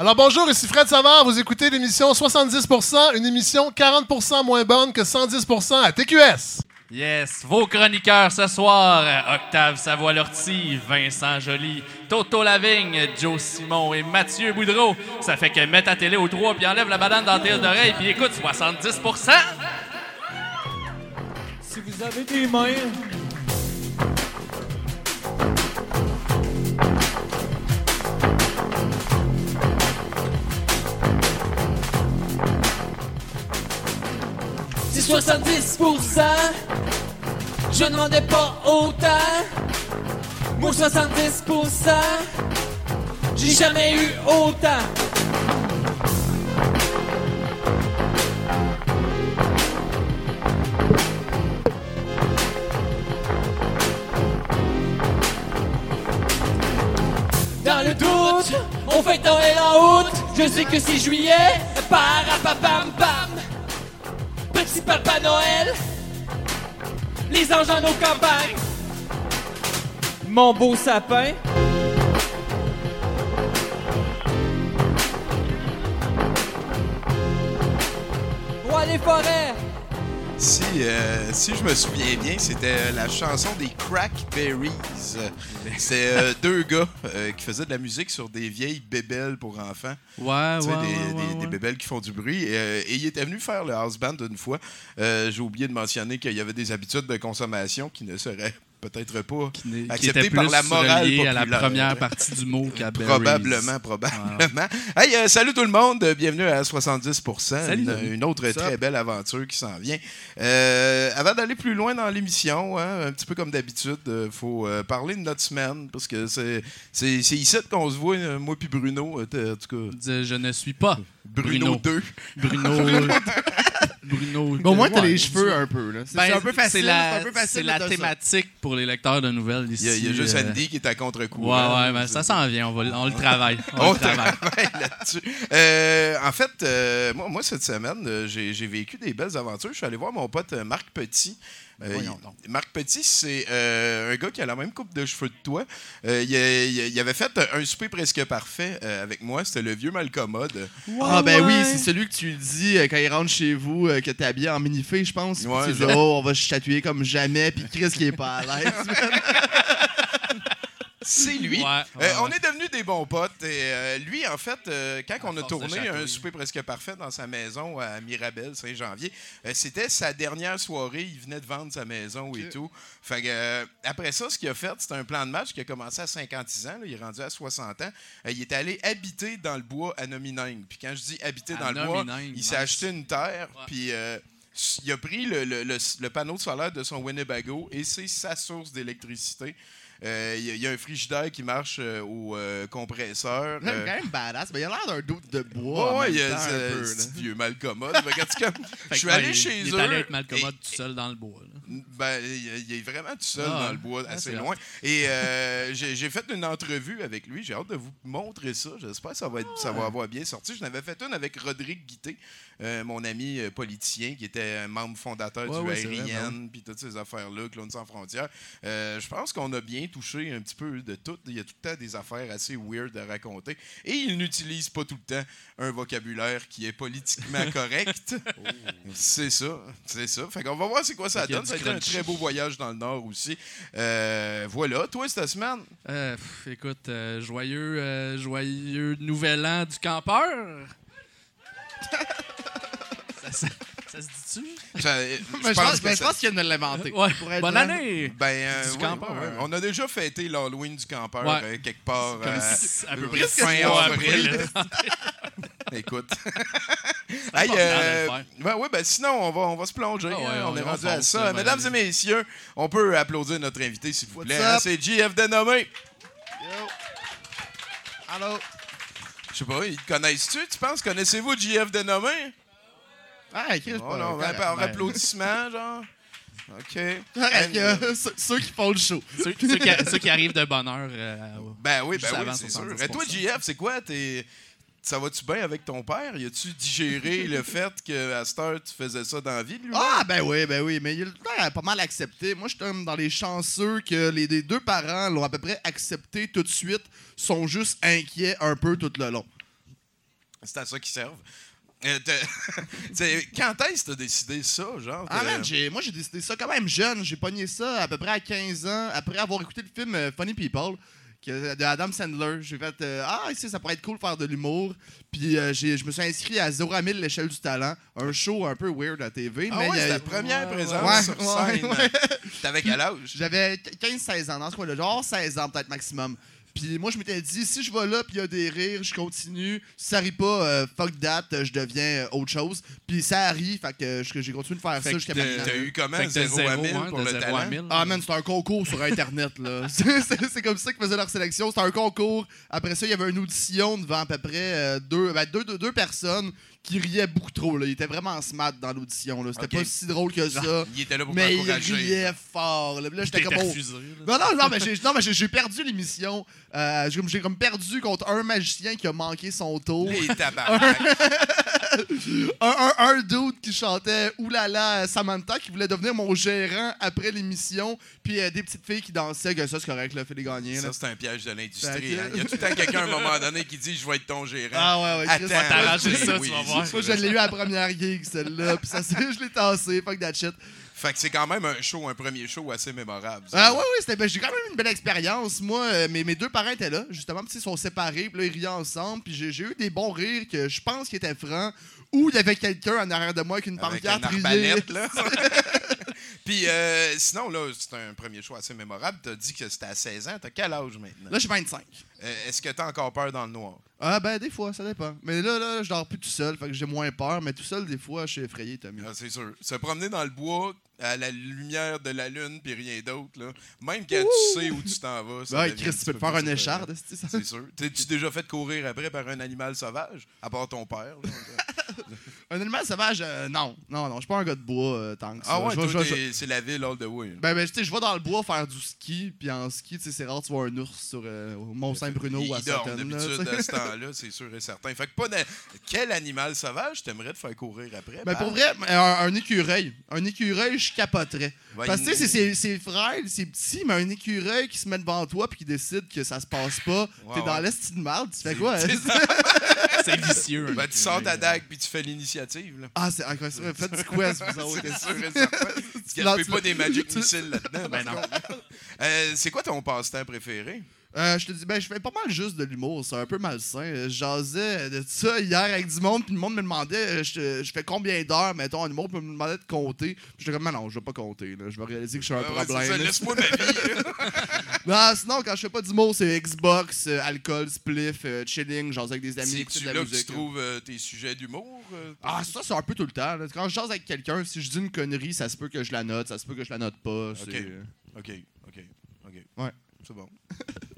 Alors bonjour, ici Fred Savard, vous écoutez l'émission 70%, une émission 40% moins bonne que 110% à TQS. Yes, vos chroniqueurs ce soir, Octave Savoie-Lortie, Vincent Joly, Toto Lavigne, Joe Simon et Mathieu Boudreau. Ça fait que mets ta télé au 3 puis enlève la banane dans tes oreilles puis écoute 70%. Si vous avez des mains, 70%. Je ne demandais pas autant. Moi, 70%. J'ai jamais eu autant. Dans le doute, on fait en août. Je sais que c'est juillet. Parapapam bam. Petit papa Noël. Les anges en nos campagnes. Mon beau sapin. Roi des forêts. Si, euh, si je me souviens bien, c'était la chanson des Crackberries. C'est euh, deux gars euh, qui faisaient de la musique sur des vieilles bébelles pour enfants. Ouais, Tu sais, ouais, des, ouais, des- ouais, des ouais. bébelles qui font du bruit. Et, euh, et il était venu faire le house band une fois. Euh, J'ai oublié de mentionner qu'il y avait des habitudes de consommation qui ne seraient peut-être pas Qui qui était par la morale à la première partie du mot qu'à. Probablement, probablement. Hey, euh, salut tout le monde, euh, bienvenue à 70%, Salut, une, autre très belle aventure qui s'en vient. Euh, avant d'aller plus loin dans l'émission, hein, un petit peu comme d'habitude, il faut euh, parler de notre semaine, parce que c'est ici qu'on se voit, euh, moi puis Bruno, euh, en tout cas, Je ne suis pas Bruno, Bruno. 2. Bruno. Bruno. Mais au moins, t'as Ouais. les cheveux un peu. là. C'est Ben, c'est un peu facile. C'est la, un peu facile c'est de la dire ça. thématique pour les lecteurs de nouvelles ici. Il y a, il y a juste euh, Andy qui est à Ouais, contre-courant. ouais, ben, ça s'en vient. On, va, on le travaille. On, On le travaille. là-dessus. Euh, en fait, euh, moi, moi, cette semaine, j'ai j'ai vécu des belles aventures. Je suis allé voir mon pote Marc Petit. Euh, il- donc. Marc Petit, c'est euh, un gars qui a la même coupe de cheveux que toi. Euh, il, avait fait un souper presque parfait euh, avec moi. C'était le vieux Malcommode. Ah, ben oui, c'est celui que tu dis euh, quand il rentre chez vous, euh, que t'es habillé en mini-fée, je pense. Puis Ouais, tu dis, genre. oh, on va se chatouiller comme jamais, puis Chris qui est pas à l'aise. C'est lui. Ouais, Euh, on est devenus des bons potes. Et euh, lui, en fait, euh, quand on a tourné un souper presque parfait dans sa maison à Mirabel, Saint-Janvier, c'était sa dernière soirée. Il venait de vendre sa maison et tout. Fait que, après ça, ce qu'il a fait, c'était un plan de match qui a commencé à 56 ans. là, il est rendu à 60 ans. Il est allé habiter dans le bois à Nomineng. Puis quand je dis habiter À dans le bois, il s'est acheté une terre. Puis. il a pris le, le- le- le panneau solaire de son Winnebago et c'est sa source d'électricité. Euh, Il y, a- il y a un frigidaire qui marche euh, au euh, compresseur. C'est Euh, quand même badass. Mais il a l'air d'un doute de bois. en ouais, il y a temps, un ce- peu, petit vieux malcommode. Je suis allé chez il, il eux. est allé être malcommode tout seul dans le bois. là. ben, il il est vraiment tout seul Ah, dans le bois, ah, assez loin. Et euh, j'ai j'ai fait une entrevue avec lui. J'ai hâte de vous montrer ça. J'espère que ça va, être, ça va avoir bien sorti. Je n'avais fait une avec Rodrigue Guité, euh, mon ami euh, politicien, qui était un membre fondateur Ouais, du ouais, ben RIN, puis toutes ces affaires-là, Clown sans frontières. Euh, je pense qu'on a bien touché un petit peu de tout. Il y a tout le temps des affaires assez weird à raconter. Et il n'utilise pas tout le temps un vocabulaire qui est politiquement correct. C'est ça, c'est ça. Fait qu'on va voir c'est quoi ça Fait donne. Ça a été un très beau voyage dans le Nord aussi. Euh, voilà, toi cette semaine, pff, écoute, joyeux, joyeux nouvel an du campeur. ça, ça- ça se dit-tu? ça- Mais je je pense, mais je pense qu'il vient de l'inventer. Ouais. Bonne année! ben, euh, Du oui, campeur, ouais, ouais. On a déjà fêté l'Halloween du campeur Ouais. euh, quelque part. Euh, à peu euh, près fin avril. Écoute. Hey, euh, ben oui, ben sinon, on va, on va se plonger. Ah ouais, hein, on, on- est rendu à ça. Mesdames ben, et messieurs, on peut applaudir notre invité, s'il vous plaît. hein, C'est JF Dénommé. Allô? Je sais pas, ils te connaissent-tu? Tu penses, connaissez-vous JF Dénommé? Ah, Chris, Oh non, correct, par ben, applaudissement, genre. OK. correct, euh, ceux- ceux qui font le show. Ceux, ceux qui, ceux qui arrivent de bonne heure. euh, Ben oui, ben oui, c'est sûr. 70%. Et toi, JF, c'est quoi? T'es... Ça va-tu bien avec ton père? Y a-tu digéré le fait qu'à cette heure, tu faisais ça dans la vie, lui? Ah, ben oui, ben oui, mais il a pas mal accepté. Moi, je suis comme dans les chanceux que les, les deux parents l'ont à peu près accepté tout de suite, sont juste inquiets un peu tout le long. C'est à ça qu'ils servent. Euh, quand est-ce que t'as décidé ça, genre? Ah, man, j'ai- moi, j'ai décidé ça quand même jeune. J'ai pogné ça à peu près à 15 ans, après avoir écouté le film euh, Funny People que- de Adam Sandler. J'ai fait euh, Ah, ici, ça pourrait être cool de faire de l'humour. Puis euh, j'ai- je me suis inscrit à 0 à 1000 l'échelle du talent, un show un peu weird à TV. Ah mais ouais, première Ouais, présence ouais, sur ouais, scène. ouais. T'avais quel âge? J'avais 15-16 ans dans ce coin-là, genre 16 ans peut-être maximum. Puis moi, je m'étais dit, si je vais là, puis il y a des rires, je continue. Si ça rit pas, euh, fuck that, euh, je deviens euh, autre chose. Puis ça rit, fait que euh, je- j'ai continué de faire Fait ça jusqu'à maintenant. t'as eu comment? fait que de 0 à 1000 hein, pour de le 0 à talent? 1000. Ah man, c'était un concours sur Internet, là. C'est- C'est c'est comme ça qu'ils faisaient leur sélection. C'était un concours. Après ça, il y avait une audition devant à peu près euh, deux, ben, deux, deux, deux personnes qui riaient beaucoup trop, là. Ils étaient vraiment smart dans l'audition, là. C'était pas si drôle que ça. Il était là pour Mais t'encourager. riaient fort, là. J'étais comme... oh, refusé, là. non, non, non, mais j'ai, non, mais j'ai, j'ai perdu l'émission. Euh, j'ai, comme perdu contre un magicien qui a manqué son tour. Les. Un, un, un dude qui chantait Oulala Samantha qui voulait devenir mon gérant après l'émission. Puis euh, des petites filles qui dansaient, que ça c'est correct, là, fait les gagner. là. Ça, c'est un piège de l'industrie. Hein. Il y a tout le temps quelqu'un à un moment donné qui dit Je vais être ton gérant. Ah ouais, ouais, Attends, ça oui, tu vas Moi, je l'ai eu à la première gig, celle-là. Puis ça, c'est- je l'ai tassé. Fuck that shit. Fait que c'est quand même un show, un premier show assez mémorable. ça. Ah ouais, ouais, c'était, ben, j'ai quand même eu une belle expérience. Moi, euh, mes, mes deux parents étaient là, justement, puis ils sont séparés, puis là, ils riaient ensemble, puis j'ai, eu des bons rires que je pense qu'ils étaient francs, ou il y avait quelqu'un en arrière de moi avec une Avec pancarte une riait. arbalète, là. Puis euh, sinon, là, c'est un premier show assez mémorable. T'as dit que c'était à 16 ans. T'as quel âge maintenant? Là, j'ai 25. Euh, Est-ce que t'as encore peur dans le noir? Ah, ben, des fois, ça dépend. Mais là, là, je dors plus tout seul, fait que j'ai moins peur, mais tout seul, des fois, je suis effrayé, Tommy. Ah, c'est sûr. Se promener dans le bois à la lumière de la lune puis rien d'autre, là. Même quand tu sais où tu t'en vas. ça Ouais, Chris, tu peux peu te faire un écharde, c'est ça? C'est sûr. T'es-tu déjà fait courir après par un animal sauvage? À part ton père. là? Un animal sauvage, euh, non. Non, non, je suis pas un gars de bois euh, tant que ça. ah ouais, Je vais- toi, je vais- t'es- c'est la ville all the way. Ben, ben, tu sais, je vais dans le bois faire du ski, puis en ski, tu sais, c'est rare, tu vois un ours sur euh, au Mont-Saint-Bruno ou à Sutton, là, d'habitude tu sais. à ce temps-là, c'est sûr et certain. Fait que pas. Quel animal sauvage t'aimerais te faire courir après? Ben, pour vrai, un, un écureuil. Un écureuil, je capoterais. Parce que, tu sais, c'est- c'est c'est frêle, c'est petit, mais un écureuil qui se met devant toi puis qui décide que ça se passe pas, Ouais, t'es dans ouais. l'esti de marde, tu fais C'est- quoi? hein? c'est ça. C'est vicieux. Ben, tu sors ta dague puis tu fais l'initiative. là. Ah, c'est incroyable. Faites du quest, vous autres. C'est sûr et certain. Tu Non, tu pas des magic missiles là-dedans. Ben non. Euh, c'est quoi ton passe-temps préféré? Euh, je te dis, ben, je fais pas mal juste de l'humour. C'est un peu malsain. Euh, Je jasais de ça hier avec du monde, puis le monde me demandait, euh, je, je fais combien d'heures, mettons, en humour, puis me demandait de compter. Puis j'étais comme, non, non, je vais pas compter. Là. Je vais réaliser que je suis un ouais, c'est problème. Laisse-moi ma vie. non, sinon, quand je fais pas d'humour, c'est Xbox, euh, alcool, spliff, euh, chilling, jaser avec des amis, de là la que tu musique. là. trouves tes sujets d'humour? Ah, ça, c'est un peu tout le temps. là. Quand je jase avec quelqu'un, si je dis une connerie, ça se peut que je la note, ça se peut que je la note pas. c'est- Ok. OK, OK, OK. Ouais. C'est bon.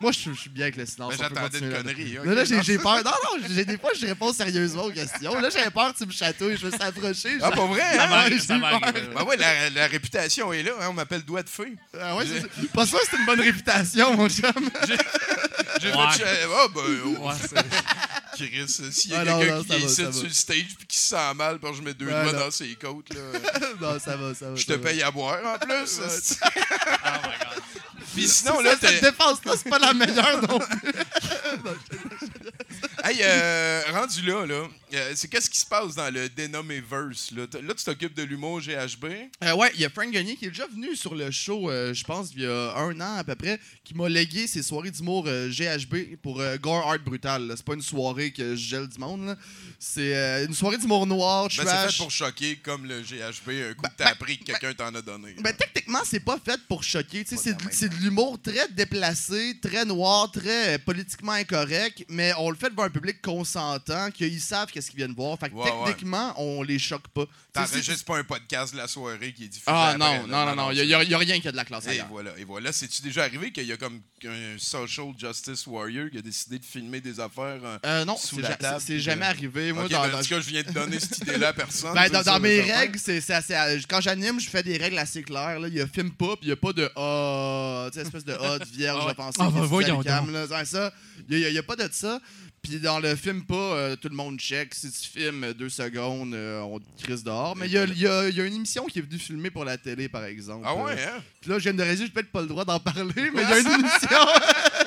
Moi, je, je suis bien avec le silence. Peut J'attendais une connerie. Là, là, j'ai j'ai peur. Non, non, j'ai des fois, je réponds sérieusement aux questions. Là, j'avais peur que tu me chatouilles. Je me suis approché. Ah, pas vrai? Ça hein? ça peur. arriver. Ben ouais, la, la réputation est là. hein, on m'appelle Doigt de Feu. Ah ouais, c'est pas ça, c'est une bonne réputation, mon chum. J'ai Ouais. fait... Ah, ben... oh, Ouais, Chris, s'il y Ah a non, quelqu'un qui est sur le stage puis qui se sent mal parce que je mets deux Ouais, doigts non. dans ses côtes, là, non, ça va, ça va. je te va. paye à boire en plus. Oh my god. Puis sinon, là, Ça, cette défense-là, c'est pas la meilleure non plus. Hey, euh, rendu là, là, euh, c'est qu'est-ce qui se passe dans le dénommé verse, là? Là, tu t'occupes de l'humour GHB. Euh, ouais, il y a Frank Gagné qui est déjà venu sur le show, euh, je pense, il y a un an à peu près, qui m'a légué ses soirées d'humour euh, GHB pour euh, Gore Art Brutal. C'est pas une soirée que je gèle du monde. C'est euh, une soirée d'humour noir, Ben, c'est fait pour choquer comme le GHB, un coup Ben, que t'as ben, appris que quelqu'un t'en a donné. Ben, techniquement, c'est pas fait pour choquer. Tu sais, Pas C'est de de, même c'est de l'humour très déplacé, très noir, très euh, politiquement incorrect, mais on le fait devant un public consentant, qu'ils savent que qu'est-ce qu'ils viennent voir. Fait que Ouais, ouais. techniquement, on les choque pas. T'enregistres pas un podcast de la soirée qui est diffusé. Ah après, non, là. non, non, non. Il n'y a, y a rien qui a de la classe Et ailleurs. voilà, et voilà. C'est-tu déjà arrivé qu'il y a comme un social justice warrior qui a décidé de filmer des affaires euh, Euh, non, sous c'est la ja- table? c'est- jamais arrivé. Moi, Ok, dans, ben, dans- en tout cas, je viens de donner cette idée-là à personne. Ben, dans, mes règles, c'est euh, Quand j'anime, je fais des règles assez claires. Là. Il y a film pas, puis il n'y a pas de A, tu sais, espèce de A de vierge Ah ouais. offensive. Ah, est voyons ça, il n'y a, il y a pas de ça. Puis dans le film pas, euh, tout le monde check. Si tu filmes euh, deux secondes, euh, on te crisse dehors. Mais il y a, y a- y a une émission qui est venue filmer pour la télé, par exemple. Ah ouais, hein? Puis là, je viens de réaliser, j'ai peut-être pas le droit d'en parler, mais il y a une émission.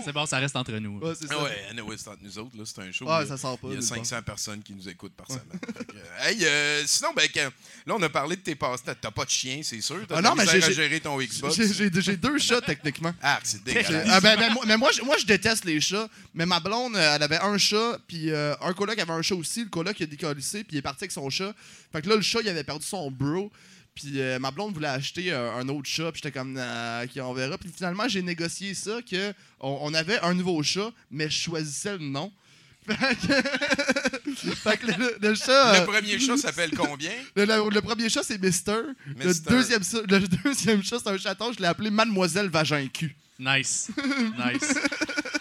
C'est bon, ça reste entre nous. ouais, c'est ça. Ah ouais, anyway, c'est entre nous autres, là, c'est un show. Ouais, il y a- ça sort pas. Il y a nulle part. 500 personnes qui nous écoutent par semaine. Fait que, euh, hey, euh, sinon, ben, quand- là, on a parlé de tes passe-temps. T'as pas de chien, c'est sûr. T'as Ah non, mais j'ai- à gérer ton Xbox. J'ai- J'ai j'ai deux chats, techniquement. Ah, c'est dégueulasse. ah, ben, ben, moi, mais moi, je- moi, je déteste les chats. Mais ma blonde, euh, elle avait un chat, puis euh, un coloc avait un chat aussi. Le coloc, il a décollissé, puis il est parti avec son chat. Fait que là, le chat, il avait perdu son bro. Puis euh, ma blonde voulait acheter euh, un autre chat, puis j'étais comme, ok, on verra. Puis finalement, j'ai négocié ça, que on, on avait un nouveau chat, mais je choisissais le nom. Fait que, fait que le, le chat. Le euh, premier chat s'appelle combien? le, le- le premier chat, c'est Mister. Le Mister. deuxième, chat- le deuxième chat, c'est un chaton. Je l'ai appelé Mademoiselle Vagin Cul. Nice. Nice.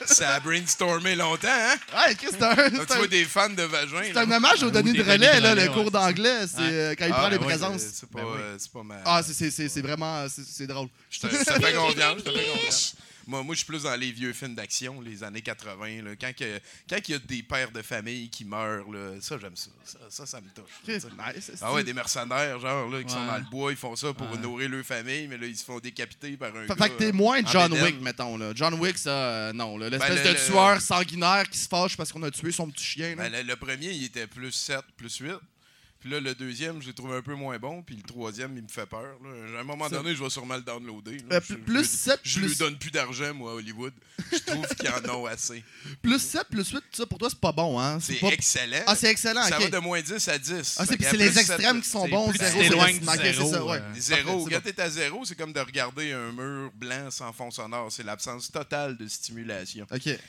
Ça a brainstormé longtemps, hein? Ouais, qu'est-ce que c'est un- tu un- vois des fans de vagin. C'est un hommage au Ou Denis de relais, là, le cours d'anglais. C'est euh, quand il Ah, prend les ben présences. c'est- C'est pas, Ben euh, c'est pas mal. Ah, c'est- c'est c'est- c'est vraiment. c'est- C'est drôle. Je te, je te fais confiance, je te fais confiance. Moi, moi je suis plus dans les vieux films d'action, les années 80. Là, quand, que- quand il y a des pères de famille qui meurent, là, ça, j'aime ça. Ça, ça, ça me touche. Nice, Ah ouais, des mercenaires, genre, là, qui sont dans le bois, ils font ça pour Ouais. nourrir leur famille, mais là, ils se font décapiter par un Fait, gars, que t'es euh, moins John. Wick, mettons. Là. John Wick, ça, euh, non. L'espèce Ben, le- de tueur sanguinaire qui se fâche parce qu'on a tué son petit chien. Ben, le, le premier, il était plus 7, plus 8. Puis là, le deuxième, je l'ai trouvé un peu moins bon. Puis le troisième, il me fait peur. là. À un moment donné, je vais sûrement le downloader. Euh, Je- plus- plus je, 7, Je plus- lui donne plus d'argent, moi, à Hollywood. Je trouve qu'ils en ont assez. Plus 7, plus 8, ça, pour toi, c'est pas bon, hein? C'est pas- excellent. Ah, c'est excellent, Ça va de moins 10 à 10. Ah, c'est les 7, extrêmes qui sont bons. Zéro, t'éloignes c'est zéro, ça, ouais. Zéro. Quand t'es à zéro, c'est comme de regarder un mur blanc sans fond sonore. C'est l'absence totale de stimulation.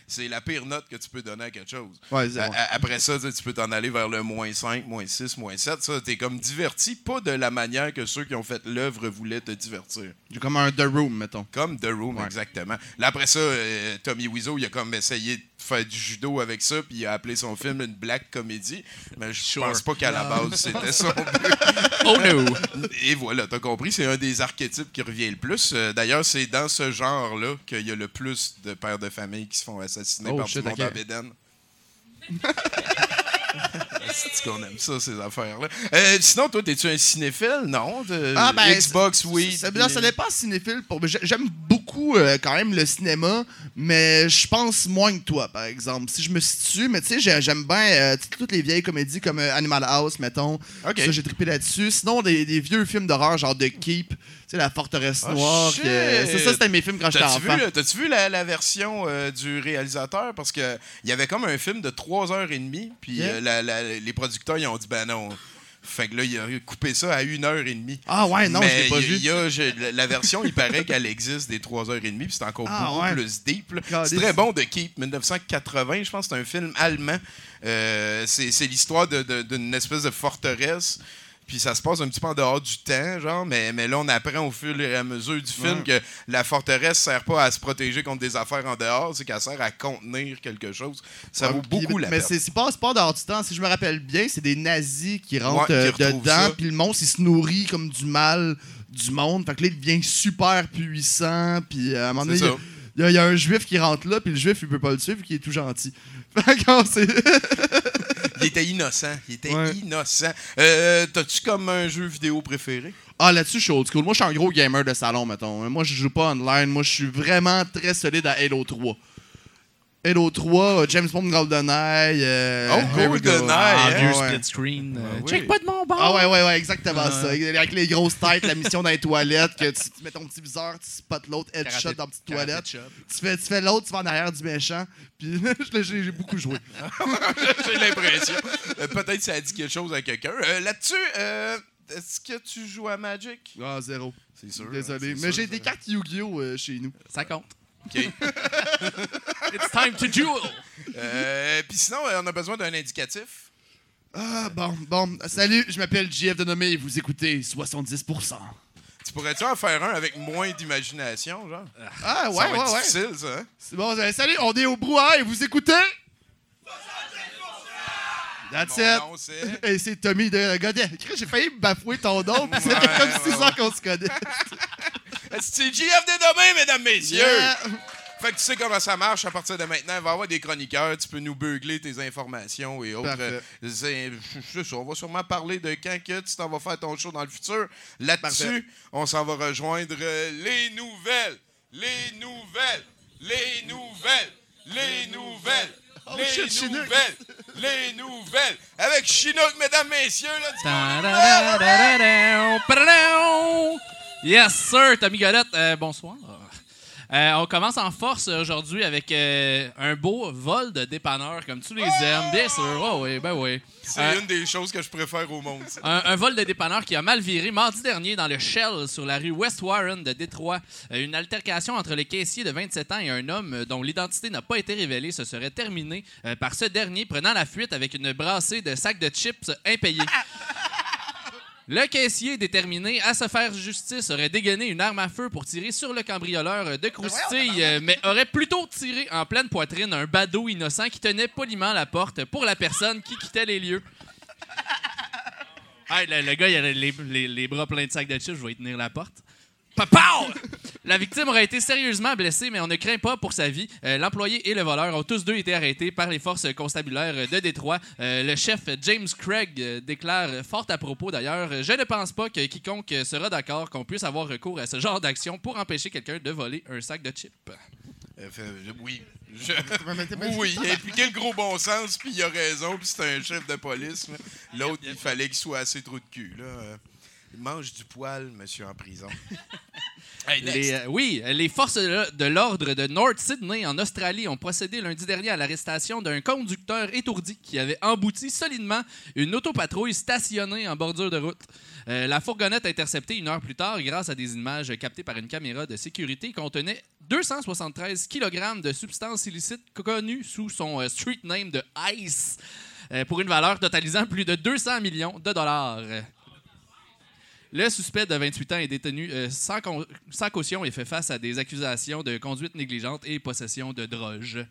C'est la pire note que tu peux donner à quelque chose. Ouais. A- a- Après ça, tu peux t'en aller vers le moins 5, moins 6, moins 7. Ça, t'es comme diverti, pas de la manière que ceux qui ont fait l'œuvre voulaient te divertir. Comme un The Room, mettons. Comme The Room, Ouais. exactement. Là, après ça, euh, Tommy Wiseau, il a comme essayé de faire du judo avec ça, puis il a appelé son film une black comédie. Mais je pense pas qu'à la base, c'était son but. Oh no! Et voilà, t'as compris, c'est un des archétypes qui revient le plus. Euh, D'ailleurs, c'est dans ce genre-là qu'il y a le plus de pères de famille qui se font assassiner Oh, par du monde ok. en. C'est qu'on aime ça, ces affaires-là? Euh, sinon, toi, t'es-tu un cinéphile? Non? De- Ah, ben, Xbox, oui. Ça, puis- ça, ça dépend cinéphile. Pour... j'ai- J'aime beaucoup euh, quand même le cinéma, mais je pense moins que toi, par exemple. Si je me situe, mais tu sais, j'ai- j'aime bien euh, toutes les vieilles comédies comme Animal House, mettons. Ça, j'ai trippé là-dessus. Sinon, des, des vieux films d'horreur, genre The Keep, sais, La Forteresse Oh, Noire. shit! que- Ça, ça, c'était mes films quand j'étais enfant. vu, t'as-tu vu la, la version euh, du réalisateur? Parce que il y avait comme un film de 3h30, puis Yeah. euh, la- la- les producteurs, ils ont dit, ben non. Fait que là, il a coupé ça à 1h30. Ah ouais, non, je Mais l'ai pas y vu. y a- je- la- version, il paraît qu'elle existe des 3h30, puis c'est encore Ah, beaucoup ouais. plus deep. là. C'est très bon de Keep, 1980, je pense que c'est un film allemand. Euh, c'est c'est l'histoire de- de- d'une espèce de forteresse. Puis ça se passe un petit peu en dehors du temps, genre, mais, mais là, on apprend au fur et à mesure du film que la forteresse sert pas à se protéger contre des affaires en dehors, c'est qu'elle sert à contenir quelque chose. Ça Ouais, vaut beaucoup la Mais c'est pas, pas dehors du temps. Si je me rappelle bien, c'est des nazis qui rentrent Ouais, euh, qui dedans, puis le monstre, il se nourrit comme du mal du monde. Fait que là, il devient super puissant, puis euh, à un moment donné, il y, a- il y a un juif qui rentre là, puis le juif, il peut pas le vu qu'il est tout gentil. Fait Il était innocent. Il était Ouais. innocent. Euh, T'as-tu comme un jeu vidéo préféré? ah, là-dessus, je suis old school. Moi, je suis un gros gamer de salon, mettons. Moi, je joue pas online. Moi, je suis vraiment très solide à Halo 3. Halo 3, euh, James Bond GoldenEye. euh, Oh. GoldenEye, Ah, hein? vieux split screen. euh, Ah oui. Check pas de mon bord! Ah ouais, ouais, ouais, exactement Ah. ça. Avec les grosses têtes, la mission dans les toilettes, que tu, tu mets ton petit viseur, tu spots l'autre headshot dans la petite toilette. Tu fais, tu fais l'autre, tu vas en arrière du méchant. Puis je l'ai- j'ai beaucoup joué. J'ai l'impression. Euh, Peut-être ça a dit quelque chose à quelqu'un. Euh, Là-dessus, euh, est-ce que tu joues à Magic? Ah, zéro. C'est sûr. Désolé. Mais j'ai des cartes Yu-Gi-Oh! chez nous. Ça compte. OK. It's time to duel! Euh, Puis sinon, euh, on a besoin d'un indicatif. Ah, bon, bon. Salut, je m'appelle JF Denomé et vous écoutez 70%. Tu pourrais-tu en faire un avec moins d'imagination, genre? Ah, ça ouais, va être ouais, ouais. difficile, ça. hein? C'est bon, euh, salut, on est au brouhaha et vous écoutez? That's Mon it. nom, c'est... Et c'est Tommy de Godet. J'ai failli bafouer ton nom, pis Ouais, c'était comme ouais, 6 ouais. ans qu'on se connaît. C'est JF Dénommé, mesdames, messieurs! Yeah. Fait que tu sais comment ça marche à partir de maintenant. Il va y avoir des chroniqueurs. Tu peux nous beugler tes informations et autres. Euh, c'est- c'est ça, on va sûrement parler de quand que tu t'en vas faire ton show dans le futur. Là-dessus, on s'en va rejoindre euh, les nouvelles. Les nouvelles. Les nouvelles. Les nouvelles. Oh, les shit, nouvelles. les nouvelles. Avec Chinook, mesdames, messieurs. Là. Yes, sir, Tommy Golette, euh, bonsoir. Euh, on commence en force aujourd'hui avec euh, un beau vol de dépanneur, comme tu les aimes, bien sûr. Oh oui, ben oui. C'est une des choses que je préfère au monde. ça. un, un vol de dépanneur qui a mal viré mardi dernier dans le Shell sur la rue West Warren de Détroit. Euh, une altercation entre le caissier de 27 ans et un homme euh, dont l'identité n'a pas été révélée se serait terminée euh, par ce dernier prenant la fuite avec une brassée de sacs de chips impayés. Le caissier, déterminé à se faire justice, aurait dégainé une arme à feu pour tirer sur le cambrioleur de croustilles, euh, mais aurait plutôt tiré en pleine poitrine un badaud innocent qui tenait poliment la porte pour la personne qui quittait les lieux. Hey, le, le gars, il a les, les- les bras pleins de sacs de chips, je vais y tenir la porte. La victime aurait été sérieusement blessée, mais on ne craint pas pour sa vie. Euh, L'employé et le voleur ont tous deux été arrêtés par les forces constabulaires de Détroit. Euh, le chef James Craig euh, déclare fort à propos d'ailleurs Je ne pense pas que quiconque sera d'accord qu'on puisse avoir recours à ce genre d'action pour empêcher quelqu'un de voler un sac de chips. Euh, fait, oui. Je- oui, il a impliqué le gros bon sens, puis il a raison, puis c'est un chef de police. L'autre, il fallait qu'il soit assez trop de cul. Là. Il mange du poil, monsieur en prison. Hey, next. Les, euh, oui, les forces de de l'ordre de North Sydney, en Australie, ont procédé lundi dernier à l'arrestation d'un conducteur étourdi qui avait embouti solidement une autopatrouille stationnée en bordure de route. Euh, la fourgonnette interceptée une heure plus tard, grâce à des images captées par une caméra de sécurité, contenait 273 kg de substances illicites connues sous son euh, street name de Ice, euh, pour une valeur totalisant plus de 200 millions de dollars. Le suspect de 28 ans est détenu euh, sans, con- sans caution et fait face à des accusations de conduite négligente et possession de drogue.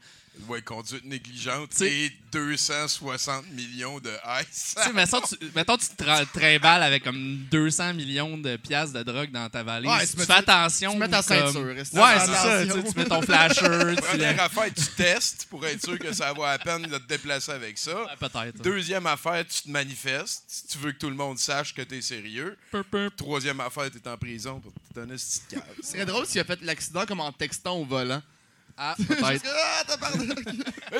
Ouais, conduite négligente Tu sais- et 260 millions de ice. tu sais, mettons, tu, mettons, tu te trimbales avec comme 200 millions de piastres de drogue dans ta valise. Ouais, tu tu fais attention. tu mets ta comme- ceinture, Ouais, c'est ça. Tu, tu mets ton flasher. tu Première affaire, tu testes pour être sûr que ça vaut la peine de te déplacer avec ça. Ouais, Peut-être. Deuxième affaire, tu te manifestes. Si tu veux que tout le monde sache que t'es sérieux. Peu, peu. Troisième affaire, t'es en prison pour te donner ce petit cave. Ce serait drôle s'il a fait l'accident comme en textant au volant. Ah, peut-être. ah, t'as parlé.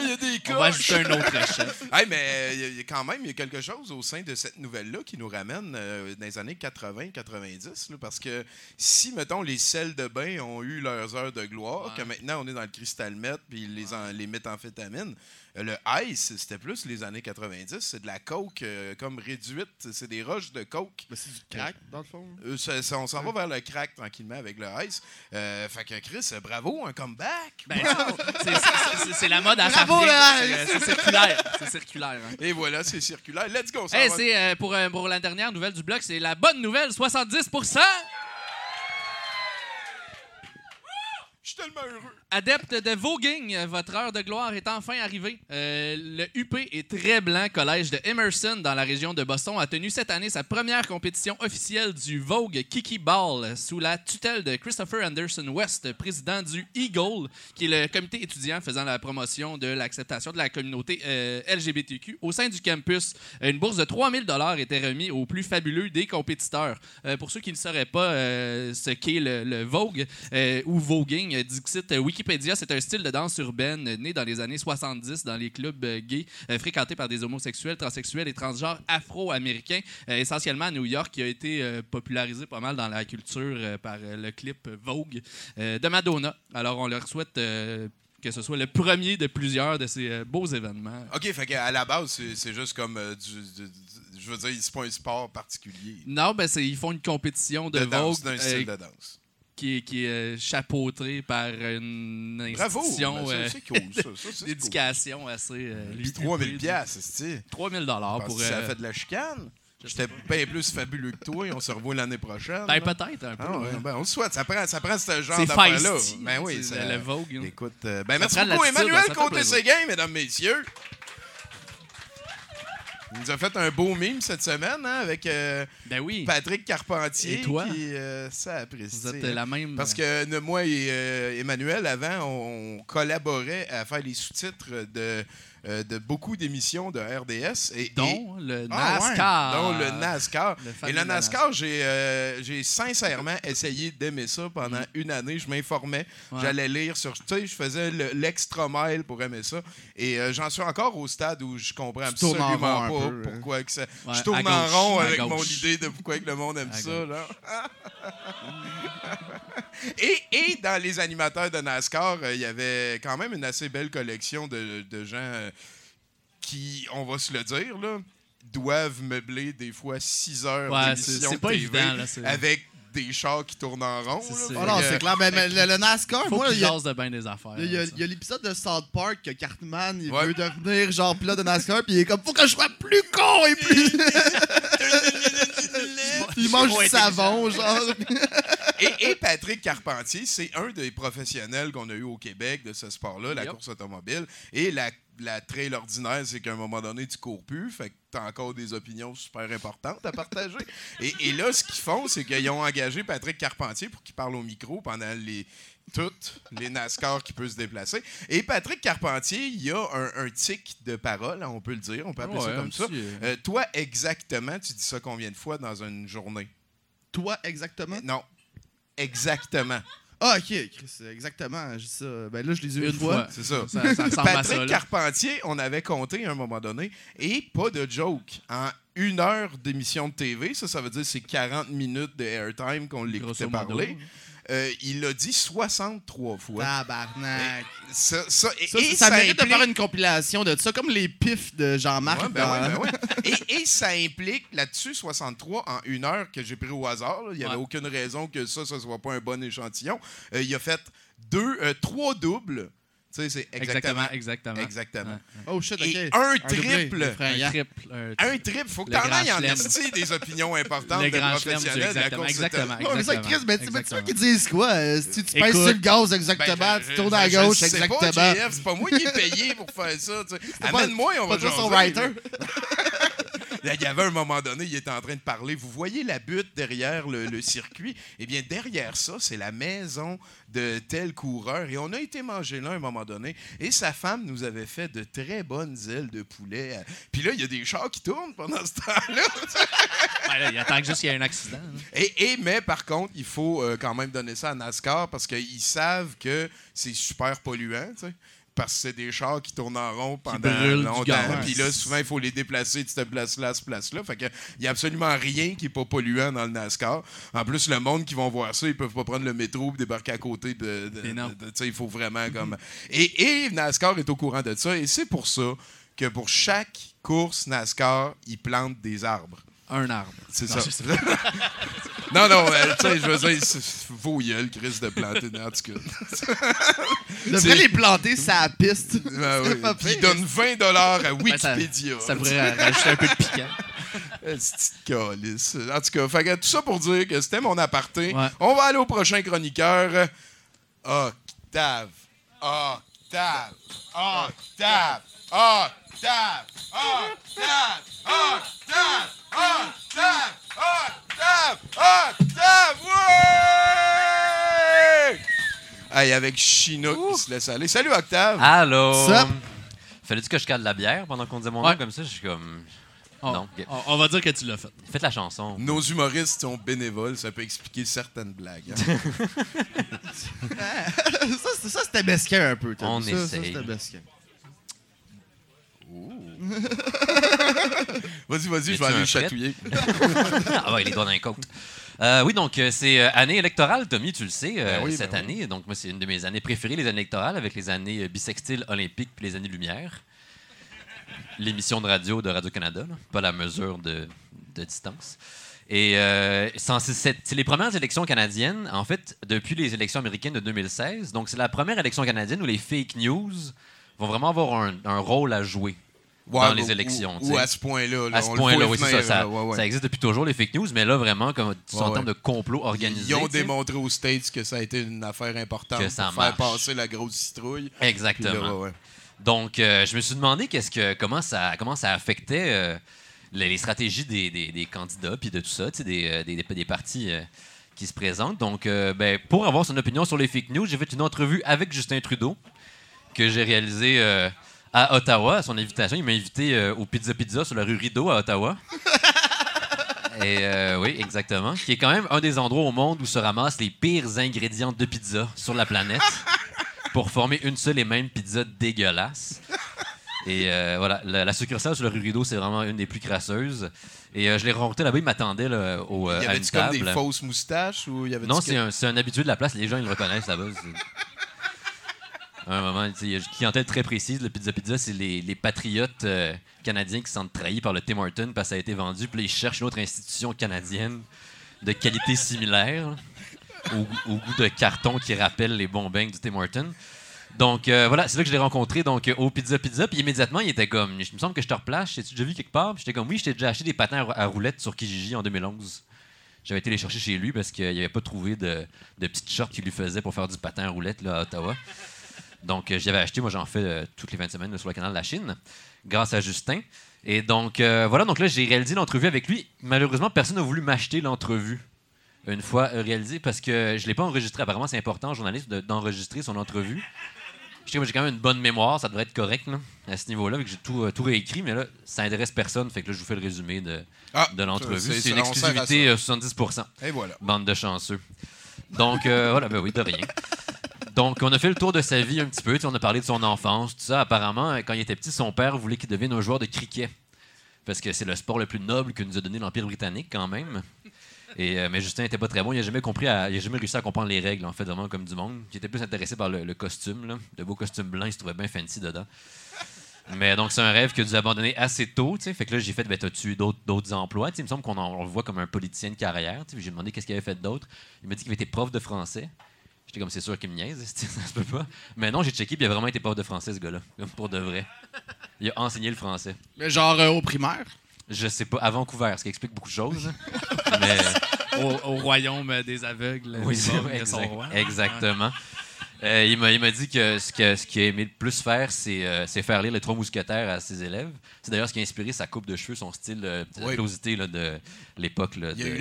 Il y a des On va ajouter un autre chef. Hey, mais il y a- il y a quand même il y a quelque chose au sein de cette nouvelle-là qui nous ramène euh, dans les années 80-90. Parce que si, mettons, les sels de bain ont eu leurs heures de gloire, que maintenant on est dans le cristal meth puis les, en- les méthamphétamines, le ice, c'était plus les années 90. C'est de la coke euh, comme réduite. C'est des roches de coke. Mais c'est du crack, dans le fond? Euh, ça- ça- on s'en va vers le crack tranquillement avec le ice. Euh, fait que Chris, euh, bravo, un comeback. Ben, c'est- la mode à Bravo! C'est- C'est circulaire. C'est circulaire. hein. Et voilà, c'est circulaire. Let's go. ça Hey, va. c'est euh, pour, euh, pour la dernière nouvelle du bloc, c'est la bonne nouvelle, 70 Je suis tellement heureux. Adepte de voguing, votre heure de gloire est enfin arrivée. Euh, le UP est très blanc collège de Emerson dans la région de Boston a tenu cette année sa première compétition officielle du Vogue Kiki Ball sous la tutelle de Christopher Anderson West, président du Eagle, qui est le comité étudiant faisant la promotion de l'acceptation de la communauté euh, LGBTQ au sein du campus. Une bourse de 3000 dollars était remise aux plus fabuleux des compétiteurs. Euh, pour ceux qui ne sauraient pas ce qu'est le, le Vogue ou voguing, Dixit euh, Wikipédia, c'est un style de danse urbaine né dans les années 70 dans les clubs euh, gays euh, fréquentés par des homosexuels, transsexuels et transgenres afro-américains, euh, essentiellement à New York, qui a été popularisé pas mal dans la culture par le clip Vogue de Madonna. Alors on leur souhaite que ce soit le premier de plusieurs de ces euh, beaux événements. OK, fait qu'à la base, c'est- juste comme euh, du, du- du- Je veux dire, c'est pas un sport particulier. Non, ben ils font une compétition de, De danse, Vogue. d'un euh, style de danse. Qui est, qui est euh, chapeauté par une institution c'est cool, d'éducation assez. Euh, Puis limitée. 3000 piastres, c'est 3000 dollars pour. ça euh, fait de la chicane. J'étais bien plus fabuleux que toi et on se revoit l'année prochaine. ben, peut-être un peu. Ah ouais, ouais. ben, on le souhaite. Ça prend, ça prend ce genre feisty, Ben oui, c'est le Vogue. Écoute, ben Ça merci beaucoup, Emmanuel. Côté-Séguin, mesdames, messieurs. Il nous a fait un beau mime cette semaine hein, avec euh, Ben oui. Patrick Carpentier. Et toi? Qui, euh, ça apprécie. Vous êtes euh, la même. Parce que ne- moi et euh, Emmanuel, avant, on collaborait à faire les sous-titres de, euh, de beaucoup d'émissions de RDS. Et, et- dont le Ah, ouais, NASCAR. dont le NASCAR. Le Et le NASCAR, j'ai euh, sincèrement essayé d'aimer ça pendant une année. Je m'informais. Ouais. j'allais lire sur. Tu sais, je faisais le- l'extra mile pour aimer ça. Et euh, j'en suis encore au stade où je comprends Tu absolument pas peu, hein. pourquoi que ça. Ouais, je tourne en rond avec mon idée de pourquoi que le monde aime ça. Là. et, et dans les animateurs de NASCAR, euh, il y avait quand même une assez belle collection de, de gens euh, qui, on va se le dire, là, doivent meubler des fois 6 heures Ouais, c'est d'émission c'est pas TV évident. Là, c'est- avec des chars qui tournent en rond. C'est Oh c'est clair. Mais, mais le, le NASCAR, Faut moi, qu'il il y a, jase de bien des affaires. il y a- là, ça. il y a l'épisode de South Park que Cartman, il Ouais. veut devenir genre pilote de NASCAR, puis il est comme, faut que je sois plus con et plus. il mange du savon, genre. et, et Patrick Carpentier, c'est un des professionnels qu'on a eu au Québec de ce sport-là, la Yep. course automobile. Et la, la trail ordinaire, c'est qu'à un moment donné, tu cours plus. Fait que tu as encore des opinions super importantes à partager. et, et là, ce qu'ils font, c'est qu'ils ont engagé Patrick Carpentier pour qu'il parle au micro pendant les toutes les NASCAR qui peuvent se déplacer. Et Patrick Carpentier, il y a un, un tic de parole, hein, on peut le dire, on peut appeler ça comme ça. euh, Euh, toi, exactement, tu dis ça combien de fois dans une journée? Toi, exactement? Non. Exactement. Ah, ok, Chris, exactement. Je dis ça. Ben là, je les ai eu Une une fois. fois. C'est ça. Ça, ça ressemble à ça. Patrick là. Carpentier, on avait compté à un moment donné, et pas de joke. En une heure d'émission de TV, ça, ça veut dire c'est 40 minutes de airtime qu'on l'écoutait parler. Euh, il l'a dit 63 fois. Tabarnak. Ça, ça, et- Ça, et ça, mérite de implique- faire une compilation de ça, comme les pifs de Jean-Marc. Ouais, ben dans- ouais, ben ouais. Et, et ça implique là-dessus 63 en une heure que j'ai pris au hasard. là. Il n'y avait aucune raison que ça, ça soit pas un bon échantillon. Euh, il a fait deux, euh, trois doubles. Tu sais, c'est exactement. Exactement, exactement. Exactement. Ouais. Oh shit, ok. Et un doublé, triple. effrayant. Un triple. un triple. Un trip, faut que t'en ailles en esti des opinions importantes Le de professionnels de la exactement, course exactement. Ouais, mais ça, Exactement, Chris, mais tu veux exactement. qu'ils disent quoi? Euh, si tu pèses sur le gaz, Ben, exactement, tu tournes à gauche, exactement. C'est pas moi qui est payé pour faire ça. Amène-moi, on va Pas Il y avait un moment donné, il était en train de parler. Vous voyez la butte derrière le, le circuit? Eh bien, derrière ça, c'est la maison de tel coureur. Et on a été manger là à un moment donné. Et sa femme nous avait fait de très bonnes ailes de poulet. Puis là, il y a des chars qui tournent pendant ce temps-là. Là, il attend que juste qu'il y ait un accident. là. Et, et- mais par contre, il faut euh, quand même donner ça à NASCAR parce qu'ils savent que c'est super polluant. Parce que c'est des chars qui tournent en rond pendant longtemps. Puis là, souvent, il faut les déplacer de cette place-là à cette place-là. Fait que il n'y a absolument rien qui n'est pas polluant dans le NASCAR. En plus, le monde qui vont voir ça, ils peuvent pas prendre le métro et débarquer à côté de. il faut vraiment comme. Et, et NASCAR est au courant de ça. Et c'est pour ça que pour chaque course NASCAR, ils plantent des arbres. Un arbre. C'est ça. non, non, euh, tu sais, je veux dire, c'est vos gueules, Chris, de planter. En tout cas. Il devrait les planter sa piste. Ben oui. Puis il pire. donne 20 dollars à Ben, ça- Wikipédia. Ça pourrait rajouter un peu de piquant. Petite. En tout cas, fait que tout ça pour dire que c'était mon aparté. Ouais. On va aller au prochain chroniqueur. Octave. Octave. Octave. Octave. Octave. Octave. Octave. Octave. Octave. Ouais! Hey, avec Chinook qui se laisse aller. Salut, Octave. Allô? Fallait-tu que je cale la bière pendant qu'on disait mon nom Ouais. comme ça? Je suis comme. On, Non, on- on va dire que tu l'as fait. Faites la chanson. Nos humoristes sont bénévoles, ça peut expliquer certaines blagues. hein. ça, c'était mesquin un peu. t'as On vu ça, essaye. c'était. Vas-y, vas-y, je vais aller chatouiller. ah ouais, les doigts dans les côtes. Euh, oui, donc euh, c'est euh, année électorale, Tommy, tu le sais, Ben oui, cette ben oui. année. Donc moi, c'est une de mes années préférées, les années électorales, avec les années bissextiles olympiques puis les années lumière. L'émission de radio de Radio-Canada, pas la mesure de, de distance. Et euh, c'est- les premières élections canadiennes, en fait, depuis les élections américaines de 2016. Donc, c'est la première élection canadienne où les fake news vont vraiment avoir un, un rôle à jouer Ouais, dans les élections. Ou, à ce point-là. là, à ce point-là, oui, c'est ça. Ça, ouais, ça existe depuis toujours, les fake news, mais là, vraiment, comme en termes de complot organisé. Ils ont démontré aux States que ça a été une affaire importante Que ça pour faire marche. passer la grosse citrouille. Exactement. là. Donc, euh, je me suis demandé qu'est-ce que, comment, ça, comment ça affectait euh, les, les stratégies des, des- des candidats puis de tout ça, des, euh, des, des, des partis euh, qui se présentent. Donc, euh, ben, pour avoir son opinion sur les fake news, j'ai fait une entrevue avec Justin Trudeau que j'ai réalisée euh, à Ottawa. À son invitation, il m'a invité euh, au Pizza Pizza sur la rue Rideau à Ottawa. Et euh, oui, exactement. Qui est quand même un des endroits au monde où se ramassent les pires ingrédients de pizza sur la planète pour former une seule et même pizza dégueulasse. Et euh, voilà, la, la succursale sur la rue Rideau, c'est vraiment une des plus crasseuses. Et euh, je l'ai rencontré là-bas, il m'attendait là, au, euh, Y à une comme des fausses moustaches ou y avait Non, c'est un, c'est un habitué de la place. Les gens, ils le reconnaissent là-bas. Un moment, il y a une clientèle très précise. Le Pizza Pizza, c'est les, patriotes euh, canadiens qui se trahis par le Tim Hortons parce que ça a été vendu. Puis là, ils cherchent une autre institution canadienne de qualité similaire, au, goût de carton qui rappelle les bons du Tim Hortons. Donc euh, voilà, c'est là que je l'ai rencontré donc, euh, au Pizza Pizza. Puis immédiatement, il était comme, je me semble que je te replace, t'ai-tu déjà vu quelque part? J'étais comme, oui, je t'ai déjà acheté des patins à rou- à roulettes sur Kijiji en 2011. J'avais été les chercher chez lui parce qu'il n'avait pas trouvé de, de petites shorts qu'il lui faisait pour faire du patin à roulettes là, à Ottawa. Donc, euh, j'avais acheté. Moi, j'en fais euh, toutes les 20 semaines là, sur le canal de la Chine, grâce à Justin. Et donc, euh, voilà. Donc là, j'ai réalisé l'entrevue avec lui. Malheureusement, personne n'a voulu m'acheter l'entrevue une fois réalisée parce que je ne l'ai pas enregistré. Apparemment, c'est important, journaliste, de- d'enregistrer son entrevue. Je sais que J'ai quand même une bonne mémoire, ça devrait être correct là, à ce niveau-là, vu que j'ai tout, euh, tout réécrit, mais là, ça intéresse personne. Fait que là, je vous fais le résumé de, Ah, de l'entrevue. C'est une ça, on sert à exclusivité euh, 70 ça. Et voilà. Bande de chanceux. Donc, euh, voilà, ben oui, de rien. Donc, on a fait le tour de sa vie un petit peu. On a parlé de son enfance, tout ça. Apparemment, quand il était petit, son père voulait qu'il devienne un joueur de cricket. Parce que c'est le sport le plus noble que nous a donné l'Empire britannique, quand même. Euh, mais Justin n'était pas très bon. Il n'a jamais compris, jamais réussi à comprendre les règles, en fait, vraiment comme du monde. Il était plus intéressé par le, costume, là. Le beau costume blanc, il se trouvait bien fancy dedans. Mais donc, c'est un rêve que a dû abandonner assez tôt. Fait que là, j'ai fait, ben, t'as-tu d'autres, emplois? Il me semble qu'on le voit comme un politicien de carrière. J'ai demandé qu'est-ce qu'il avait fait d'autre. Il m'a dit qu'il été prof de français. J'étais comme, c'est sûr qu'il me niaise, ça se peut pas. Mais non, j'ai checké, puis il a vraiment été prof de français, ce gars-là. Pour de vrai. Il a enseigné le français. Mais genre euh, au primaire? Je sais pas, à Vancouver, ce qui explique beaucoup de choses. Mais. Au, au royaume des aveugles. Oui, exact- roi. exactement. Euh, il m'a dit que ce que- ce qu'il a aimé le plus faire, c'est euh, c'est faire lire les trois mousquetaires à ses élèves. C'est d'ailleurs ce qui a inspiré sa coupe de cheveux, son style, euh, closité là, de l'époque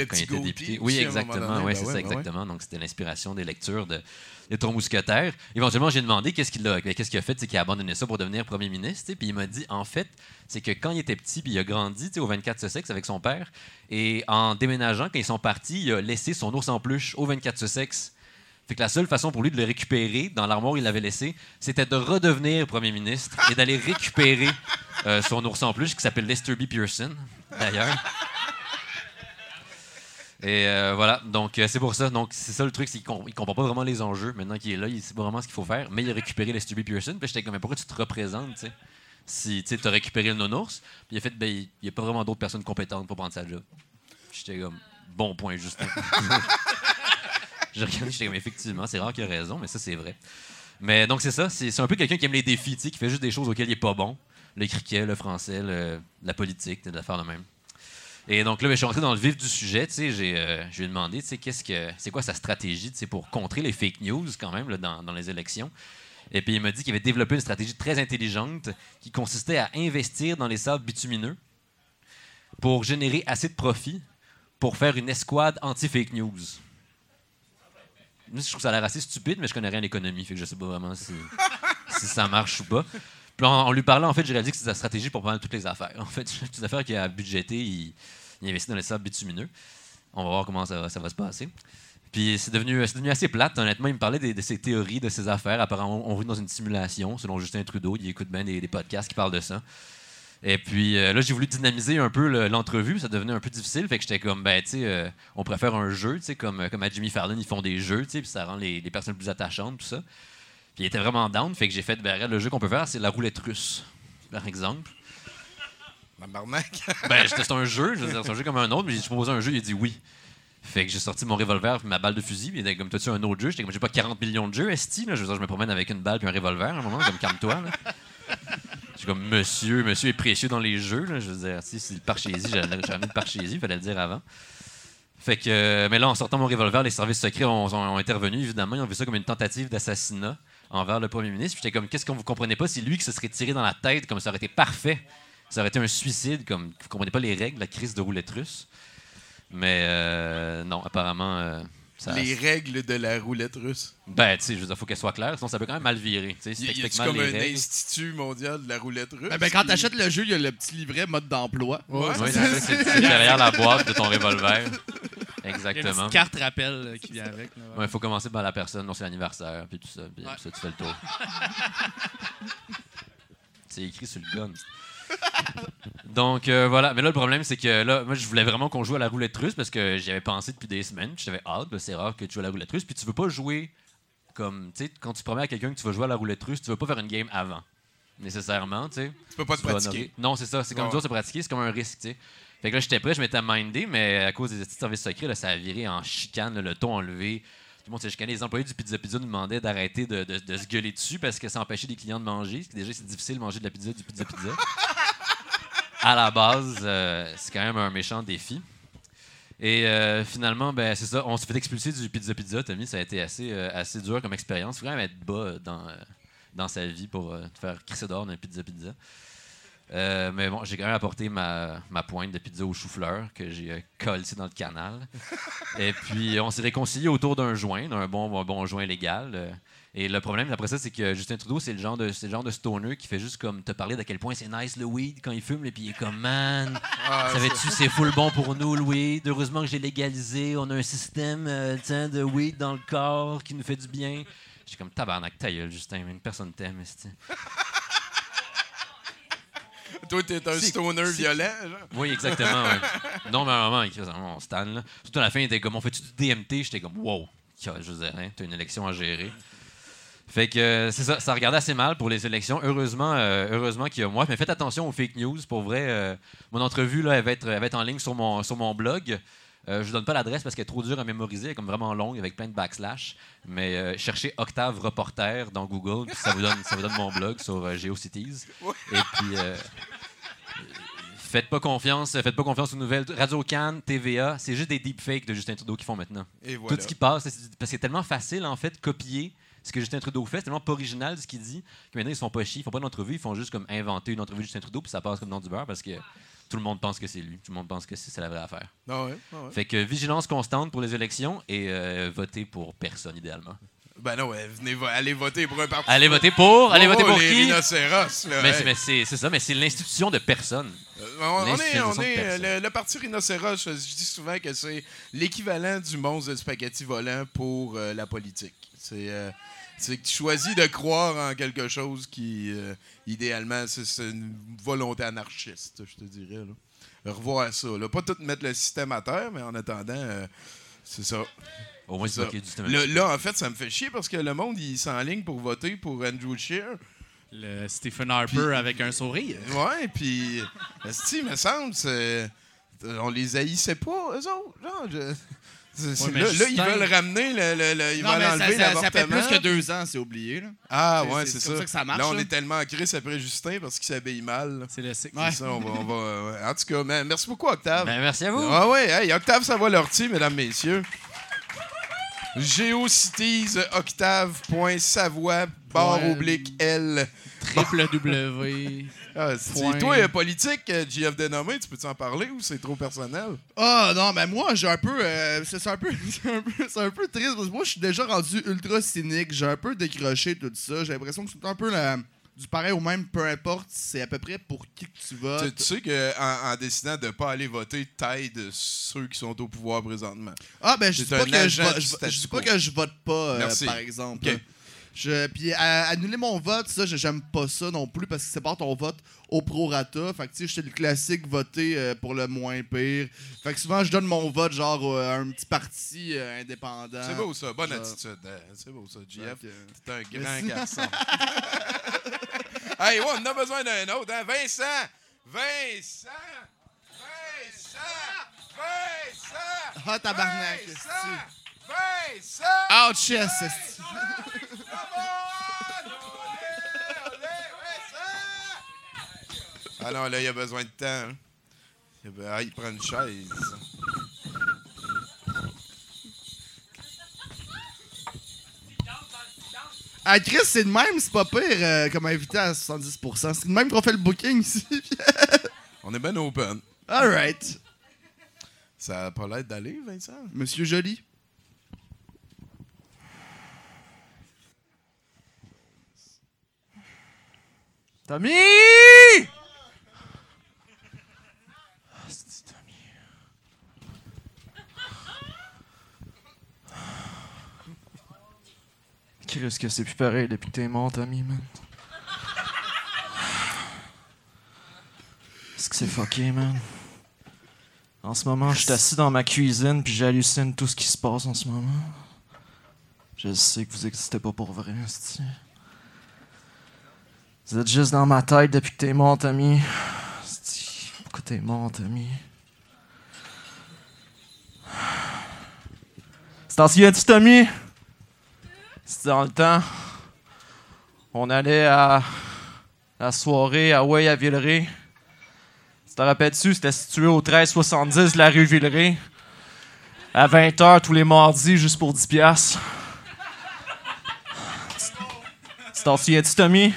quand il était député. Oui, exactement. ouais, Ben c'est ouais, ça, ben exactement. Donc c'était l'inspiration des lectures de les trois mousquetaires. Éventuellement, j'ai demandé qu'est-ce qu'il a, qu'est-ce qu'il a fait, c'est qu'il a abandonné ça pour devenir premier ministre. Puis il m'a dit, en fait, c'est que quand il était petit, puis il a grandi au 24 Sussex avec son père, et en déménageant, quand ils sont partis, il a laissé son ours en peluche au 24 Sussex. Fait que la seule façon pour lui de le récupérer dans l'armoire où il l'avait laissé, c'était de redevenir premier ministre et d'aller récupérer euh, son ours en peluche qui s'appelle Lester B. Pearson, d'ailleurs. Et euh, voilà, donc euh, c'est pour ça. Donc c'est ça le truc, c'est qu'il il comprend pas vraiment les enjeux. Maintenant qu'il est là, il sait pas vraiment ce qu'il faut faire, mais il a récupéré Lester B. Pearson. Puis j'étais comme, mais pourquoi tu te représentes, tu sais? Si tu as récupéré le non-ours, puis il a fait, ben, il n'y a pas vraiment d'autres personnes compétentes pour prendre sa job. J'étais comme, bon point, Justin. J'étais comme, effectivement, c'est rare qu'il a raison, mais ça, c'est vrai. Mais donc, c'est ça. C'est un peu quelqu'un qui aime les défis, qui fait juste des choses auxquelles il n'est pas bon. Le cricket, le français, la politique, des affaires de même. Et donc là, ben, je suis rentré dans le vif du sujet. Tu sais, j'ai, euh, je lui ai demandé, qu'est-ce que, c'est quoi sa stratégie, pour contrer les fake news quand même dans, dans les élections. Et puis il m'a dit qu'il avait développé une stratégie très intelligente qui consistait à investir dans les sables bitumineux pour générer assez de profit pour faire une escouade anti-fake news. Je trouve ça l'air assez stupide, mais je connais rien en économie, fait que je sais pas vraiment si, ça marche ou pas. Puis en, lui parlant, en fait, j'ai réalisé que c'est sa stratégie pour mal toutes les affaires. En fait, toutes les affaires qu'il a budgétées, il, investit dans les sables bitumineux. On va voir comment ça, va- se passer. Puis c'est devenu, assez plate, honnêtement. Il me parlait de, ses théories, de ses affaires. Apparemment, on vit dans une simulation, selon Justin Trudeau. Il écoute bien des podcasts qui parlent de ça. Et puis euh, là, j'ai voulu dynamiser un peu le- l'entrevue. Ça devenait un peu difficile. Fait que j'étais comme, ben, tu sais, euh, on faire un jeu, tu sais, comme, comme à Jimmy Fallon, ils font des jeux, tu sais, puis ça rend les, les personnes plus attachantes, tout ça. Puis il était vraiment down. Fait que j'ai fait, ben, le jeu qu'on peut faire, c'est la roulette russe, par exemple. Tabarnak. Ben, c'était c'est un jeu, je veux dire, c'est un jeu comme un autre, mais j'ai proposé un jeu, il a dit oui. Fait que j'ai sorti mon revolver puis ma balle de fusil, puis il était comme, t'as-tu un autre jeu? J'étais comme, j'ai pas 40 millions de jeux, esti, là. Je veux dire, je me promène avec une balle puis un revolver à un moment, comme, calme-toi, là. Je suis comme, monsieur, monsieur est précieux dans les jeux. Je veux dire, si c'est le parchésie, j'ai amené le parchésie, il fallait le dire avant. Fait que, euh, mais là, en sortant mon revolver, les services secrets ont, intervenu, évidemment. Ils ont vu ça comme une tentative d'assassinat envers le premier ministre. J'étais comme, qu'est-ce qu'on vous comprenez pas? C'est lui qui se serait tiré dans la tête, comme ça aurait été parfait? Ça aurait été un suicide, comme vous comprenez pas les règles, la crise de roulette russe. Mais euh, non, apparemment, euh, ça. Les règles de la roulette russe. Ben, tu sais, je veux dire, faut qu'elle soit claire, sinon ça peut quand même mal virer. Techniquement comme les un règles- institut mondial de la roulette russe? Ben, ben, quand t'achètes le jeu, il y a le petit livret mode d'emploi. Ouais, Oui, c'est- c'est ça, c'est c'est derrière la boîte de ton revolver. Il y a une Exactement. carte rappel euh, qui vient avec. ouais. Il faut commencer par la personne, non, c'est l'anniversaire, puis tout ça, puis Ouais. ça, tu fais le tour. c'est écrit sur le gun. Donc euh, voilà, mais là le problème c'est que là, moi je voulais vraiment qu'on joue à la roulette russe parce que j'y avais pensé depuis des semaines, j'avais hâte, que c'est rare que tu joues à la roulette russe, puis tu veux pas jouer comme, tu sais, quand tu promets à quelqu'un que tu vas jouer à la roulette russe, tu veux pas faire une game avant, nécessairement, tu sais. Tu peux pas te pratiquer. Non, c'est ça. C'est comme dur se pratiquer, c'est comme un risque, tu sais. Fait que là, j'étais prêt, je m'étais mindé, mais à cause des petits services secrets, là, ça a viré en chicane, là, le ton enlevé. Tout le monde s'est chicané. Les employés du Pizza Pizza nous demandaient d'arrêter de, de- de se gueuler dessus parce que ça empêchait les clients de manger. Parce que déjà, c'est difficile de manger de la pizza du Pizza Pizza. à la base, euh, c'est quand même un méchant défi. Et euh, finalement, ben, c'est ça. On s'est fait expulser du Pizza Pizza, Tommy. Ça a été assez, euh, assez dur comme expérience. Il faut quand même être bas dans, dans sa vie pour te faire crisser dehors d'un Pizza Pizza. Mais bon, j'ai quand même apporté ma, ma pointe de pizza au chou-fleur que j'ai collée dans le canal. Et puis, on s'est réconcilié autour d'un joint, d'un bon, bon joint légal. Et le problème, après ça, c'est que Justin Trudeau, c'est le genre de, le genre de stoner qui fait juste comme te parler d'à quel point c'est nice le weed quand il fume, et puis il est comme, man, Ah, savais-tu, c'est full bon pour nous le weed? Heureusement que j'ai légalisé. On a un système euh, tiens, de weed dans le corps qui nous fait du bien. J'étais comme, tabarnak, ta gueule, Justin, man, personne t'aime. Toi, t'es un stoner violent, genre. Oui, exactement. ouais. Non, mais à un moment, il Stan, là. Surtout à la fin, il était comme, on fait-tu du DMT? J'étais comme, wow, je veux dire, hein, t'as une élection à gérer. Fait que euh, c'est ça, ça regardait assez mal pour les élections. Heureusement, euh, heureusement qu'il y a moi. Mais faites attention aux fake news. Pour vrai, euh, mon entrevue, là, elle, va être, elle va être en ligne sur mon, sur mon blog. Euh, je ne donne pas l'adresse parce qu'elle est trop dure à mémoriser, elle est comme vraiment longue avec plein de backslash. Mais euh, cherchez Octave Reporter dans Google, puis ça vous donne, ça vous donne mon blog sur euh, GeoCities. Et puis, faites pas confiance, faites pas confiance aux nouvelles. Radio Cannes, TVA, c'est juste des deepfakes de Justin Trudeau qui font maintenant. Et voilà. Tout ce qui passe, parce que c'est tellement facile en fait de copier ce que Justin Trudeau fait, c'est tellement pas original ce qu'il dit que maintenant ils se font pas chier, ils font pas d'entrevue, ils font juste comme inventer une entrevue de Justin Trudeau puis ça passe comme dans du beurre parce que tout le monde pense que c'est lui, tout le monde pense que c'est la vraie affaire. Ah ouais, ah ouais. Fait que vigilance constante pour les élections et euh, votez pour personne idéalement. Ben non, ouais, venez vo- allez voter pour un parti. Allez voter pour, allez Oh, voter pour les qui? rhinocéros, là, Mais hey. c'est- ça, mais c'est l'institution de personne. Euh, On, on est, on est le, le parti rhinocéros, je, je dis souvent que c'est l'équivalent du monstre de spaghetti volant pour euh, la politique. C'est euh, c'est que tu choisis de croire en quelque chose qui, euh, idéalement, c'est une volonté anarchiste, je te dirais. Là. Revoir ça. Là. Pas tout mettre le système à terre, mais en attendant, euh, c'est ça. Au moins, C'est du système. Là, là, en fait, ça me fait chier parce que le monde, il s'enligne pour voter pour Andrew Scheer. Le Stephen Harper avec un sourire. Ouais, puis, esti, me semble, c'est- on les haïssait pas, eux autres. Genre, je- mais là, là, ils veulent ramener, le, le- le- ils Non, veulent ça, enlever ça, ça fait plus que deux ans, c'est oublié. Là. Ah, ouais, c'est- ça. comme ça que ça marche, Là, on là. est tellement en crise après Justin parce qu'il s'habille mal. C'est le cycle. Ouais. Ça, on va, on va, euh, ouais. En tout cas, merci beaucoup, Octave. Ben, merci à vous. Ah ouais, hey, Octave Savoie Lortie, mesdames, messieurs. Géocities, octave.savoie, barre Point. oblique L. Triple W. Ah, Point. Toi, euh, politique, euh, GF dénommé, tu peux-tu en parler ou c'est trop personnel? Ah non, mais moi, j'ai un peu. euh, c'est un peu, c'est un peu, un peu triste parce que moi, je suis déjà rendu ultra cynique. J'ai un peu décroché tout ça. J'ai l'impression que c'est un peu la, du pareil au même, peu importe, c'est à peu près pour qui que tu votes. tu sais qu'en en, décidant de ne pas aller voter, t'aides ceux qui sont au pouvoir présentement. Ah, ben, je dis pas, que je, vote- je, je dis pas que je vote pas, euh, par exemple. Je, puis à- annuler mon vote, ça, j'aime pas ça non plus parce que c'est pas ton vote au prorata. Fait que tu sais, j'étais le classique voter euh, pour le moins pire. Fait que souvent, je donne mon vote genre euh, à un petit parti euh, indépendant. C'est beau ça, bonne attitude. hein. C'est beau ça, que- T'es un grand Merci. garçon. hey, ouais, on a besoin d'un autre. Hein? Vincent! Vincent! Vincent! Vincent! Ah, tabarnak, Vincent! Vincent! Olé, olé, Vincent! Ah non, là, il a besoin de temps. hein. Ah, il prend une chaise. Ah, Chris, c'est de même, c'est pas pire euh, comme invité à 70%. C'est de même qu'on fait le booking ici. On est bien open. Alright. Ça a pas l'air d'aller, Vincent? Monsieur Joly. Tommy! Asti, Tommy. Qu'est-ce que c'est plus pareil depuis que t'es mort, Tommy, man? Est-ce que c'est fucké, man? En ce moment, je suis assis dans ma cuisine puis j'hallucine tout ce qui se passe en ce moment. Je sais que vous existez pas pour vrai, asti. Vous êtes juste dans ma tête depuis que t'es mort, Tommy. Pourquoi t'es mort, Tommy? C'est t'en souviens-tu, Tommy? C'était dans le temps. On allait à la soirée à Way à Villeray. Tu te rappelles-tu? C'était situé au 1370 de la rue Villeray. À 20h tous les mardis, juste pour 10$. piastres. Tu t'en souviens-tu, Tommy?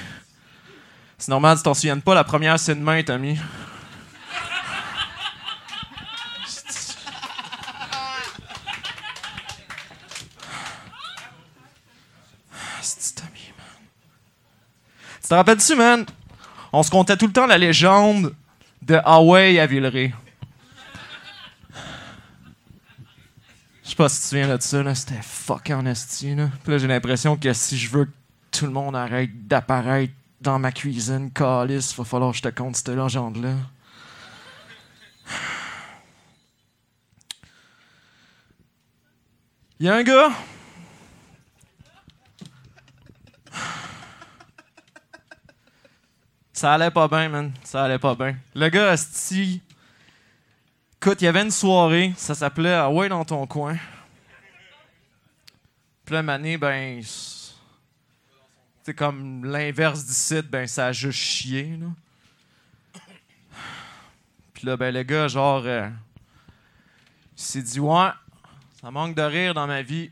C'est normal, tu t'en souviens pas. La première, c'est demain, Tommy. Tu te rappelles-tu, man? On se comptait tout le temps la légende de Hawaii à Villeray. Je sais pas si tu te souviens de ça, là. C'était fucking esti, là. Puis là, j'ai l'impression que si je veux que tout le monde arrête d'apparaître dans ma cuisine, calice, va falloir que je te compte cette légende-là. Il y a un gars? Ça allait pas bien, man. Ça allait pas bien. Le gars, esti. Écoute, il y avait une soirée, ça s'appelait Ah ouais dans ton coin. Puis là, mané, ben. Comme l'inverse d'ici, ben ça a juste chié. Puis là, ben le gars, genre. euh, il s'est dit, ouais, ça manque de rire dans ma vie.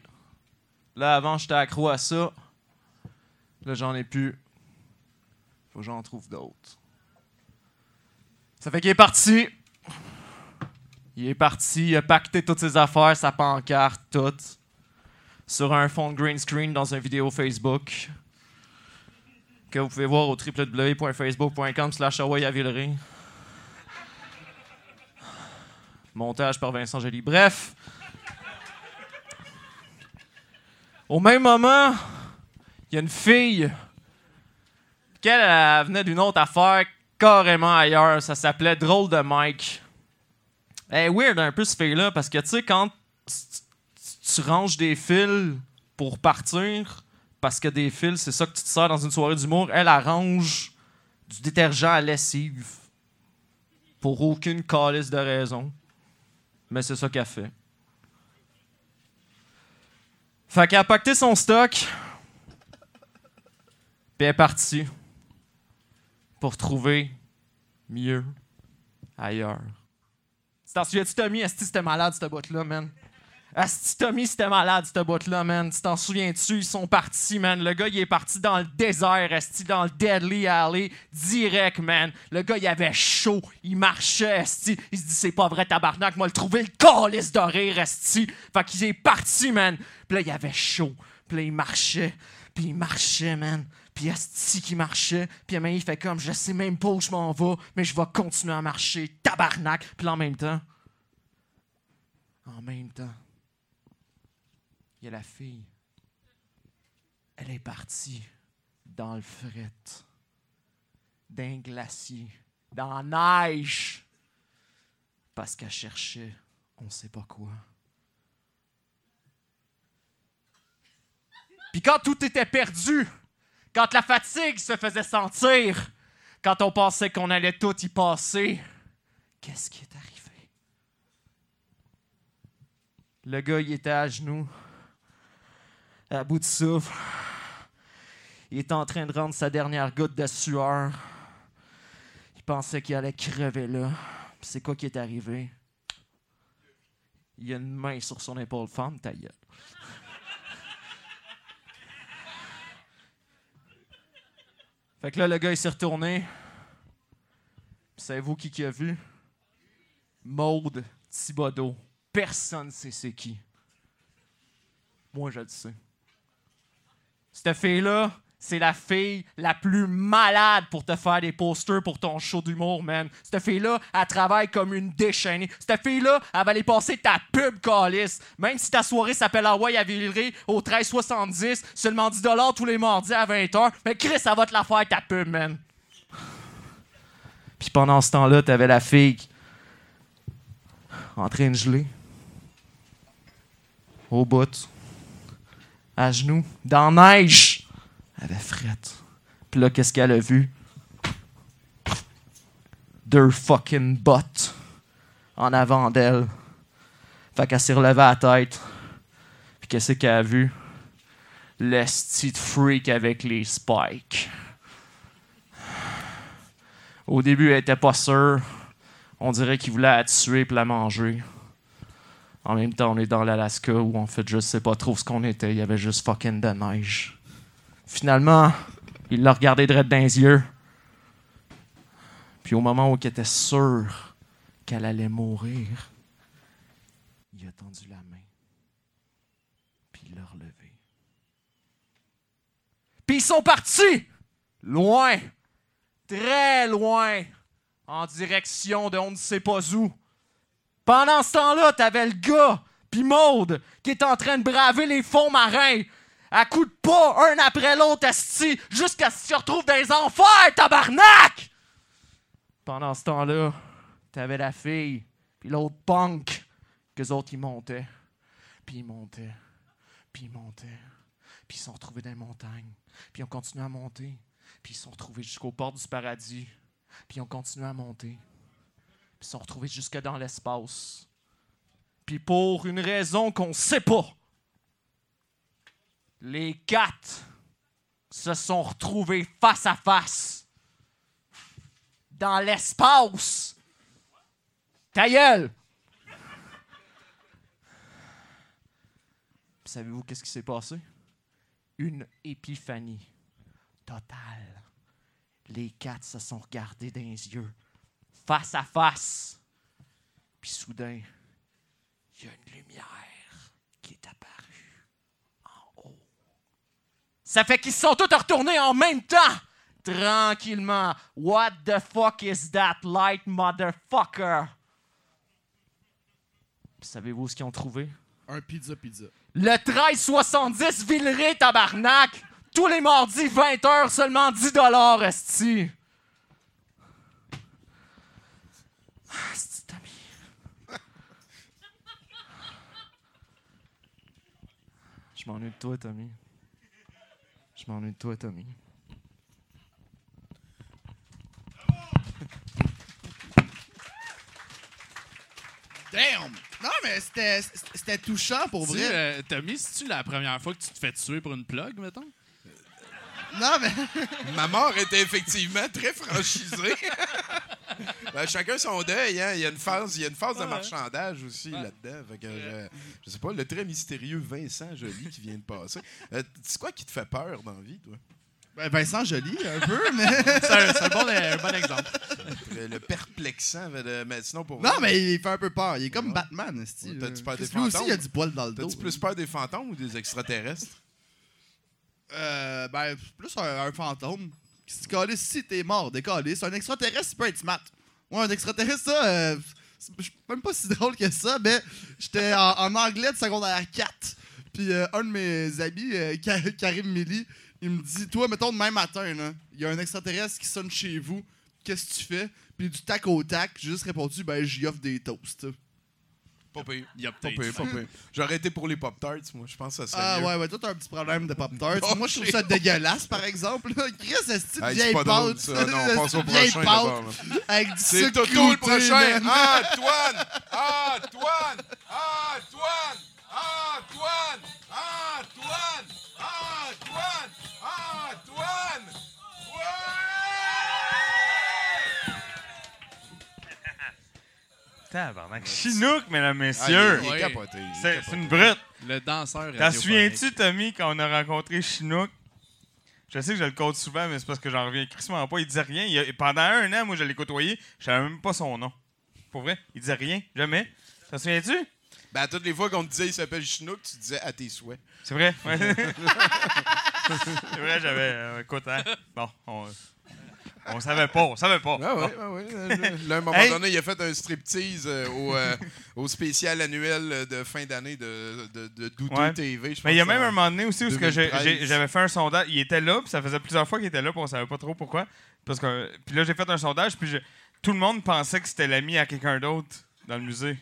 Là, avant, j'étais accro à ça. Là, j'en ai plus. Faut que j'en trouve d'autres. Ça fait qu'il est parti. Il est parti, il a pacté toutes ses affaires, sa pancarte, tout. Sur un fond de green screen dans une vidéo Facebook. Que vous pouvez voir au www.facebook.com slash. Montage par Vincent Joly. Bref. Au même moment, il y a une fille qu'elle elle venait d'une autre affaire carrément ailleurs. Ça s'appelait Drôle de Mike. Elle est weird un peu ce fille-là parce que tu sais, quand tu ranges des fils pour partir, parce que des fils, c'est ça que tu te sers dans une soirée d'humour, elle arrange du détergent à lessive pour aucune calice de raison. Mais c'est ça qu'elle fait. Fait qu'elle a pacté son stock, puis elle est partie pour trouver mieux ailleurs. Tu t'en souviens-tu, Tommy? Asti, c'était malade, cette boîte-là, man. Asti, Tommy, c'était malade, cette boîte-là, man. Tu t'en souviens-tu? Ils sont partis, man. Le gars, il est parti dans le désert, Asti, dans le Deadly Alley, direct, man. Le gars, il avait chaud. Il marchait, Asti. Il se dit, c'est pas vrai, tabarnak. Moi, le trouver le calice de rire, Asti. Fait qu'il est parti, man. Puis là, il avait chaud. Puis là, il marchait. Puis il marchait, man. Puis Asti qui marchait. Puis il fait comme, je sais même pas où je m'en vais, mais je vais continuer à marcher. Tabarnak. Puis en même temps, en même temps, il y a la fille. Elle est partie dans le fret, d'un glacier, dans la neige, parce qu'elle cherchait on sait pas quoi. Puis quand tout était perdu, quand la fatigue se faisait sentir, quand on pensait qu'on allait tout y passer, qu'est-ce qui est arrivé? Le gars, il était à genoux, à bout de souffle. Il était en train de rendre sa dernière goutte de sueur. Il pensait qu'il allait crever là. C'est quoi qui est arrivé? Il a une main sur son épaule. Femme, ta gueule. Fait que là, le gars, il s'est retourné. Savez-vous qui qui a vu? Maude Thibodeau. Personne ne sait c'est qui. Moi, je le sais. Cette fille-là, c'est la fille la plus malade pour te faire des posters pour ton show d'humour, man. Cette fille-là, elle travaille comme une déchaînée. Cette fille-là, elle va aller passer ta pub, calice. Même si ta soirée s'appelle Hawaii à Villeray au 1370, seulement 10 tous les mardis à 20h. Mais Chris, ça va te la faire ta pub, man. Puis pendant ce temps-là, t'avais la fille en train de geler. Au bout. À genoux. Dans neige. Elle avait frette. Puis là, qu'est-ce qu'elle a vu? Deux fucking bottes en avant d'elle. Fait qu'elle s'est relevée à la tête. Puis qu'est-ce qu'elle a vu? Le style freak avec les spikes. Au début, elle était pas sûre. On dirait qu'il voulait la tuer puis la manger. En même temps, on est dans l'Alaska où en fait, je sais pas trop ce qu'on était. Il y avait juste fucking de neige. Finalement, il l'a regardé droit dans les yeux. Puis au moment où il était sûr qu'elle allait mourir, il a tendu la main. Puis il l'a relevé. Puis ils sont partis! Loin! Très loin! En direction de on ne sait pas où. Pendant ce temps-là, t'avais le gars, puis Maude, qui est en train de braver les fonds marins. À coups de pas, un après l'autre, asti, jusqu'à ce qu'il se retrouve dans les enfers, tabarnak! Pendant ce temps-là, t'avais la fille, puis l'autre punk, qu'eux autres, ils montaient. Puis ils montaient, puis ils montaient, puis ils sont retrouvés dans les montagnes, puis ils ont continué à monter, puis ils sont retrouvés jusqu'aux portes du paradis, puis ils ont continué à monter, ils sont retrouvés jusque dans l'espace. Puis pour une raison qu'on sait pas, les quatre se sont retrouvés face à face dans l'espace. Ta gueule! Savez-vous qu'est-ce qui s'est passé? Une épiphanie totale. Les quatre se sont regardés dans les yeux, face à face. Puis soudain, il y a une lumière qui est apparue en haut. Ça fait qu'ils sont tous retournés en même temps. Tranquillement. What the fuck is that light, motherfucker? Savez-vous ce qu'ils ont trouvé? Un pizza pizza. Le 1370 Villeray, tabarnak! Tous les mardis, 20h, seulement 10 dollars, esti. Esti, Tommy. Je m'ennuie de toi, Tommy. Je m'ennuie de toi, Tommy. Damn! Non, mais c'était c'était touchant pour vrai. euh, Tommy, c'est-tu la première fois que tu te fais tuer pour une plug, mettons? Non, mais. Ma mort était effectivement très franchisée. Ben, chacun son deuil, hein. Il y a une phase, il y a une phase de marchandage aussi là-dedans. Je, je sais pas, le très mystérieux Vincent Joly qui vient de passer. Euh, c'est quoi qui te fait peur dans la vie, toi? Ben, Vincent Joly, un peu, mais. C'est un, bon, un bon exemple. Le, le perplexant, mais, sinon pour Non, mais il fait un peu peur. Il est comme Ouais. Batman, là. t'as-tu peur des que Lui aussi, fantômes? il a du poil dans le dos. T'as-tu plus peur des fantômes ou des extraterrestres? Euh, ben, plus un, fantôme. Si tu si t'es mort, décalisse. Un extraterrestre, il peut être smart. Moi, un extraterrestre, ça, euh, c'est je même pas si drôle que ça, mais j'étais en, anglais de secondaire 4. Puis euh, un de mes amis, euh, Ka- Karim Milly, il me dit Toi, mettons, demain matin, il y a un extraterrestre qui sonne chez vous. Qu'est-ce que tu fais? Puis du tac au tac, j'ai juste répondu Ben, j'y offre des toasts. Pas pire. Il y a Pas peut-être pire, pas pire. J'aurais été pour les Pop-Tarts, moi. Je pense que ça serait Ah mieux. ouais, ouais, toi t'as un petit problème de Pop-Tarts. Oh, Moi je trouve ça dégueulasse par exemple. Chris, c'est Hey, vieille pâte. ça. Non, on passe au prochain pâte. Avec du C'est Toto le prochain. Antoine! Antoine! Antoine! Antoine! Antoine! Antoine! Tabarnak. Chinook, mesdames, Ah, messieurs. il est Ouais. capoté. il est C'est capoté. c'est une brute. Le danseur. T'en radiophonique. souviens-tu, Tommy, quand on a rencontré Chinook? Je sais que je le compte souvent, mais c'est parce que j'en reviens crissement pas. Il disait rien. Il a- pendant un an, moi, je l'ai côtoyé. Je savais même pas son nom. Pour vrai, il disait rien. Jamais. T'en souviens-tu? Ben, toutes les fois qu'on te disait il s'appelle Chinook, tu disais à tes souhaits. C'est vrai? Ouais. c'est vrai, j'avais. euh, écoute, hein? Bon, on, on savait pas. On savait pas. Ah ah. Là, à un moment Hey. donné, il a fait un striptease euh, au, euh, au spécial annuel de fin d'année de, de, de Ouais. TV. je Mais il y a même un moment donné aussi où ce que j'ai- 2013. j'ai- j'avais fait un sondage. Il était là, puis ça faisait plusieurs fois qu'il était là, puis on savait pas trop pourquoi. Parce que, puis là, j'ai fait un sondage, puis je- tout le monde pensait que c'était l'ami à quelqu'un d'autre dans le musée.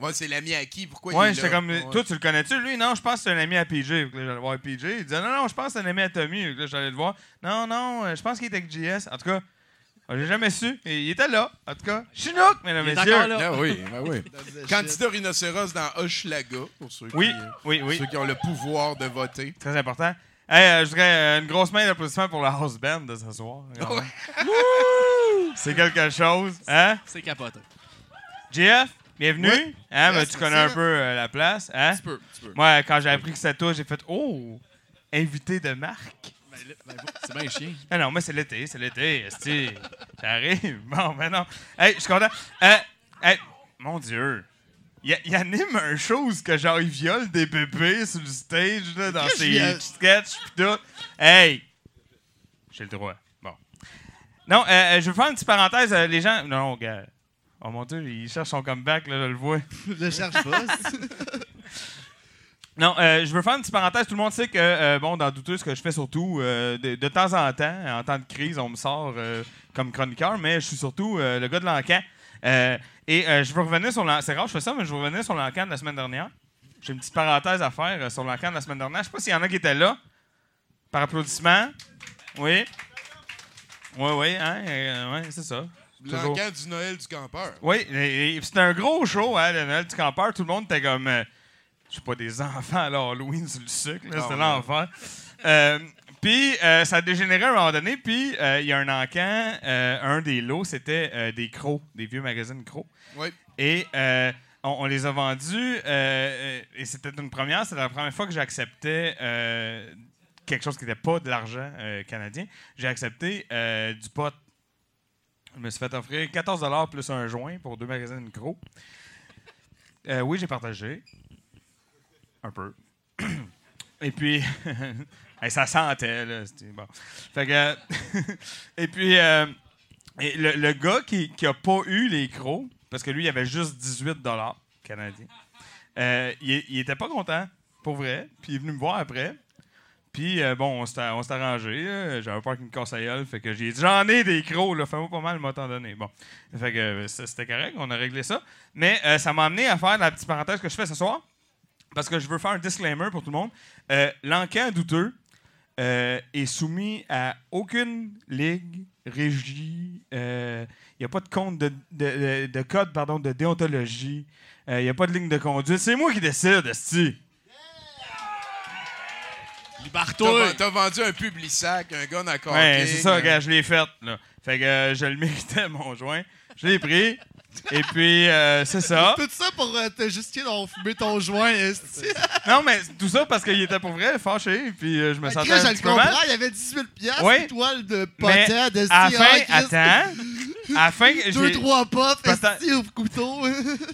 Ouais, c'est l'ami à qui? Pourquoi il Ouais, est j'étais là? comme. Ouais. Toi, tu le connais-tu, lui? Non, je pense que c'est un ami à PJ. J'allais voir PJ. Il disait, non, non, je pense que c'est un ami à Tommy. J'allais le voir. Non, non, euh, je pense qu'il était avec JS. En tout cas, j'ai jamais su. Et il était là. En tout cas, Chinook, mesdames et Il est messieurs. Ah oui, ben oui. Candidat rhinocéros dans Hochelaga, pour ceux, Oui, qui, euh, oui, oui. ceux qui ont le pouvoir de voter. Très important. Hey, euh, je voudrais euh, une grosse main d'applaudissement pour la house band de ce soir. C'est quelque chose. Hein? C'est capoté. JF, bienvenue. Hein, Yes, tu connais un peu euh, la place. Hein? Un petit peu, un petit peu. Moi, quand j'ai appris que c'était toi, j'ai fait Oh, invité de marque. Ben, ben, c'est bien chien. Ah non, mais c'est l'été, c'est l'été. J'arrive. Bon, ben non. Hey, je suis content. Euh, hey, mon Dieu. Il, il anime un chose que genre, il viole des bébés sur le stage, là, dans ses sketchs pis tout. Hey! J'ai le droit. Bon. Non, euh, euh, je veux faire une petite parenthèse. les gens. Non, non, gars. Oh mon Dieu, il cherche son comeback, là, je le vois. Je le cherche pas. Non, euh, je veux faire une petite parenthèse. Tout le monde sait que, euh, bon, dans Douteux, ce que je fais surtout, euh, de, de temps en temps, en temps de crise, on me sort comme chroniqueur, mais je suis surtout le gars de l'encan. Et euh, je veux revenir sur l'encan. C'est rare je fais ça, mais je veux revenir sur l'encan de la semaine dernière. J'ai une petite parenthèse à faire sur l'encan de la semaine dernière. Je sais pas s'il y en a qui étaient là. Par applaudissement. Oui. Oui, oui, hein, ouais, c'est ça. L'encan du Noël du campeur. Oui, c'était un gros show, hein, le Noël du campeur. Tout le monde était comme, euh, je sais pas, des enfants à l'Halloween sur le sucre. là, Oh, C'était l'enfer. Euh, puis euh, ça a dégénéré à un moment donné. Puis euh, il y a un encan, un des lots, c'était des crocs, des vieux magazines crocs. Oui. Et on, on les a vendus. et c'était une première. C'était la première fois que j'acceptais quelque chose qui n'était pas de l'argent canadien. J'ai accepté du pot. Je me suis fait offrir 14 plus un joint pour deux magazines crocs. Euh, oui, j'ai partagé. Un peu. Et puis, ça sentait, là. Bon. Fait que, et puis, euh, et le, gars qui n'a pas eu les crocs, parce que lui, il avait juste 18 canadiens, euh, il, il était pas content, pour vrai. Puis il est venu me voir après. Puis, euh, bon, on s'est arrangé. là. J'avais peur qu'il me casse la gueule. Fait que j'ai dit, j'en ai des crocs, là. Fais-moi pas mal, m'a t'en donné. Bon. Fait que euh, c'était correct. On a réglé ça. Mais euh, ça m'a amené à faire la petite parenthèse que je fais ce soir. Parce que je veux faire un disclaimer pour tout le monde. Euh, L'encan douteux euh, est soumis à aucune ligue, régie. Il n'y a pas de compte de code pardon, de déontologie. Il n'y a pas de ligne de conduite. C'est moi qui décide, esti. T'as T'as vendu un Publisac, un gun à camping. Ouais, c'est ça, gars, je l'ai fait. Là. Fait que euh, je le méritais, mon joint. Je l'ai pris. Et puis, euh, c'est ça. Tout ça pour euh, te justifier d'avoir fumé ton joint. esti. Non, mais tout ça parce qu'il était pour vrai fâché. Puis euh, je me sentais là, un je petit le peu comprends, mal. il y avait 18 piastres, Oui. une toile de potet, de à fin, attends. À la fin, Deux, j'ai- trois puffs, Peut-être- esti, au couteau.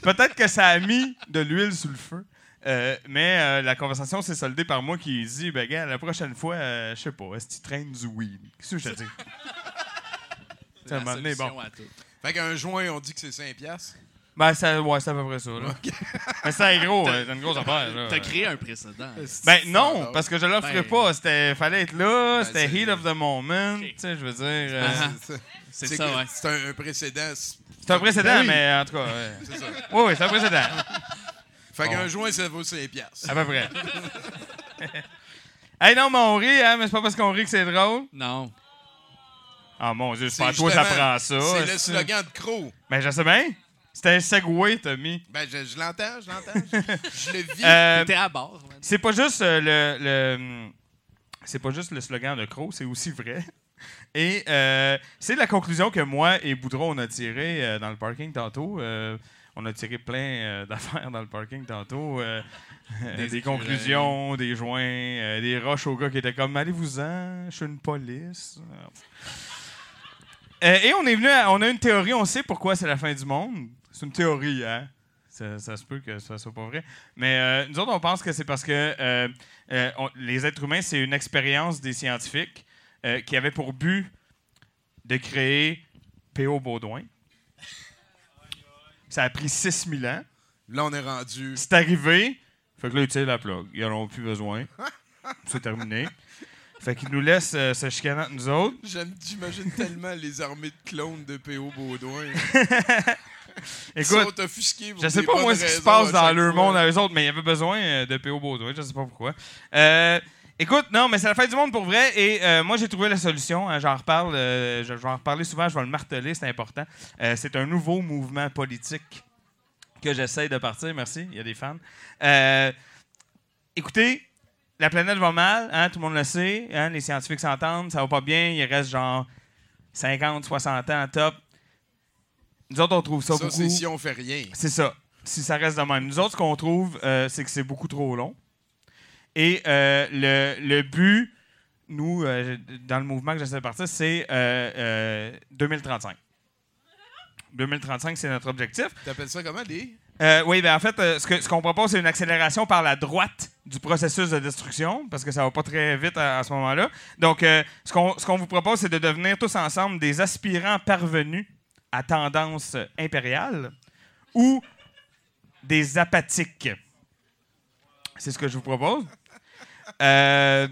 peut-être que ça a mis de l'huile sur le feu. Euh, mais euh, la conversation s'est soldée par moi qui dit ben gars, la prochaine fois, euh, je sais pas, est-ce que tu traînes du weed? Qu'est-ce que je te dis? C'est la un moment donné, solution bon. à tout. Fait qu'un joint, on dit que c'est 5 piastres? Ben, ça, ouais, c'est à peu près ça. Là. Mais c'est gros, euh, c'est une grosse affaire. Là. T'as créé un précédent. Ben non, parce que je l'offrais Ben- pas. C'était, fallait être là, c'était c'est- heat of the moment. Tu sais, je veux dire. euh, Ah, C'est- ça, que- ouais. C'est un, un précédent. c'est- c'est un précédent, Ben oui. mais en tout cas. ouais. C'est ça. Oui, oui, c'est un précédent. Fait qu'un joint, ça vaut 5 piastres. À peu près. hey, non, mais on rit, hein, mais c'est pas parce qu'on rit que c'est drôle. Non. Ah, mon Dieu, c'est pas toi, ça justement- prend ça. C'est le slogan de Crow. Ben, je sais bien. C'était un segway, Tommy. Ben, je, je l'entends, je l'entends. Je, je le vis. Euh, T'es à bord. man. c'est pas juste euh, le. le- c'est pas juste le slogan de Crow, c'est aussi vrai. Et euh, c'est la conclusion que moi et Boudreau, on a tiré euh, dans le parking tantôt. Euh, on a tiré plein euh, d'affaires dans le parking tantôt. euh, des, Des conclusions, des joints, euh, des roches au gars qui étaient comme Allez-vous-en, je suis une police. Et on est venu, à- on a une théorie, on sait pourquoi c'est la fin du monde. C'est une théorie, hein? Ça, ça se peut que ça soit pas vrai. Mais euh, nous autres, on pense que c'est parce que euh, euh, on- les êtres humains, c'est une expérience des scientifiques qui avait pour but de créer P.O. Baudouin. Ça a pris 6000 ans. Là, on est rendu. C'est arrivé. Fait que là, ils tirent la plug. Ils n'en ont plus besoin. C'est terminé. Fait qu'ils nous laissent euh, se chicaner entre nous autres. J'aime- J'imagine tellement les armées de clones de P.O. Baudouin. Ils Écoute, sont offusqués pour Je sais des pas bonnes moi ce qui se raisons passe à dans chaque leur fois. monde à eux autres, mais il y avait besoin euh, de P.O. Baudouin, je sais pas pourquoi. Euh, écoute, non, mais c'est la fin du monde pour vrai, et euh, moi j'ai trouvé la solution. hein, j'en reparle, euh, je, je vais en reparler souvent, je vais le marteler, c'est important. Euh, c'est un nouveau mouvement politique que j'essaye de partir. Merci, il y a des fans. Écoutez, la planète va mal, hein, tout le monde le sait, hein, les scientifiques s'entendent, ça va pas bien, il reste genre 50, 60 ans top. Nous autres, on trouve ça, Ça, beaucoup. c'est si on fait rien. C'est ça. Si ça reste de même. Nous autres, ce qu'on trouve, c'est que c'est beaucoup trop long. Et euh, le, le but, nous, euh, dans le mouvement que j'essaie de partir, c'est euh, euh, 2035. 2035, c'est notre objectif. T'appelles ça comment, des? Euh, oui, ben en fait, ce que- ce qu'on propose, c'est une accélération par la droite du processus de destruction, parce que ça va pas très vite à, à ce moment-là. Donc, ce qu'on ce qu'on vous propose, c'est de devenir tous ensemble des aspirants parvenus à tendance impériale ou des apathiques. C'est ce que je vous propose. Euh,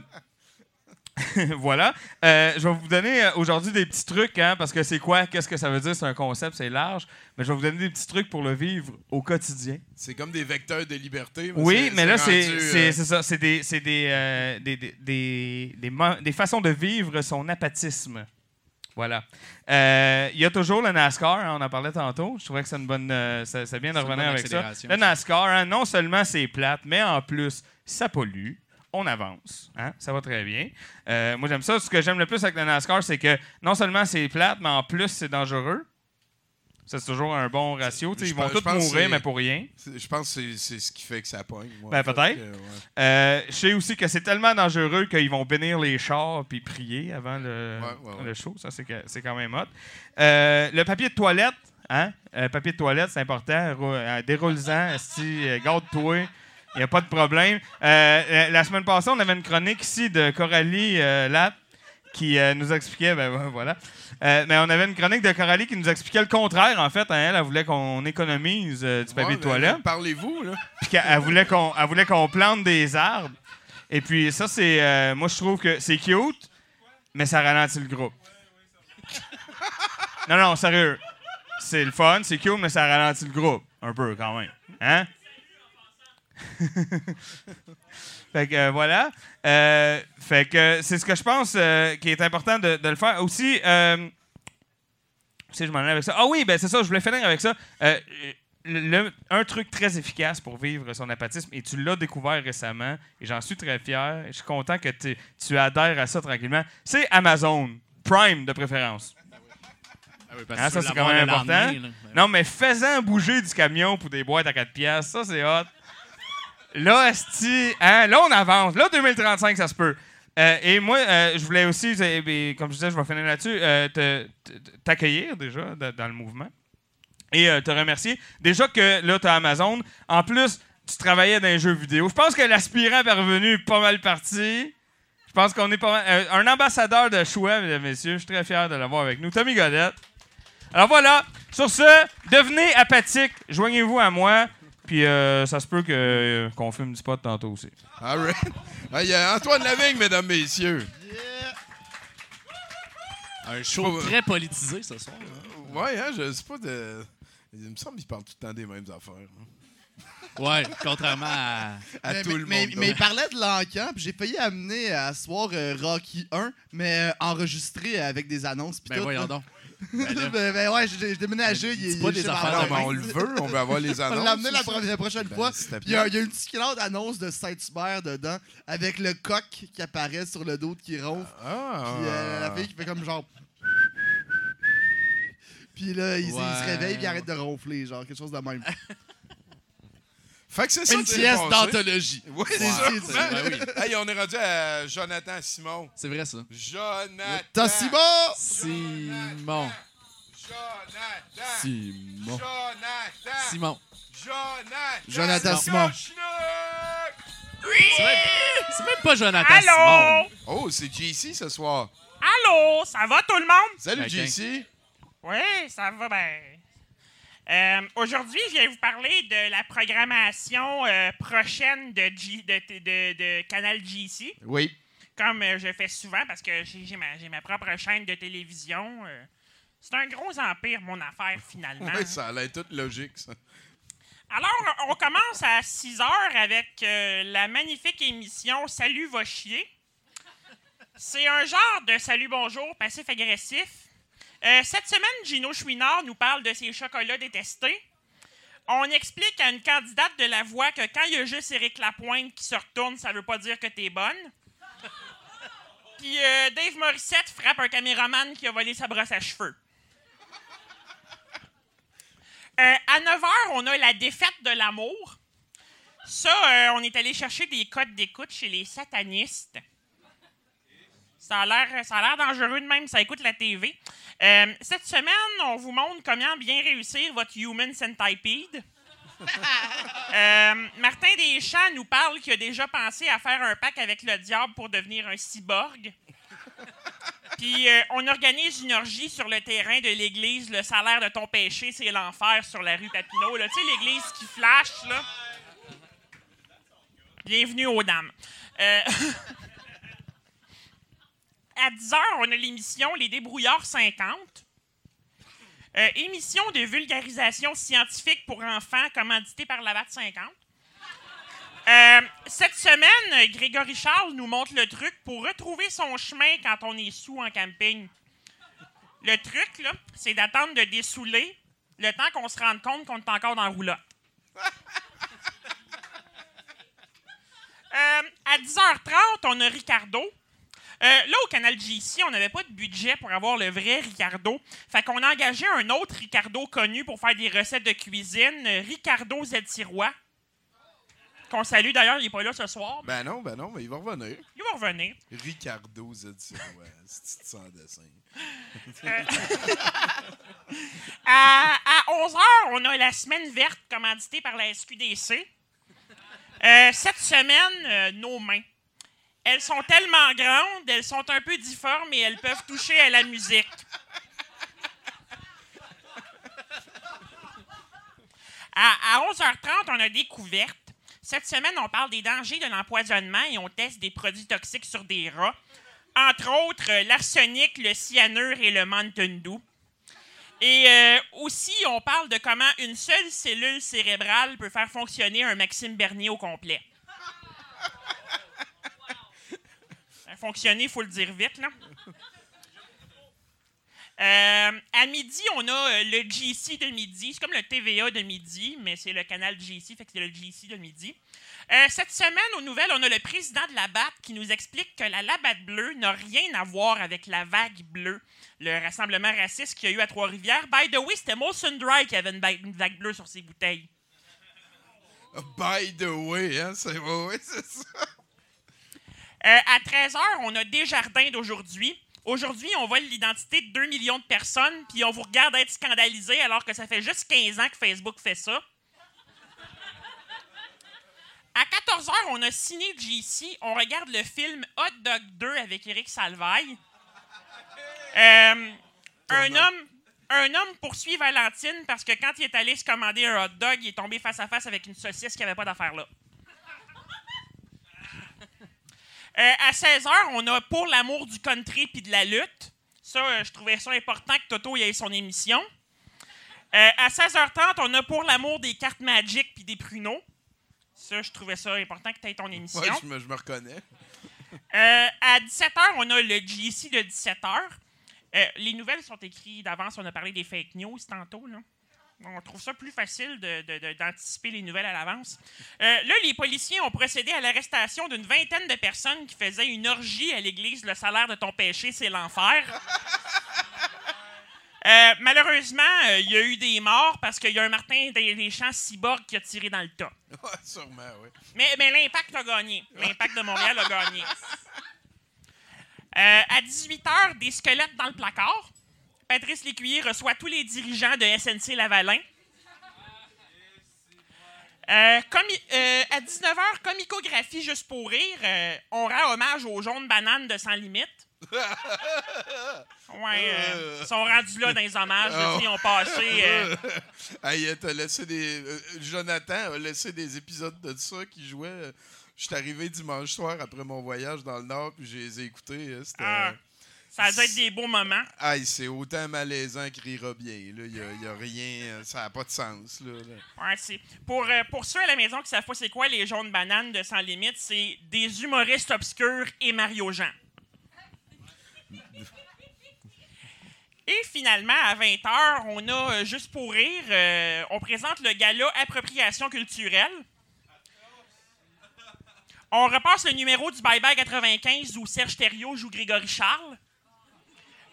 voilà. Euh, je vais vous donner euh, aujourd'hui des petits trucs, hein, parce que c'est quoi? Qu'est-ce que ça veut dire? C'est un concept, c'est large. Mais je vais vous donner des petits trucs pour le vivre au quotidien. C'est comme des vecteurs de liberté. Oui, mais là, c'est euh, ça. C'est des, des, euh, des, des, des, façons de vivre son apathisme. Voilà. Il y a toujours le NASCAR, hein, on en parlait tantôt. Je trouvais que c'est une bonne. c'est c'est bien de revenir avec ça. Le ça. NASCAR, hein, non seulement c'est plate, mais en plus, ça pollue. On avance. hein, Ça va très bien. Euh, moi, j'aime ça. Ce que j'aime le plus avec le NASCAR, c'est que non seulement c'est plate, mais en plus, c'est dangereux. Ça, c'est toujours un bon ratio. Ils vont tous mourir, mais pour rien. Je pense que c'est- ce qui fait que ça pogne. Ben, peut-être. ouais. Euh, je sais aussi que c'est tellement dangereux qu'ils vont bénir les chars puis prier avant le, Ouais, ouais, ouais. le show. Ça, c'est, que- c'est quand même hot. Euh, le papier de toilette, hein? Euh, papier de toilette, c'est important. Rou- Déroule-en, garde-toi. Il n'y a pas de problème. Euh, la- la semaine passée, on avait une chronique ici de Coralie euh, Lapp qui euh, nous expliquait, ben voilà. Euh, mais on avait une chronique de Coralie qui nous expliquait le contraire, en fait. hein. elle, elle voulait qu'on économise euh, du papier Ouais, de ben, toilette Parlez-vous, là. puis qu'elle elle voulait qu'on elle voulait qu'on plante des arbres. Et puis ça c'est euh, moi je trouve que c'est cute, mais ça ralentit le groupe. non non, sérieux. C'est le fun, c'est cute mais ça ralentit le groupe un peu quand même. Hein? Fait que euh, voilà. Euh, fait que c'est ce que je pense euh, qui est important de, de le faire. Aussi, euh, sais, je m'en allais avec ça. Ah oui, ben c'est ça, je voulais finir avec ça. Le- un truc très efficace pour vivre son apathisme, et tu l'as découvert récemment, et j'en suis très fier. Je suis content que tu- tu adhères à ça tranquillement. C'est Amazon. Prime de préférence. Ah oui, parce que ça, c'est quand même important. Non, mais faisant bouger du camion pour des boîtes à 4 piastres, ça, c'est hot. Là, hein, là, on avance. Là, 2035, ça se peut. Euh, et moi, euh, je voulais aussi, ben, comme je disais, je vais finir là-dessus, euh, t'accueillir déjà da- dans le mouvement et te remercier. Déjà que là, tu as Amazon. En plus, tu travaillais dans les jeux vidéo. Je pense que l'aspirant est revenu est pas mal parti. Je pense qu'on est pas mal. un ambassadeur de choix, mesdames et messieurs. Je suis très fier de l'avoir avec nous. Tommy Godette. Alors voilà, sur ce, devenez apathique, joignez-vous à moi, puis euh, ça se peut que, euh, qu'on filme du spot tantôt aussi. All right. Ah, Il y a Antoine Lavigne, mesdames, messieurs. Un show très politisé ce soir. Ouais, hein, je sais pas de. Il me semble qu'il parle tout le temps des mêmes affaires. hein. Ouais, contrairement à. À mais, tout mais- le monde. mais il parlait de l'encan, puis j'ai failli amener à ce soir euh, Rocky 1, mais euh, enregistré avec des annonces. Puis Ben tout, voyons là. donc. ben, ben ouais, j'ai déménagé. il- dis il pas des affaires de on le veut, on veut avoir les On va annonces. l'amener la, pro- la prochaine Ben, fois. il y, a- plaît. il y a une petite annonce de Saint-Hubert dedans, avec le coq qui apparaît sur le dos qui ronfle. Ah. Puis euh, la fille qui fait comme genre. Puis là, il, il se réveille, puis il arrête de ronfler, genre quelque chose de même. Fait que c'est ça Une pièce d'anthologie. Oui, C'est- ça. Ben oui. Hey, on est rendu à Jonathan Simon. C'est vrai ça. Jonathan. T'as Simon! Simon. Jonathan. Simon. Jonathan. Simon. Jonathan. Jonathan Simon. C'est même, c'est même pas Jonathan Simon. Oh, c'est JC ce soir. Allô, ça va tout le monde? Salut Ben, JC. Oui, ça va bien. Euh, Aujourd'hui, je viens vous parler de la programmation euh, prochaine de, G- de, de- de Canal GC, Oui. comme euh, je fais souvent parce que j'ai ma, ma propre chaîne de télévision. C'est un gros empire, mon affaire, finalement. Oui, ça a l'air tout logique, ça. Alors, on commence à 6 heures avec la magnifique émission Salut va chier. C'est un genre de salut bonjour passif-agressif. Euh, cette semaine, Gino Chouinard nous parle de ses chocolats détestés. On explique à une candidate de la voix que quand il y a juste Éric Lapointe qui se retourne, ça veut pas dire que t'es bonne. Puis euh, Dave Morissette frappe un caméraman qui a volé sa brosse à cheveux. Euh, à 9h, on a la défaite de l'amour. Ça, on est allé chercher des codes d'écoute chez les satanistes. Ça a l'air, ça a l'air dangereux de même, ça écoute la TV. Euh, cette semaine, on vous montre comment bien réussir votre Human Centipede. Euh, Martin Deschamps nous parle qu'il a déjà pensé à faire un pack avec le diable pour devenir un cyborg. Puis euh, on organise une orgie sur le terrain de l'église. Le salaire de ton péché, c'est l'enfer sur la rue Papineau. là. Tu sais, l'église qui flash, là. Bienvenue aux dames. Euh, à 10h, on a l'émission Les Débrouillards 50. Euh, émission de vulgarisation scientifique pour enfants commanditée par la BAT 50. Euh, cette semaine, Grégory Charles nous montre le truc pour retrouver son chemin quand on est sous en camping. Le truc, c'est d'attendre de dessouler le temps qu'on se rende compte qu'on est encore dans le roulotte. Euh, à 10h30, on a Ricardo. Euh, là, au Canal GC, on n'avait pas de budget pour avoir le vrai Ricardo. Fait qu'on a engagé un autre Ricardo connu pour faire des recettes de cuisine, euh, Ricardo Z. Sirois. Qu'on salue d'ailleurs, il n'est pas là ce soir. Ben non, ben non, mais il va revenir. Il va revenir. Ricardo Zedsirois, c'est sans dessin. À, 11h, on a la semaine verte commanditée par la SQDC. Euh, cette semaine, euh, nos mains. Elles sont tellement grandes, elles sont un peu difformes et elles peuvent toucher à la musique. À, à 11h30, on a découverte. Cette semaine, on parle des dangers de l'empoisonnement et on teste des produits toxiques sur des rats. Entre autres, euh, l'arsenic, le cyanure et le Mountain Dew. Et euh, aussi, on parle de comment une seule cellule cérébrale peut faire fonctionner un Maxime Bernier au complet. Fonctionner, il faut le dire vite, là. Euh, à midi, on a euh, le GC de midi. C'est comme le TVA de midi, mais c'est le canal GC, fait que c'est le GC de midi. Euh, cette semaine, aux nouvelles, on a le président de la BAT qui nous explique que la Labatte bleue n'a rien à voir avec la vague bleue, le rassemblement raciste qu'il y a eu à Trois-Rivières. By the way, c'était Molson Dry qui avait une, vague bleue sur ses bouteilles. By the way, hein, c'est c'est ça. Euh, à 13h, on a Desjardins d'aujourd'hui. Aujourd'hui, on vole l'identité de 2 millions de personnes, puis on vous regarde être scandalisé alors que ça fait juste 15 ans que Facebook fait ça. À 14h, on a Ciné GC. On regarde le film Hot Dog 2 avec Eric Salvaille. Euh, un, homme, un homme poursuit Valentine parce que quand il est allé se commander un hot dog, il est tombé face à face avec une saucisse qui n'avait pas d'affaire là. Euh, à 16h, on a Pour l'amour du country puis de la lutte. Ça, euh, je trouvais ça important que Toto y ait son émission. Euh, à 16h30, on a Pour l'amour des cartes magiques puis des pruneaux. Ça, je trouvais ça important que tu aies ton émission. Ouais, je me, je me reconnais. À 17h, on a le GC de 17h. Euh, les nouvelles sont écrites d'avance. On a parlé des fake news tantôt. Là. On trouve ça plus facile d'anticiper les nouvelles à l'avance. Euh, là, les policiers ont procédé à l'arrestation d'une vingtaine de personnes qui faisaient une orgie à l'église Le salaire de ton péché, c'est l'enfer. Euh, malheureusement, euh, il y a eu des morts parce qu'il y a un Martin des, des Champs cyborg qui a tiré dans le tas. Ouais, sûrement, oui. Mais, mais l'impact a gagné. L'impact de Montréal a gagné. Euh, à 18h, des squelettes dans le placard. Patrice Lécuyer reçoit tous les dirigeants de SNC Lavalin. Euh, euh, à 19h, comicographie juste pour rire. euh, on rend hommage aux jaunes bananes de Sans Limite. Ouais, ils sont rendus là dans les hommages. sais, Ils ont passé. Hey, t'as laissé des. Jonathan a laissé des épisodes de ça qui jouaient. Je suis arrivé dimanche soir après mon voyage dans le Nord, puis je les ai écoutés. euh, C'était. ah, ça dû être des beaux moments. Aïe, c'est autant malaisant que rira bien. Il n'y a, y a rien. Ça n'a pas de sens. Là, là. Ouais, c'est- pour, euh, pour ceux à la maison qui savent pas c'est quoi les jaunes bananes de Sans Limite, c'est des humoristes obscurs et Mario Jean. Et finalement, à 20h, on a, euh, juste pour rire, euh, on présente le gala Appropriation culturelle. On repasse le numéro du Bye Bye 95 où Serge Thériault joue Grégory Charles.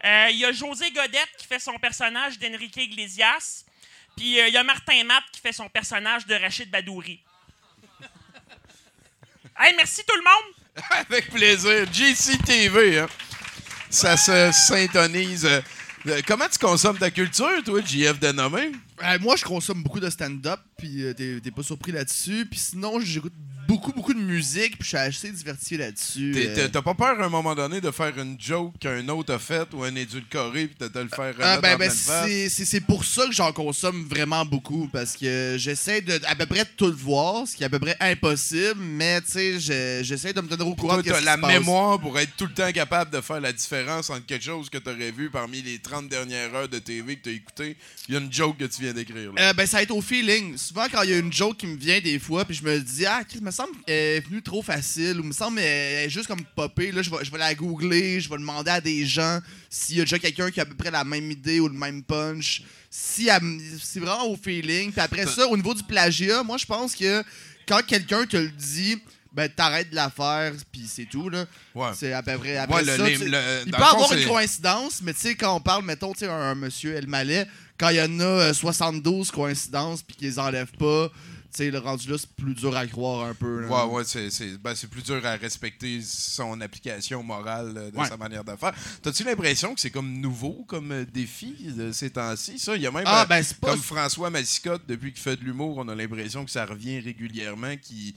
Euh, Il y a José Godette qui fait son personnage d'Enrique Iglesias. Puis euh, il y a Martin Matt qui fait son personnage de Rachid Badouri. hey, merci tout le monde! Avec plaisir. JCTV, hein? Ça se syntonise. euh, comment tu consommes ta culture, toi, JF Denomé? Euh, moi, je consomme beaucoup de stand-up, puis euh, t'es t'es pas surpris là-dessus. Puis sinon, j'écoute beaucoup, beaucoup de musique, puis je suis assez diverti là-dessus. T'es- euh. t'as- pas peur à un moment donné de faire une joke qu'un autre a faite ou un édulcoré puis de te le faire Ah, remettre ben, en ben, pleine face? c'est- c'est c'est pour ça que j'en consomme vraiment beaucoup parce que j'essaie de à peu près de tout le voir, ce qui est à peu près impossible, mais tu sais, je- j'essaie de me tenir au courant Toi, de ce t'as qui la se passe. mémoire pour être tout le temps capable de faire la différence entre quelque chose que t'aurais vu parmi les 30 dernières heures de TV que t'as écouté. Il y a une joke que tu viens d'écrire. Euh, ben, ça va être au feeling. Souvent, quand il y a une joke qui me vient des fois, puis je me dis, ah, Chris, me semble qu'elle est venue trop facile, ou me semble qu'elle est juste comme popée. Là, je vais, je vais la googler, je vais demander à des gens s'il y a déjà quelqu'un qui a à peu près la même idée ou le même punch. Si c'est vraiment au feeling. Puis après ça, au niveau du plagiat, moi, je pense que quand quelqu'un te le dit, ben, t'arrêtes de la faire, puis c'est tout, là. Ouais. C'est à peu près. Après Ouais, le- ça, tu- le- il peut le fond, avoir une coïncidence, mais tu sais, quand on parle, mettons, tu sais, un, un monsieur El Malais, quand il y en a euh, 72 coïncidences puis qu'ils les enlèvent pas, tu sais, le rendu là, c'est plus dur à croire un peu. là. Ouais, ouais, c'est, c'est, ben, c'est plus dur à respecter son application morale euh, de Ouais. sa manière de faire. T'as-tu l'impression que c'est comme nouveau comme euh, défi de ces temps-ci? Ça, il y a même, Ah, euh, ben, c'est pas- comme François Massicotte, depuis qu'il fait de l'humour, on a l'impression que ça revient régulièrement, qu'il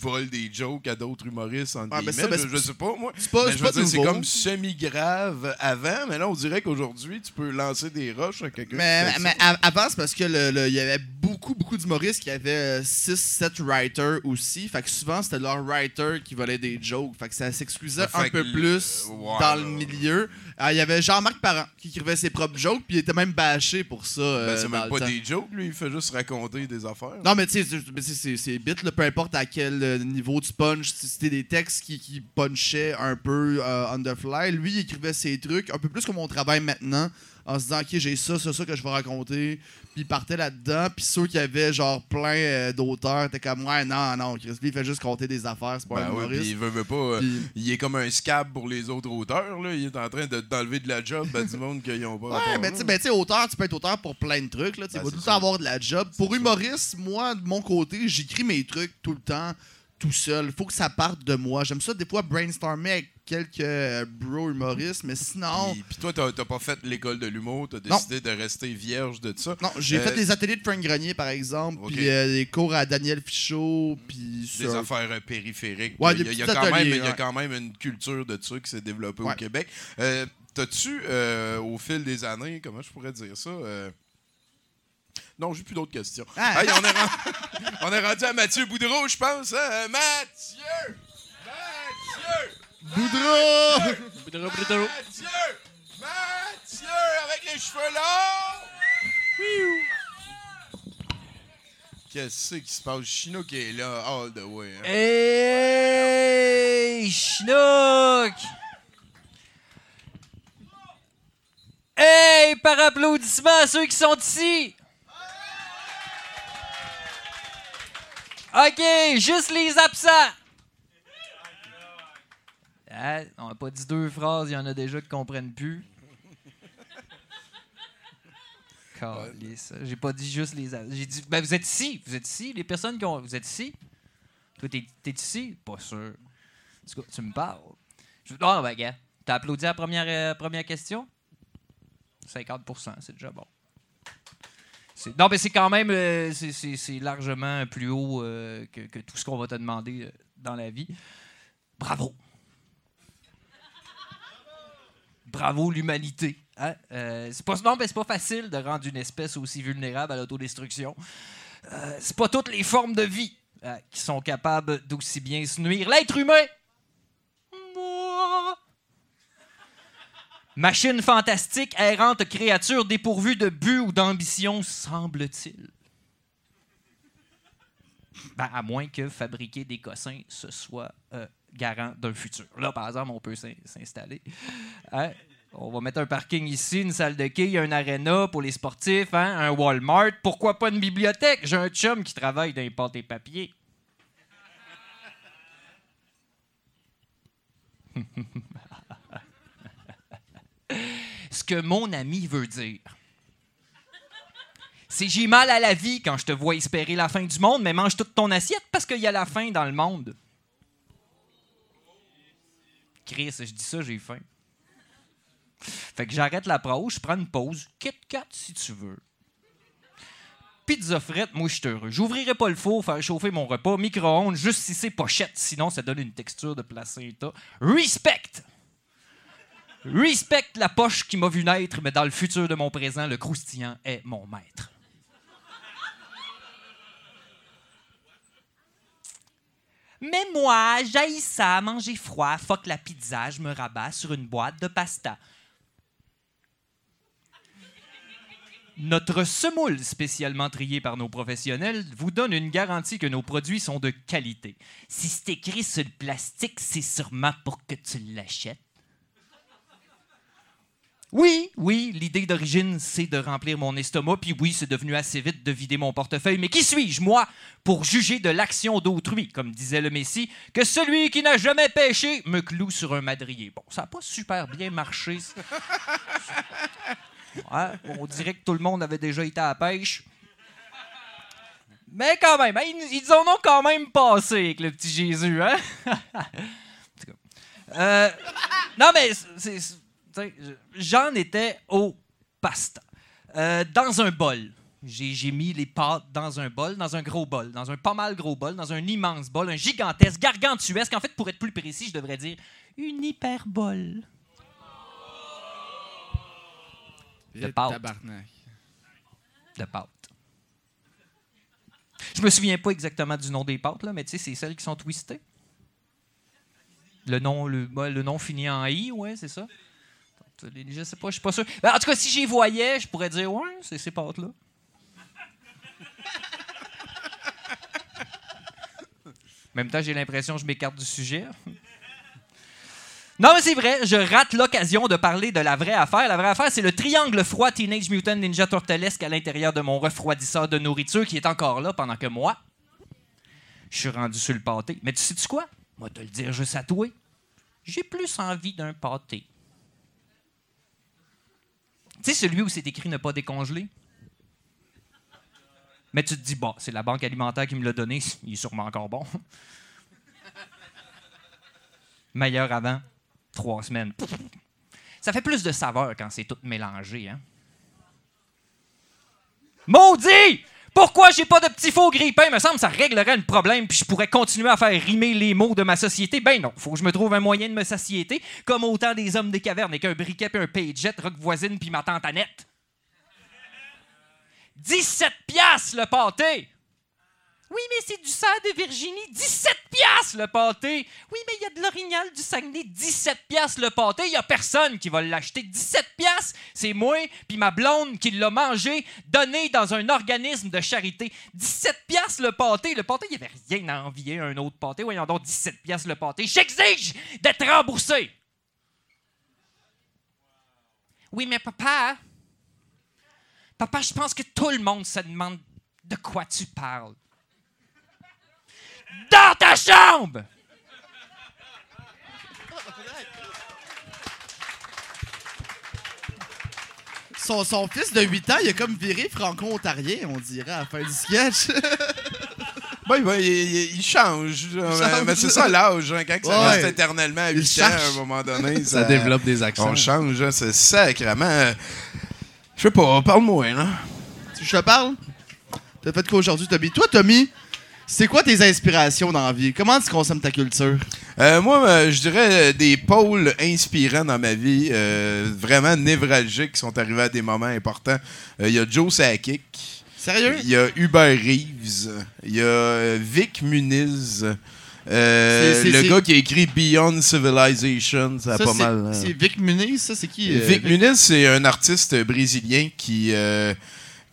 vole des jokes à d'autres humoristes, entre Ah, ben, ça, ben, je, je c'est- sais pas, moi. c'est pas- c'est c'est comme semi-grave avant, mais là, on dirait qu'aujourd'hui, tu peux lancer des roches à quelqu'un Mais, avant, c'est parce que il y avait beaucoup, beaucoup d'humoristes qui avaient 6-7 writers aussi. Fait que souvent, c'était leur writer qui volait des jokes. Fait que ça s'exclusait Fait un peu plus dans le milieu. Euh, Il y avait Jean-Marc Parent qui écrivait ses propres jokes, puis il était même bâché pour ça. euh, Ben, c'est dans même pas des jokes, lui, il fait juste raconter des affaires. Non, mais tu sais, c'est- c'est- c'est c'est bit, peu importe à quel niveau tu punch. C'était des textes qui, qui punchaient un peu euh, on the fly. Lui, il écrivait ses trucs un peu plus comme on travaille maintenant, en se disant, OK, j'ai ça, ça, ça que je vais raconter. Puis il partait là-dedans. Puis ceux qui avaient genre plein euh, d'auteurs étaient comme, ouais, non, non, Chris, lui, il fait juste compter des affaires, c'est pas Ben un humoriste. il veut, veut pas. euh, il est comme un scab pour les autres auteurs. Là. Il est en train de- d'enlever de la job à du monde qu'ils ont pas. Ouais, mais là. tu sais, ben, tu sais, auteur, tu peux être auteur pour plein de trucs. Là, tu sais, Ben, tout le temps avoir de la job. Pour humoriste, moi, de mon côté, j'écris mes trucs tout le temps, tout seul. faut que ça parte de moi. J'aime ça, des fois, brainstormer avec quelques euh, bro humoristes, mais sinon. Puis, puis toi, t'as t'as pas fait l'école de l'humour, t'as Non. décidé de rester vierge de ça? Non, j'ai Euh, fait des ateliers de Frank Grenier, par exemple, puis euh, des cours à Daniel Fichot, puis Des affaires euh, périphériques. Ouais, il, y a, quand même, y a quand même une culture de ça qui s'est développée au. Québec. Euh, T'as-tu, euh, au fil des années, comment je pourrais dire ça? Non, j'ai plus d'autres questions. Ah. Hey, on, est rendu... on est rendu à Mathieu Boudreau, je pense. Hein? Mathieu! Mathieu! Boudreau! Boudreau, Boudreau. Mathieu! Mathieu! Avec les cheveux longs! Qu'est-ce qui se passe? Chino qui est là, all the way. hein? Hey, Chinook! Hey, par applaudissement à ceux qui sont ici! OK, juste les absents! Ah, on n'a pas dit deux phrases, il y en a déjà qui comprennent plus. Calisse. J'ai pas dit juste les absents. J'ai dit, ben vous êtes ici, vous êtes ici, les personnes qui ont. Vous êtes ici? Toi, t'es, t'es ici? Pas sûr. En tout cas, tu me parles. Je, ah, ben, gars, t'as applaudi à la première, euh, première question? 50% c'est déjà bon. Non, mais c'est quand même euh, c'est, largement plus haut euh, que, tout ce qu'on va te demander euh, dans la vie. Bravo. Bravo l'humanité. hein. Euh, c'est non, mais c'est pas facile de rendre une espèce aussi vulnérable à l'autodestruction. C'est pas toutes les formes de vie qui sont capables d'aussi bien se nuire. L'être humain! Machine fantastique, errante créature dépourvue de but ou d'ambition, semble-t-il. Ben, à moins que fabriquer des cossins, ce soit euh, garant d'un futur. Là, par exemple, on peut s'in- s'installer. Hein? On va mettre un parking ici, une salle de quai, un aréna pour les sportifs, hein? un Walmart. Pourquoi pas une bibliothèque? J'ai un chum qui travaille dans les pâtes et papiers. Ce que mon ami veut dire, c'est j'ai mal à la vie quand je te vois espérer la fin du monde, mais mange toute ton assiette parce qu'il y a la faim dans le monde. Chris, je dis ça, j'ai faim. Fait que j'arrête la prose, je prends une pause. Kit Kat si tu veux. Pizza frette, moi je suis heureux. J'ouvrirai pas le four, faire chauffer mon repas, micro-ondes, juste si c'est pochette, sinon ça donne une texture de placenta. Respect! Respect la poche qui m'a vu naître, mais dans le futur de mon présent, le croustillant est mon maître. Mais moi, j'haïs ça, manger froid, fuck la pizza, je me rabats sur une boîte de pasta. Notre semoule, spécialement triée par nos professionnels, vous donne une garantie que nos produits sont de qualité. Si c'est écrit sur le plastique, c'est sûrement pour que tu l'achètes. Oui, oui, l'idée d'origine, c'est de remplir mon estomac, puis oui, c'est devenu assez vite de vider mon portefeuille. Mais qui suis-je, moi, pour juger de l'action d'autrui, comme disait le Messie, que celui qui n'a jamais péché me cloue sur un madrier? Bon, ça n'a pas super bien marché. Ouais, on dirait que tout le monde avait déjà été à la pêche. Mais quand même, hein, ils, ils en ont quand même passé avec le petit Jésus, hein? En tout cas. Euh, non, mais c'est- j'en étais au pasta. Euh, dans un bol. J'ai mis les pâtes dans un bol, dans un gros bol, dans un pas mal gros bol, dans un immense bol, un gigantesque, gargantuesque. En fait, pour être plus précis, je devrais dire une hyperbole. De pâtes. Tabarnak. de pâtes. Je me souviens pas exactement du nom des pâtes, là, mais tu sais, c'est celles qui sont twistées. Le nom, le, le nom finit en I, ouais, c'est ça. Je sais pas, je suis pas sûr. Ben, en tout cas, si j'y voyais, je pourrais dire, ouais, c'est ces pâtes-là. Même temps, j'ai l'impression que je m'écarte du sujet. Non, mais c'est vrai, je rate l'occasion de parler de la vraie affaire. La vraie affaire, c'est le triangle froid Teenage Mutant Ninja Turtlesque à l'intérieur de mon refroidisseur de nourriture qui est encore là pendant que moi, je suis rendu sur le pâté. Mais tu sais-tu quoi? Moi, te le dire juste à toi. J'ai plus envie d'un pâté. Tu sais, celui où c'est écrit ne pas décongeler? Mais tu te dis, bon, c'est la banque alimentaire qui me l'a donné, il est sûrement encore bon. Meilleur avant trois semaines. Ça fait plus de saveur quand c'est tout mélangé, hein? Maudit! Pourquoi j'ai pas de petit faux grille-pain? Me semble ça réglerait le problème, puis je pourrais continuer à faire rimer les mots de ma société. Ben non, faut que je me trouve un moyen de me satiété, comme autant des hommes des cavernes avec un briquet puis un paget, rock voisine puis ma tante Annette. 17 piastres le pâté! Oui, mais c'est du cerf de Virginie. 17 piastres le pâté. Oui, mais il y a de l'orignal du Saguenay. 17 piastres le pâté. Il y a personne qui va l'acheter. 17 piastres, c'est moi puis ma blonde qui l'a mangé, donné dans un organisme de charité. 17 piastres le pâté. Le pâté, il n'y avait rien à envier à un autre pâté. Voyons donc, 17 piastres le pâté. J'exige d'être remboursé. Oui, mais papa... Papa, je pense que tout le monde se demande de quoi tu parles dans ta chambre! Son, son fils de 8 ans, il a comme viré franco-ontarien, on dirait, à la fin du sketch. Ben, ben, il, il- il change. Mais c'est ça l'âge. hein, quand ça Ouais. reste éternellement à 8 ans, à un moment donné, Ça développe des accents. On change, hein, c'est sacrément. Je sais pas, parle-moi, là. Je te parle? T'as fait quoi aujourd'hui, Tommy? Toi, Tommy, c'est quoi tes inspirations dans la vie? Comment tu consommes ta culture? Euh, moi, euh, je dirais euh, des pôles inspirants dans ma vie, euh, vraiment névralgiques, qui sont arrivés à des moments importants. Il y a Joe Sakic. Sérieux? Il y a Hubert Reeves. Il y a Vic Muniz. Euh, C'est- c'est- le gars qui a écrit Beyond Civilization, ça a pas c'est- mal. hein. C'est Vic Muniz, ça, c'est qui? Vic? Muniz, c'est un artiste brésilien qui, euh,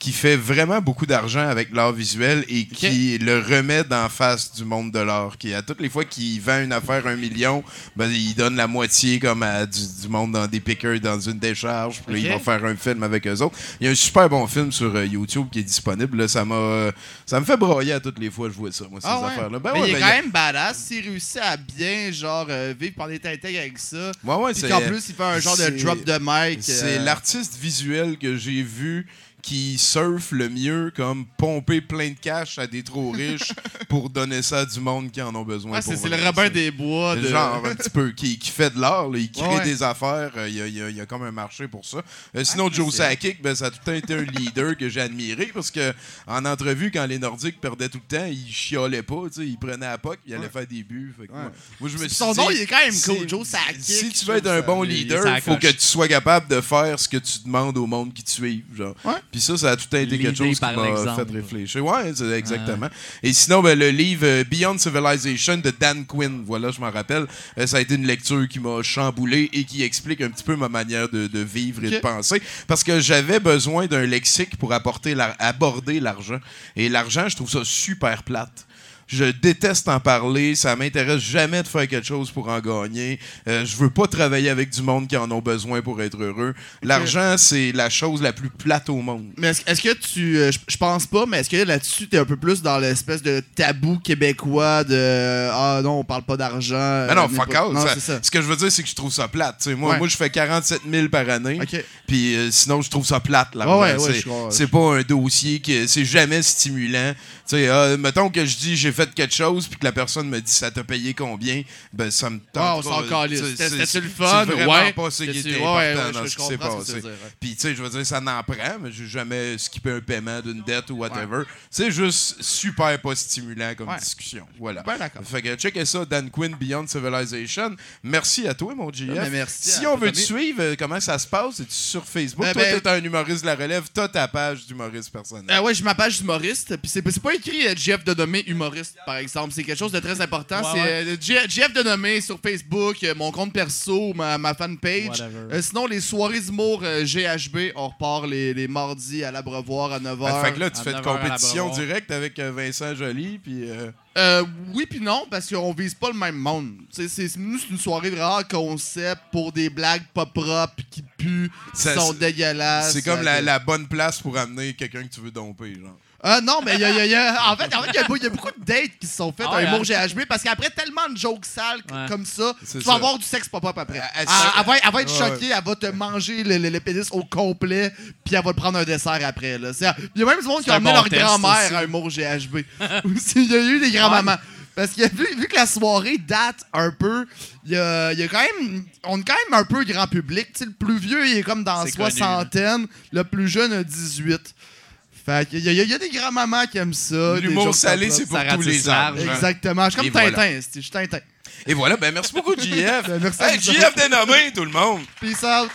qui fait vraiment beaucoup d'argent avec l'art visuel et qui le remet d'en face du monde de l'art. Qui, à toutes les fois qu'il vend une affaire un million, ben, il donne la moitié comme à du, du monde dans des pickers dans une décharge. Puis là, il Ok. va faire un film avec eux autres. Il y a un super bon film sur euh, YouTube qui est disponible. Là, ça m'a euh, ça me fait broyer à toutes les fois que je vois ça, moi, ces Ah ouais? affaires-là. Ben ouais, il est ben, quand a- même badass. S'il réussit à bien, genre, euh, vivre pendant des avec ça. Ouais, ouais, Puis c'est- qu'en plus, il fait un genre de drop de mic. C'est l'artiste visuel que j'ai vu qui surfe le mieux comme pomper plein de cash à des trop riches pour donner ça à du monde qui en ont besoin. Pour c'est le C'est- des Bois. De... Genre, un petit peu, qui, qui fait de l'art, il crée Ouais, des affaires, euh, il y, a, il y a- il y a comme un marché pour ça. Euh, sinon, Ah, Joe c'est- Sakic, ben, ça a tout le temps été un leader que j'ai admiré parce que en entrevue, quand les Nordiques perdaient tout le temps, ils chiolaient pas, ils prenaient à POC, ils allaient Ouais. faire des buts. Fait que Ouais. moi, moi, je me suis Son dit, nom, il est quand même cool, Joe Sakic. Si tu veux être un bon leader, il faut que tu sois capable de faire ce que tu demandes au monde qui te suit. Genre. Puis ça, ça a tout été quelque chose qui m'a fait réfléchir. Ouais, exactement. Et sinon, ben, le livre euh, Beyond Civilization de Dan Quinn, voilà, je m'en rappelle, euh, ça a été une lecture qui m'a chamboulé et qui explique un petit peu ma manière de, de vivre et de penser. Parce que j'avais besoin d'un lexique pour apporter la- aborder l'argent. Et l'argent, je trouve ça super plate. Je déteste en parler, ça m'intéresse jamais de faire quelque chose pour en gagner. Euh, je veux pas travailler avec du monde qui en ont besoin pour être heureux. L'argent, c'est la chose la plus plate au monde. Mais est-ce que tu. euh, je pense pas, mais est-ce que là-dessus, t'es un peu plus dans l'espèce de tabou québécois de. Ah non, on parle pas d'argent. Mais non, euh, fuck pas- all. Non, ça- c'est ça. Ce que je veux dire, c'est que je trouve ça plate. moi, Ouais. moi, je fais 47 000 par année. Puis euh, sinon, je trouve ça plate. l'argent. Ouais, ouais, c'est pas un dossier que c'est jamais stimulant. Tu sais, euh, mettons que je dis j'ai fait quelque chose puis que la personne me dit ça t'a payé combien, ben ça me tente. Ah, on s'en calisse. C'était- le fun? Vraiment Ouais. pas ce qui était ouais, important ouais, ouais, dans je- ce qui s'est passé. Puis tu sais, je veux dire, ça n'en prend, mais j'ai jamais skippé un paiement d'une dette ou whatever. C'est juste super pas stimulant comme discussion. Voilà. Ben, d'accord. Fait que checkez ça, Dan Quinn Beyond Civilization. Merci à toi, mon GF. mais merci si on veut te suivre, euh, comment ça se passe? Es-tu sur Facebook? Ben, Toi, ben- t'es un humoriste de la relève, t'as ta page d'humoriste personnel. Euh, ouais, je m'appelle humoriste, puis c'est pas écrit euh, Jeff de nommé humoriste, par exemple. C'est quelque chose de très important. Ouais, c'est ouais. euh, Jeff- Jeff de nommé sur Facebook, euh, mon compte perso, ma, ma fanpage. Euh, sinon, les soirées d'humour euh, GHB, on repart les, les mardis à l'Abreuvoir à 9h. Ah, fait que là, tu à fais de 9 heures à la compétition directe avec euh, Vincent Joly, puis... euh, Euh, oui puis non, parce qu'on vise pas le même monde. C'est- nous, c'est une soirée vraiment concept pour des blagues pas propres, qui puent, qui Ça, sont c'est- dégueulasses. c'est comme Euh, la, la bonne place pour amener quelqu'un que tu veux domper, genre. Euh, non, mais il y a, il y a- il y a- en fait, en fait, il y a beau- il y, a beaucoup de dates qui se sont faites Ah à ouais, Humour hein? GHB parce qu'après tellement de jokes sales Ouais. comme ça, tu vas ça. avoir du sexe pop-up après. Elle- Elle, elle- elle va, elle va être Ouais, choquée, elle va te manger le, le- le pénis au complet, puis elle va te prendre un dessert après. là. C'est- Il y a même du monde qui a bon leur grand-mère à Humour GHB. Il y a eu des grands-mamans. Parce que vu, vu que la soirée date un peu, il y a, il y a quand même. On est quand même un peu grand public. Le plus vieux, il est comme dans la connu, soixantaine, le plus jeune a 18. Fait qu'il y, a- y y des grands-mamans qui aiment ça. L'humour salé, c'est pour tous les âges. Exactement. Je suis Et comme Tintin, voilà. je suis Tintin. Et voilà, ben merci beaucoup, JF. Ben, merci hey, JF dénommé, tout le monde. Peace out.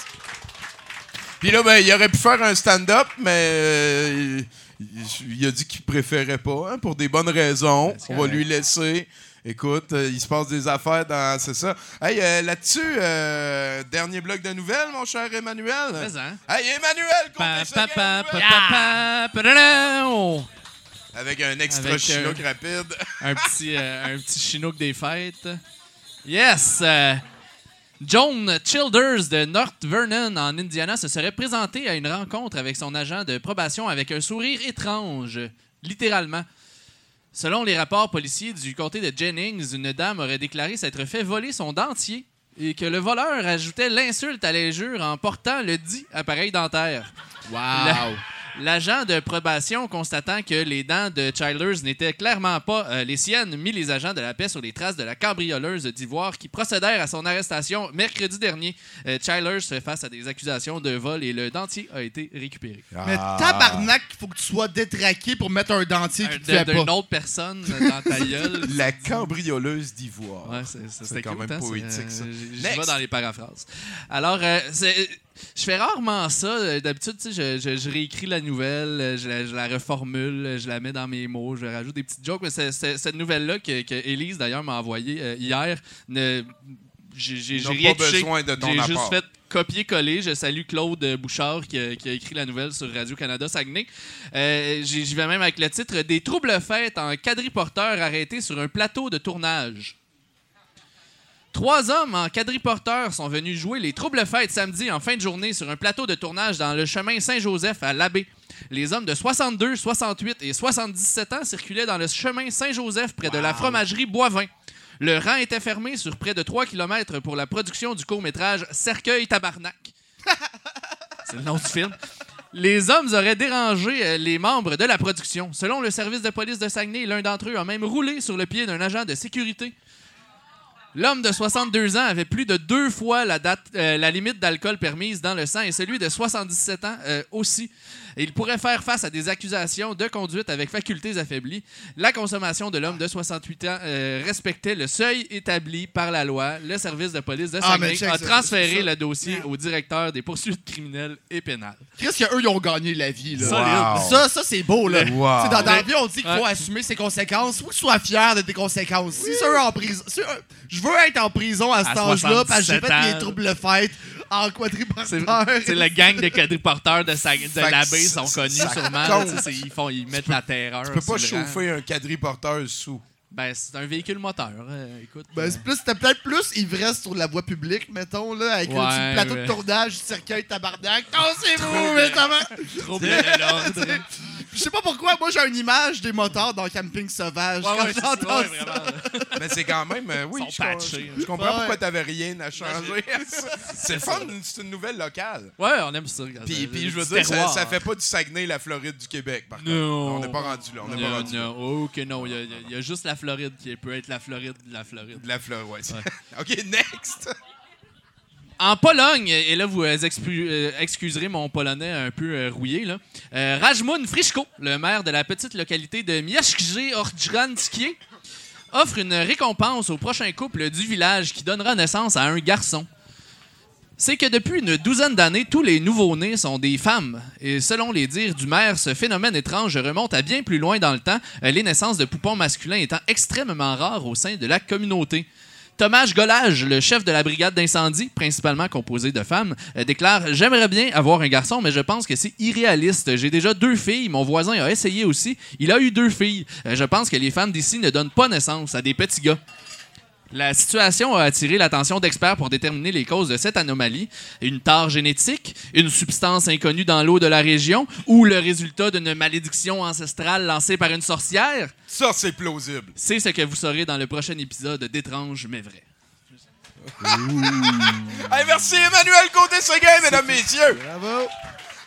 Puis là, ben, il aurait pu faire un stand-up, mais euh, il, il a dit qu'il préférait pas, hein, pour des bonnes raisons. c'est On va lui laisser. Écoute, euh, il se passe des affaires dans. C'est ça. Hey, euh, là-dessus, euh, dernier bloc de nouvelles, mon cher Emmanuel? Hein? Hey, Emmanuel, Pa, pa, pa. Avec un extra Avec, chinook euh, rapide. un petit, un petit chinook des fêtes. Yes! Joan Childers de North Vernon, en Indiana, se serait présenté à une rencontre avec son agent de probation avec un sourire étrange, littéralement. Selon les rapports policiers du comté de Jennings, une dame aurait déclaré s'être fait voler son dentier et que le voleur ajoutait l'insulte à l'injure en portant le dit appareil dentaire. La- L'agent de probation, constatant que les dents de Childers n'étaient clairement pas euh, les siennes, mit les agents de la paix sur les traces de la cambrioleuse d'ivoire qui procédèrent à son arrestation mercredi dernier. Euh, Childers fait face à des accusations de vol et le dentier a été récupéré. Mais tabarnak, il faut que tu sois détraqué pour mettre un dentier Un- qui te de- fait pas. D'une autre personne dans ta gueule. La cambrioleuse d'ivoire. Ouais, c'est- c'est- C'est c'était quand cute, même hein, poétique, c'est- ça. euh, j- J'y Next. vais dans les paraphrases. Alors, euh, c'est- je fais rarement ça. D'habitude, tu sais, je, je- je réécris la nouvelle, je la, je la reformule, je la mets dans mes mots, je rajoute des petites jokes. Mais cette nouvelle-là que, que Élise, d'ailleurs, m'a envoyée euh, hier, ne, j'ai rien pas touché. besoin de ton J'ai juste fait copier-coller. Je salue Claude Bouchard qui a, qui a écrit la nouvelle sur Radio-Canada Saguenay. Euh, J'y vais même avec le titre Des troubles faits en quadriporteur arrêtés sur un plateau de tournage. Trois hommes en quadriporteur sont venus jouer les troubles fêtes samedi en fin de journée sur un plateau de tournage dans le chemin Saint-Joseph à Labbé. Les hommes de 62, 68 et 77 ans circulaient dans le chemin Saint-Joseph près de la fromagerie Boivin. Le rang était fermé sur près de 3 km pour la production du court-métrage Cercueil Tabarnak. C'est le nom du film. Les hommes auraient dérangé euh, les membres de la production. Selon le service de police de Saguenay, l'un d'entre eux a même roulé sur le pied d'un agent de sécurité. L'homme de 62 ans avait plus de deux fois euh, la limite d'alcool permise dans le sang et celui de 77 ans euh, aussi. Et il pourrait faire face à des accusations de conduite avec facultés affaiblies. La consommation de l'homme de 68 ans euh, respectait le seuil établi par la loi. Le service de police de Ah, Saguenay a transféré le dossier au directeur des poursuites criminelles et pénales. Qu'est-ce qu'eux, ils ont gagné la vie, là? Ça, ça c'est beau, là. Wow. Dans, dans la vie, on dit qu'il faut Ouais. assumer ses conséquences. Faut que tu sois fier de tes conséquences. Si ceux en prison. si, euh, je veux être en prison à cet âge-là parce que j'ai 77 fait mes troubles fêtes en C'est quadriporteur. c'est la gang de quadriporteurs de, sa, de l'abbé ça- sont connus sûrement. c'est- ils, font, ils mettent la terreur. Tu peux pas le chauffer un quadriporteur sous. Ben, c'est un véhicule moteur. euh, écoute. Ben, c'est plus, c'était peut-être plus ivresse sur la voie publique, mettons, là, avec le Ouais, petit plateau ouais. de tournage, cercueil, tabarnak. Métamment! trouble de l'ordre. Je sais pas pourquoi, moi, j'ai une image des moteurs dans Camping Sauvage. Ouais, quand ouais, c'est- j'entends ouais, ça. vraiment. Mais c'est quand même. euh, oui, Ils sont je, com- patchés. je comprends Ouais. pourquoi t'avais rien à changer. c'est le fun, c'est une nouvelle locale. Ouais, on aime ça. regarde, Puis, euh, puis je veux du dire, ça, terroir. ça fait pas du Saguenay, la Floride du Québec, par contre. Non. On n'est pas rendu là. On n'est pas Non, rendu là. non, oh non. Il y, a- il y a- il y a juste la Floride qui peut être la Floride de la Floride. De la Floride, ouais. OK, next. En Pologne, et là vous euh, euh, excuserez mon polonais un peu euh, rouillé, là. Euh, Friszko, le maire de la petite localité de Mieszkje Ordzhanskie, offre une récompense au prochain couple du village qui donnera naissance à un garçon. C'est que depuis une douzaine d'années, tous les nouveau-nés sont des femmes. Et selon les dires du maire, ce phénomène étrange remonte à bien plus loin dans le temps, les naissances de poupons masculins étant extrêmement rares au sein de la communauté. Thomas Golage, le chef de la brigade d'incendie, principalement composée de femmes, euh, déclare J'aimerais bien avoir un garçon, mais je pense que c'est irréaliste. J'ai déjà deux filles. Mon voisin a essayé aussi. Il a eu deux filles. Euh, Je pense que les femmes d'ici ne donnent pas naissance à des petits gars. La situation a attiré l'attention d'experts pour déterminer les causes de cette anomalie. Une tare génétique, une substance inconnue dans l'eau de la région ou le résultat d'une malédiction ancestrale lancée par une sorcière? Ça, c'est plausible. C'est ce que vous saurez dans le prochain épisode d'Étrange mais vrai. Merci Emmanuel Côté-Seguin, mesdames, messieurs. Bravo!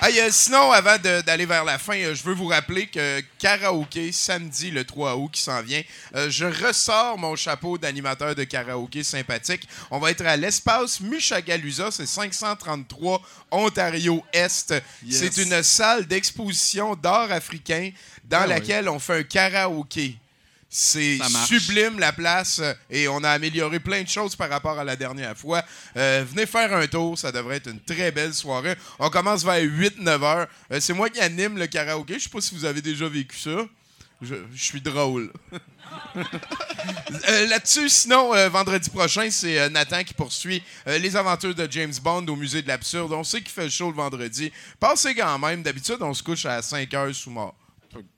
Hey, euh, sinon, avant d'aller vers la fin, euh, je veux vous rappeler que karaoké, samedi le 3 août qui s'en vient, euh, je ressors mon chapeau d'animateur de karaoké sympathique. On va être à l'espace Mushagalusa, c'est 533 Ontario Est. Yes. C'est une salle d'exposition d'art africain dans Ah oui. laquelle on fait un karaoké. C'est sublime la place euh, et on a amélioré plein de choses par rapport à la dernière fois. Euh, venez faire un tour, ça devrait être une très belle soirée. On commence vers 8-9 heures. Euh, c'est moi qui anime le karaoké. Je sais pas si vous avez déjà vécu ça. Je, je suis drôle. Euh, Là-dessus, sinon, euh, vendredi prochain, c'est euh, Nathan qui poursuit euh, les aventures de James Bond au musée de l'absurde. On sait qu'il fait le show le vendredi. Passez quand même. D'habitude, on se couche à 5 heures sous mort.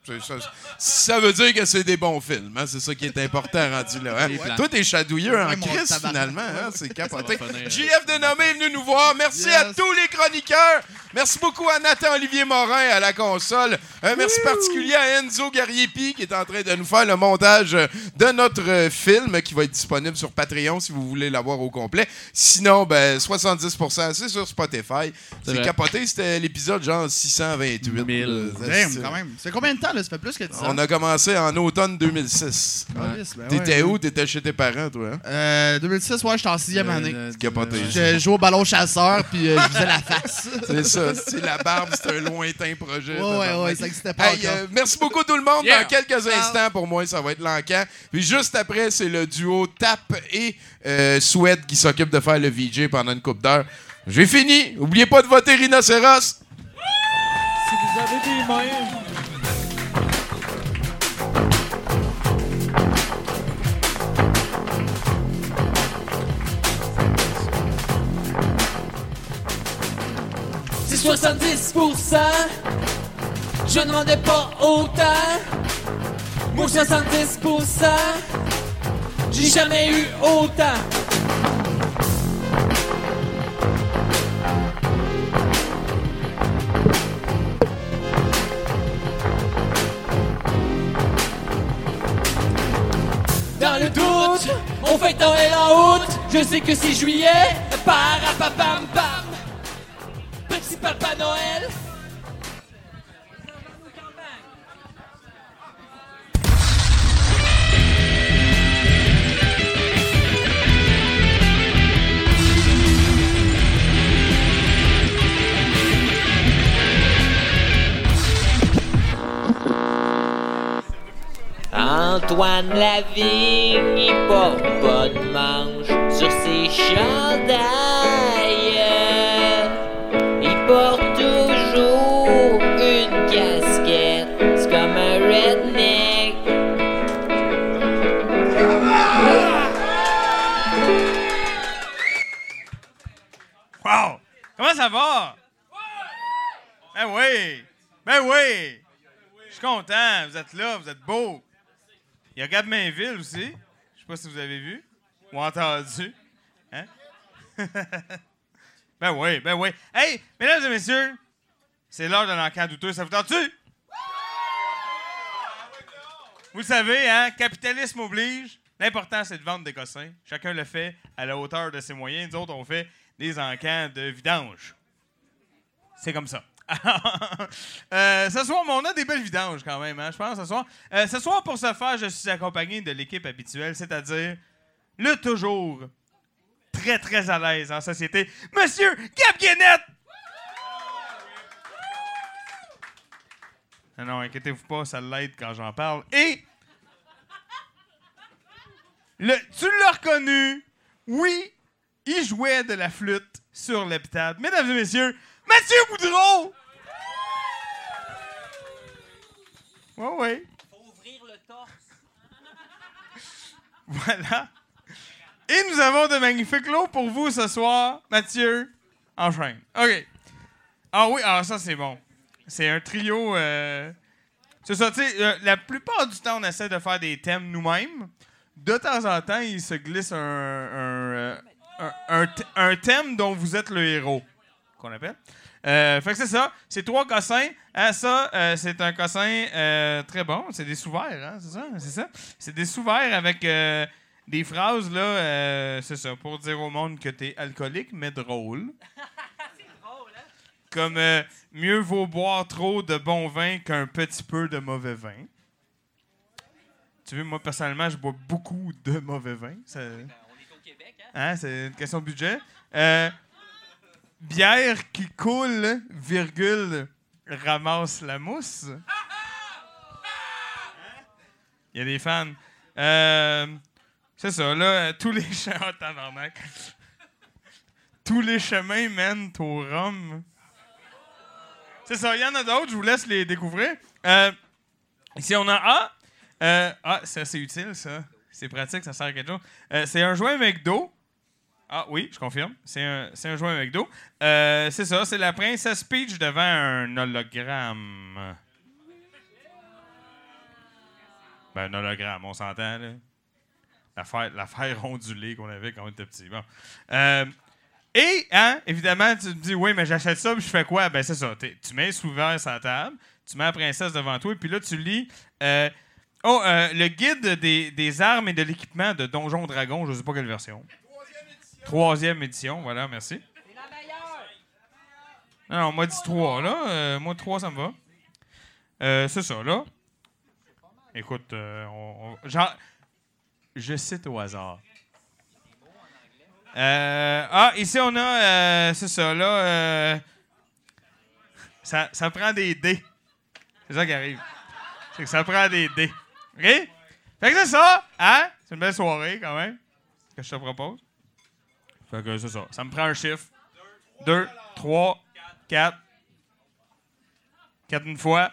Ça, ça veut dire que c'est des bons films. hein. C'est ça qui est important rendu là. hein. Toi, t'es chatouilleux en Ouais, crise, finalement. hein. C'est capoté. JF Denomé est venu nous voir. Merci Yes. à tous les chroniqueurs. Merci beaucoup à Nathan-Olivier Morin à la console. Un merci particulier à Enzo Gariepi qui est en train de nous faire le montage euh, de notre euh, film qui va être disponible sur Patreon si vous voulez l'avoir au complet. Sinon, ben, 70% c'est sur Spotify. C'est capoté, c'était l'épisode genre 628. 1000. Euh, Damn, quand même. C'est combien de temps, là? Ça fait plus que 10 ans. On a commencé en automne 2006. Calisse, ben T'étais ouais. où? T'étais chez tes parents, toi? hein? Euh, 2006, ouais, j'étais en sixième année. Capoté. Je jouais au ballon chasseur, puis euh, je faisais la face. C'est ça. C'est la barbe, c'est un lointain projet. Ouais, ouais, ouais, ça existait pas Hey, encore. euh, merci beaucoup tout le monde. Yeah. Dans quelques instants, pour moi, ça va être l'encan. Puis juste après, c'est le duo Tap et euh, Sweat qui s'occupe de faire le VJ pendant une coupe d'heure. J'ai fini. Oubliez pas de voter Rhinocéros. Si vous avez des mains. 70%. Je ne demandais pas autant. Moi 70%. J'ai jamais eu autant. Dans le doute, on fait tourner la route. Je sais que c'est juillet. Parapapam pam. Petit papa Noël. Antoine Lavigne, il porte pas de manche sur ses chandails. Ça va? Ben oui! Ben oui! Je suis content, vous êtes là, vous êtes beau. Il y a Gab Mainville aussi. Je sais pas si vous avez vu ou entendu. Hein? ben oui, ben oui. Hey, mesdames et messieurs, c'est l'heure de l'encan douteux. Ça vous tente-tu? Vous le savez, hein? Capitalisme oblige. L'important, c'est de vendre des cossins. Chacun le fait à la hauteur de ses moyens. Nous autres, on fait des encans de vidange. C'est comme ça. Euh, ce soir, on a des belles vidanges quand même, hein, je pense, ce soir. Euh, ce soir, pour ce faire, je suis accompagné de l'équipe habituelle, c'est-à-dire le toujours très, très à l'aise en société, Monsieur Gab! Non, non, inquiétez-vous pas, ça l'aide quand j'en parle. Et le, tu l'as reconnu, oui, il jouait de la flûte sur l'hôpital. Mesdames et messieurs, Mathieu Boudreau! Oui, oui. Faut ouvrir le torse. Voilà. Et nous avons de magnifiques lots pour vous ce soir. Mathieu, enchaîne. OK. Ah oui, ah ça c'est bon. C'est un trio. euh, C'est ça, tu sais, euh, la plupart du temps, on essaie de faire des thèmes nous-mêmes. De temps en temps, il se glisse un, un, euh, un- un th- un thème dont vous êtes le héros, qu'on appelle. Euh, fait que c'est ça. C'est trois cossins. Ah, ça, euh, c'est un cossin euh, très bon. C'est des sous-verts, hein, c'est ça? C'est ça? C'est des sous-verts avec des phrases, là, c'est ça, pour dire au monde que t'es alcoolique, mais drôle. Comme euh, mieux vaut boire trop de bon vin qu'un petit peu de mauvais vin. Tu vois, moi, personnellement, je bois beaucoup de mauvais vin. Ça- Hein, c'est une question de budget. Euh, bière qui coule, virgule, ramasse la mousse. Il y a des fans. Euh, c'est ça, là, tous les chemins. Oh, tous les chemins mènent au rhum. C'est ça, il y en a d'autres, je vous laisse les découvrir. Euh, ici, on a A. Euh, ah, ça, c'est utile, ça. C'est pratique, ça sert à quelque chose. Euh, c'est un joint McDo. Ah oui, je confirme. C'est un, c'est un joint McDo. Euh, c'est ça, c'est la princesse Peach devant un hologramme. Ben, un hologramme, on s'entend, là. L'affaire, l'affaire ondulée qu'on avait quand on était petit. Euh, et, hein, évidemment, tu te dis, oui, mais j'achète ça, puis je fais quoi? Ben, c'est ça. Tu mets souvent la table, tu mets la princesse devant toi, et puis là, tu lis. euh, oh, euh, le guide des, des armes et de l'équipement de Donjon Dragon, je sais pas quelle version. Troisième édition, voilà, merci. Non, non, on m'a dit trois, là. Euh, moi, trois, ça me va. Euh, c'est ça, là. Écoute, euh, on, genre, je cite au hasard. Ah, ici, on a, c'est ça, là. ça, ça prend des dés. C'est ça qui arrive. C'est que ça prend des dés. OK? Fait que c'est ça, hein? C'est une belle soirée, quand même, que je te propose. Fait que c'est ça. Ça me prend un chiffre. Deux, trois, quatre. Quatre une fois.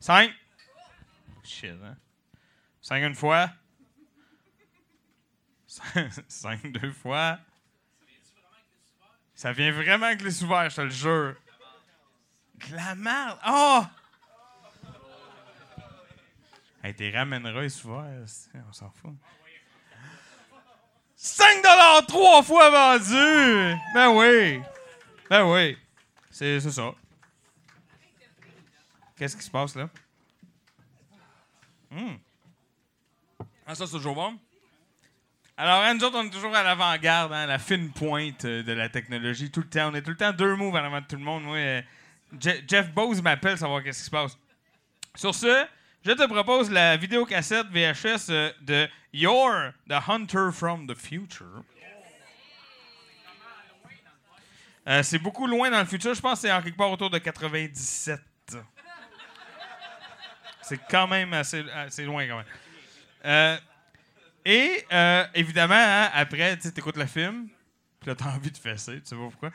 Cinq. Shit, hein? Cinq une fois. Cinq- Cinq deux fois. Ça vient vraiment avec les sous-verts, je te le jure. De la merde. Oh! Hey, t'es sous-verts, c'est- on s'en fout. 5 trois fois vendu! Ben oui! Ben oui! C'est ça. Qu'est-ce qui se passe là? Hmm. Ah, ça, c'est toujours bon. Alors, nous autres, on est toujours à l'avant-garde, hein, la fine pointe euh, de la technologie. Tout le temps. On est tout le temps deux moves en avant de tout le monde. Euh, Je- Jeff Bose m'appelle savoir qu'est-ce qui se passe. Sur ce, je te propose la vidéocassette VHS euh, de You're the Hunter from the Future. Euh, c'est beaucoup loin dans le futur. Je pense que c'est en quelque part autour de 97. C'est quand même assez, loin, quand même. Euh, et évidemment, hein, après, tu écoutes le film, puis là, t'as envie de fesser, tu sais pas pourquoi.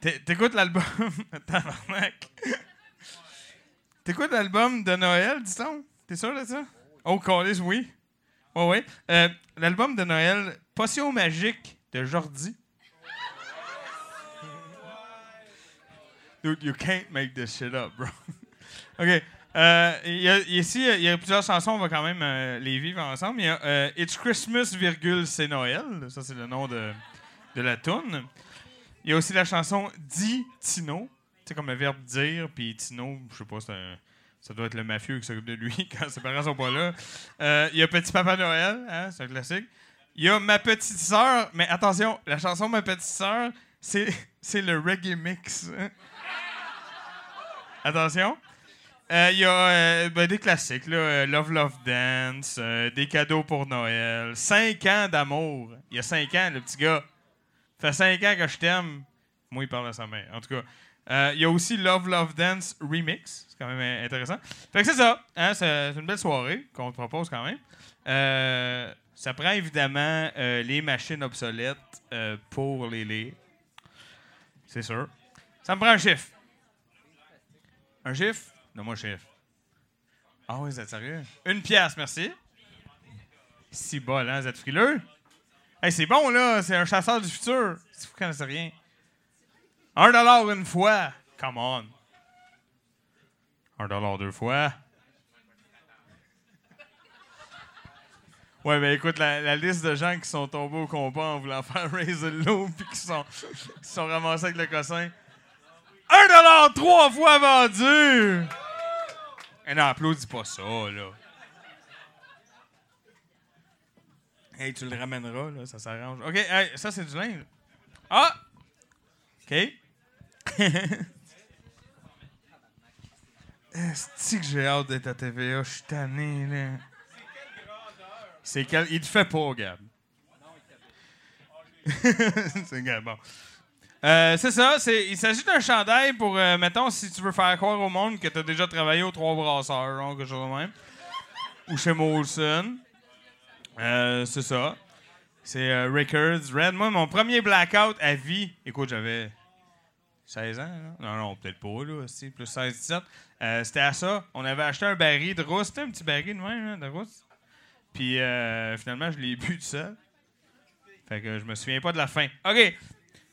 T'é- T'écoutes l'album. Tabarnak. T'écoutes l'album de Noël, dis-donc? T'es sûr de ça? Oh, Callis, oui. Ouais, ouais. Euh, l'album de Noël, Potion magique de Jordi. Dude, you can't make this shit up, bro. OK. Euh, y a- ici, il y a plusieurs chansons, on va quand même euh, les vivre ensemble. Il y a euh, It's Christmas, virgule, c'est Noël. Ça, c'est le nom de, de la tune. Il y a aussi la chanson Di Tino. C'est comme le verbe dire, puis Tino, je sais pas, c'est ça doit être le mafieux qui s'occupe de lui quand ses parents sont pas là. Euh, il y a Petit Papa Noël, hein, c'est un classique. Il y a Ma Petite Sœur, mais attention, la chanson Ma Petite Sœur, c'est le reggae mix. Attention. Euh, Il y a euh, ben, des classiques, là, Love Love Dance, des cadeaux pour Noël, 5 ans d'amour. Il y a 5 ans, le petit gars. Ça fait 5 ans que je t'aime. Moi, il parle à sa mère. En tout cas, euh, il y a aussi Love Love Dance Remix. C'est quand même intéressant. Fait que c'est ça. hein, c'est une belle soirée qu'on te propose quand même. Euh, ça prend évidemment euh, les machines obsolètes pour les lire. C'est sûr. Ça me prend un chiffre. Un chiffre? Donne-moi un chiffre. Ah oui, vous êtes sérieux? Une pièce, merci. Si bol, hein? Vous êtes frileux? Hey, c'est bon, là. C'est un chasseur du futur. Si vous connaissez rien. Un dollar une fois. Come on. Un dollar deux fois. Ouais, mais écoute, la, liste de gens qui sont tombés au combat en voulant faire raise the low puis qui sont, qui sont ramassés avec le cossin. Un dollar trois fois vendu! Eh non, applaudis pas ça, là. Hey, tu le ramèneras, là, ça s'arrange. OK, ça, c'est du linge. Ah! OK. Est-ce que j'ai hâte d'être à TVA? Je suis tanné. C'est quel... Il te fait pas, Gab. c'est Gab, bon. Euh, c'est ça, c'est, il s'agit d'un chandail pour, euh, mettons, si tu veux faire croire au monde que tu as déjà travaillé aux Trois Brasseurs, genre, quelque chose même. Ou chez Molson. Euh, c'est ça. C'est euh, Records Red. Moi, mon premier blackout à vie, écoute, j'avais 16 ans. Non, non, peut-être pas, là, aussi, plus 16, 17. Euh, c'était à ça. On avait acheté un baril de rousse. Un petit baril de même, hein, de rousse. Puis euh, finalement, je l'ai bu tout seul. Fait que je me souviens pas de la fin. OK.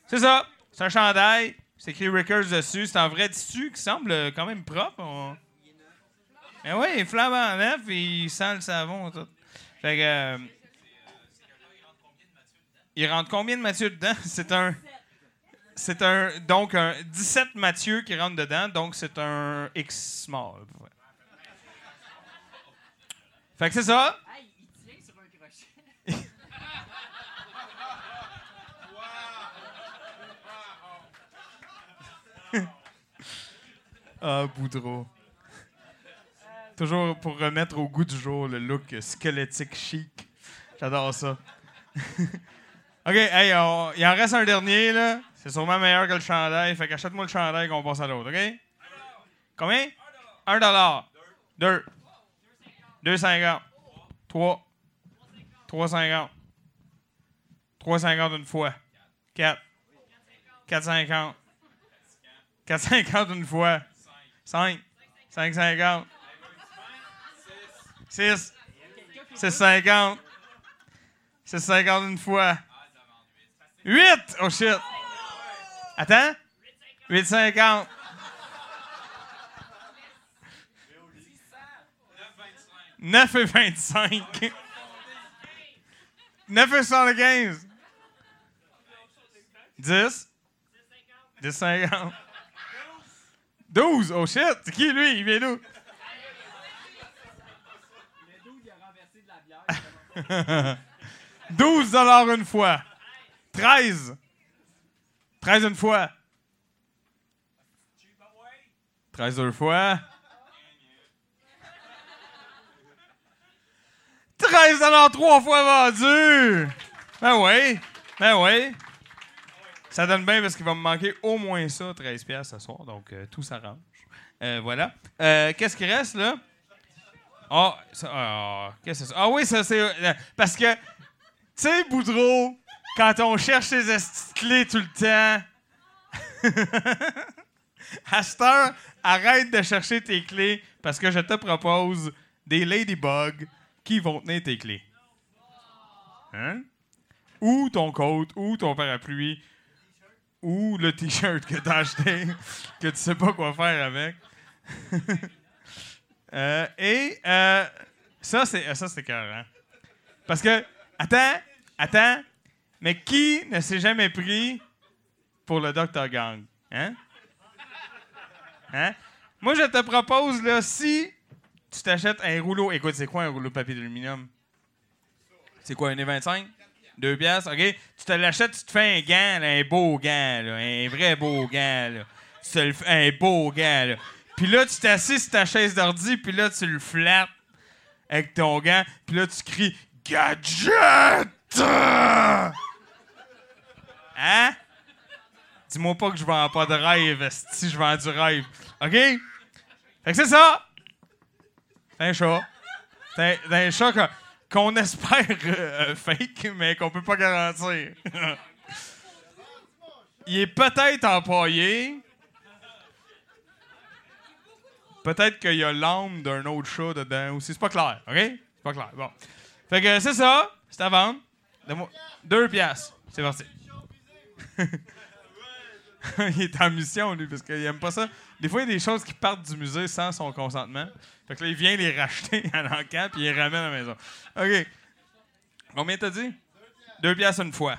C'est ça. C'est un chandail. C'est écrit Records dessus. C'est en vrai tissu qui semble quand même propre. On... Mais oui, il flambe en neuf il sent le savon. Tout. Fait que. euh, il rentre combien de Mathieu dedans? C'est un. C'est un. Donc, un 17 Mathieu qui rentre dedans. Donc, c'est un X small. Fait que c'est ça. Ah, Boudreau. Toujours pour remettre au goût du jour le look squelettique chic. J'adore ça. OK, hey, on- il en reste un dernier, là. C'est sûrement meilleur que le chandail. Fait qu'achète-moi le chandail qu'on passe à l'autre, OK? Combien? Un dollar. Deux. Deux cinquante. Trois. Trois cinquante. Trois cinquante une fois. Quatre. Quatre cinquante. Quatre cinquante une fois. Cinq. Cinq cinquante. Six. Six cinquante. Six cinquante une fois. Huit! Oh shit! Attends. Huit cinquante. Neuf et vingt-cinq. Neuf et soixante-quinze. Dix. Dix cinquante. 12! Oh shit! C'est qui lui? Il vient d'où? 12 dollars une fois. 13. 13 une fois. 13 deux fois. 13 dollars trois fois vendu! Ben oui. Ben oui. Ça donne bien parce qu'il va me manquer au moins ça, 13 pièces ce soir. Donc, euh, tout s'arrange. Euh, voilà. Euh, Qu'est-ce qui reste, là? Ah, ah? Ah oui, ça, c'est... parce que, tu sais, Boudreau, quand on cherche ses clés tout le temps... heure, arrête de chercher tes clés parce que je te propose des ladybugs qui vont tenir tes clés. Hein? Ou ton coat, ou ton parapluie, ou le t-shirt que t'as acheté, que tu sais pas quoi faire avec. Euh, et euh, ça, c'est ça, c'est écœurant. Parce que, attends, attends, mais qui ne s'est jamais pris pour le Dr. Gang? Hein? Hein? Moi, je te propose, là, si tu t'achètes un rouleau. Écoute, c'est quoi un rouleau de papier d'aluminium? C'est quoi, un E25? Deux piastres, OK? Tu te l'achètes, tu te fais un gant, un beau gant, là, un vrai beau gant. Tu te le fais un beau gant. Puis là, tu t'assis sur ta chaise d'ordi, puis là, tu le flattes avec ton gant, puis là, tu cries « Gadget! » Hein? Dis-moi pas que je vends pas de rêve, si je vends du rêve. OK? Fait que c'est ça! C'est un chat. C'est un, chat qu'on espère euh, fake, mais qu'on peut pas garantir. Il est peut-être empaillé. Peut-être qu'il y a l'âme d'un autre chat dedans aussi. C'est pas clair, OK? C'est pas clair. Bon. Fait que c'est ça. C'est à vendre. Deux piastres. C'est parti. Il est en mission, lui, parce qu'il aime pas ça. Des fois, il y a des choses qui partent du musée sans son consentement. Fait que là, il vient les racheter à l'encan, puis il les ramène à la maison. OK. Combien t'as dit? Deux piastres une fois.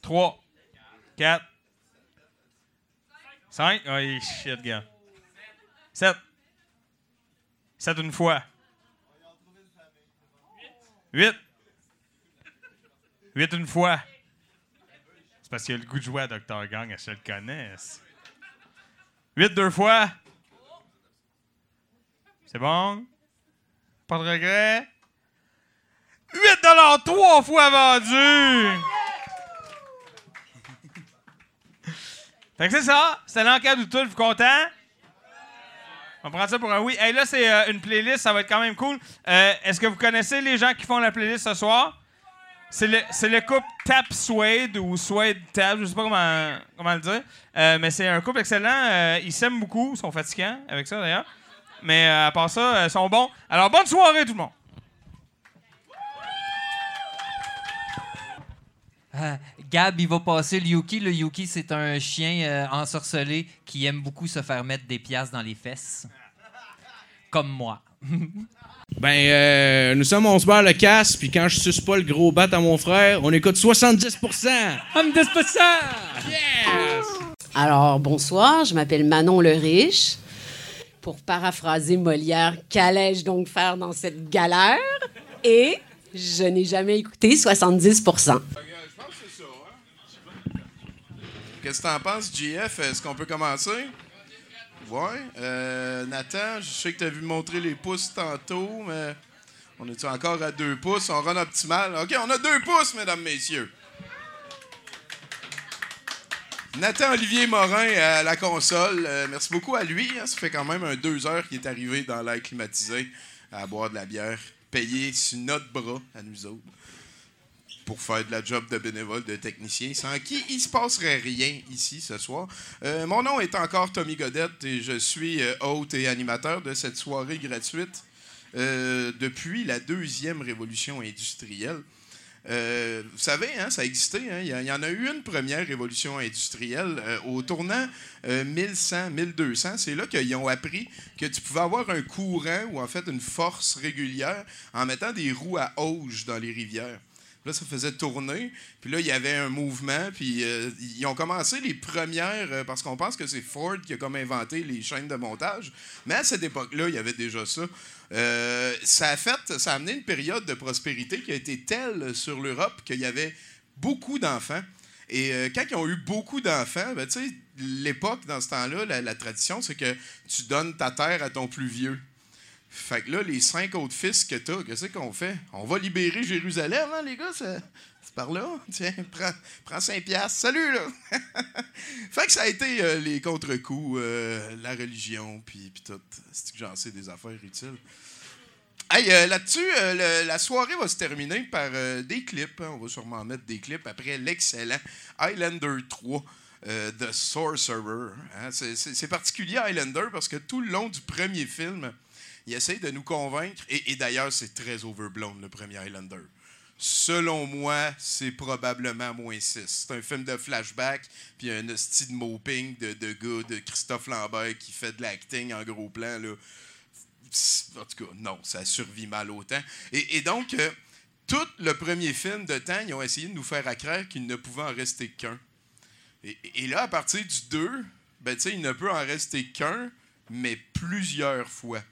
Trois. Quatre. Cinq? Oh, shit, gars. Sept. Sept une fois. Huit. Huit une fois. C'est parce qu'il a le goût de jouer à Dr. Gang, elle se le connaisse. 8 deux fois. C'est bon? Pas de regret? 8 trois fois vendu! fait que c'est ça. C'était l'enquête tout. Vous content? On prend ça pour un oui. Hey, là, c'est euh, une playlist. Ça va être quand même cool. Euh, Est-ce que vous connaissez les gens qui font la playlist ce soir? C'est le, le couple Tap Suede ou Suede Tap, je sais pas comment, comment le dire. Euh, mais c'est un couple excellent. Euh, ils s'aiment beaucoup. Ils sont fatigants avec ça, d'ailleurs. Mais euh, à part ça, ils sont bons. Alors, bonne soirée, tout le monde. Gab, il va passer le Yuki. Le Yuki, c'est un chien ensorcelé qui aime beaucoup se faire mettre des pièces dans les fesses. Comme moi. Ben, euh, nous sommes, on se barre le casse, puis quand je suce pas le gros bat à mon frère, on écoute 70 70 Yes! Alors, bonsoir, je m'appelle Manon le Riche. Pour paraphraser Molière, qu'allais-je donc faire dans cette galère? Et je n'ai jamais écouté 70% Qu'est-ce que t'en penses, JF? Est-ce qu'on peut commencer? Ouais. Euh, Nathan, je sais que t'as vu montrer les pouces tantôt, mais on est encore à deux pouces? On run optimal. OK, on a deux pouces, mesdames, messieurs. Nathan Olivier Morin à la console. Euh, merci beaucoup à lui. hein. Ça fait quand même un deux heures qu'il est arrivé dans l'air climatisé à boire de la bière, payé sur notre bras à nous autres pour faire de la job de bénévole, de technicien, sans qui il se passerait rien ici ce soir. Euh, mon nom est encore Tommy Godette et je suis euh, hôte et animateur de cette soirée gratuite euh, depuis la deuxième révolution industrielle. Vous savez, hein, ça a existé. hein, Il y, en a eu une première révolution industrielle au tournant euh, 1100-1200. C'est là qu'ils ont appris que tu pouvais avoir un courant ou en fait une force régulière en mettant des roues à auge dans les rivières. Ça faisait tourner. Puis là, il y avait un mouvement. Puis euh, ils ont commencé les premières, euh, parce qu'on pense que c'est Ford qui a comme inventé les chaînes de montage. Mais à cette époque-là, il y avait déjà ça. Euh, ça a fait, ça a amené une période de prospérité qui a été telle sur l'Europe qu'il y avait beaucoup d'enfants. Et quand ils ont eu beaucoup d'enfants, ben, tu sais, l'époque, dans ce temps-là, la tradition, c'est que tu donnes ta terre à ton plus vieux. Fait que là, les cinq autres fils que t'as, qu'est-ce qu'on fait? On va libérer Jérusalem, hein, les gars? C'est par là? Tiens, prends, prends 5 piastres. Salut, là! fait que ça a été euh, les contre-coups, euh, la religion, puis tout. C'est que j'en sais des affaires utiles? Hey, euh, là-dessus, la soirée va se terminer par des clips. hein. On va sûrement mettre des clips après l'excellent Highlander 3 euh, The Sorcerer. hein. C'est particulier Highlander parce que tout le long du premier film, il essaye de nous convaincre. Et, d'ailleurs, c'est très overblown, le premier Highlander. Selon moi, c'est probablement moins 6. C'est un film de flashback, puis un de moping de, de gars de Christophe Lambert qui fait de l'acting en gros plan. Là. En tout cas, non, ça survit mal autant. Et, et donc, euh, tout le premier film de temps, ils ont essayé de nous faire à croire qu'il ne pouvait en rester qu'un. Et, là, à partir du 2, ben, il ne peut en rester qu'un, mais plusieurs fois.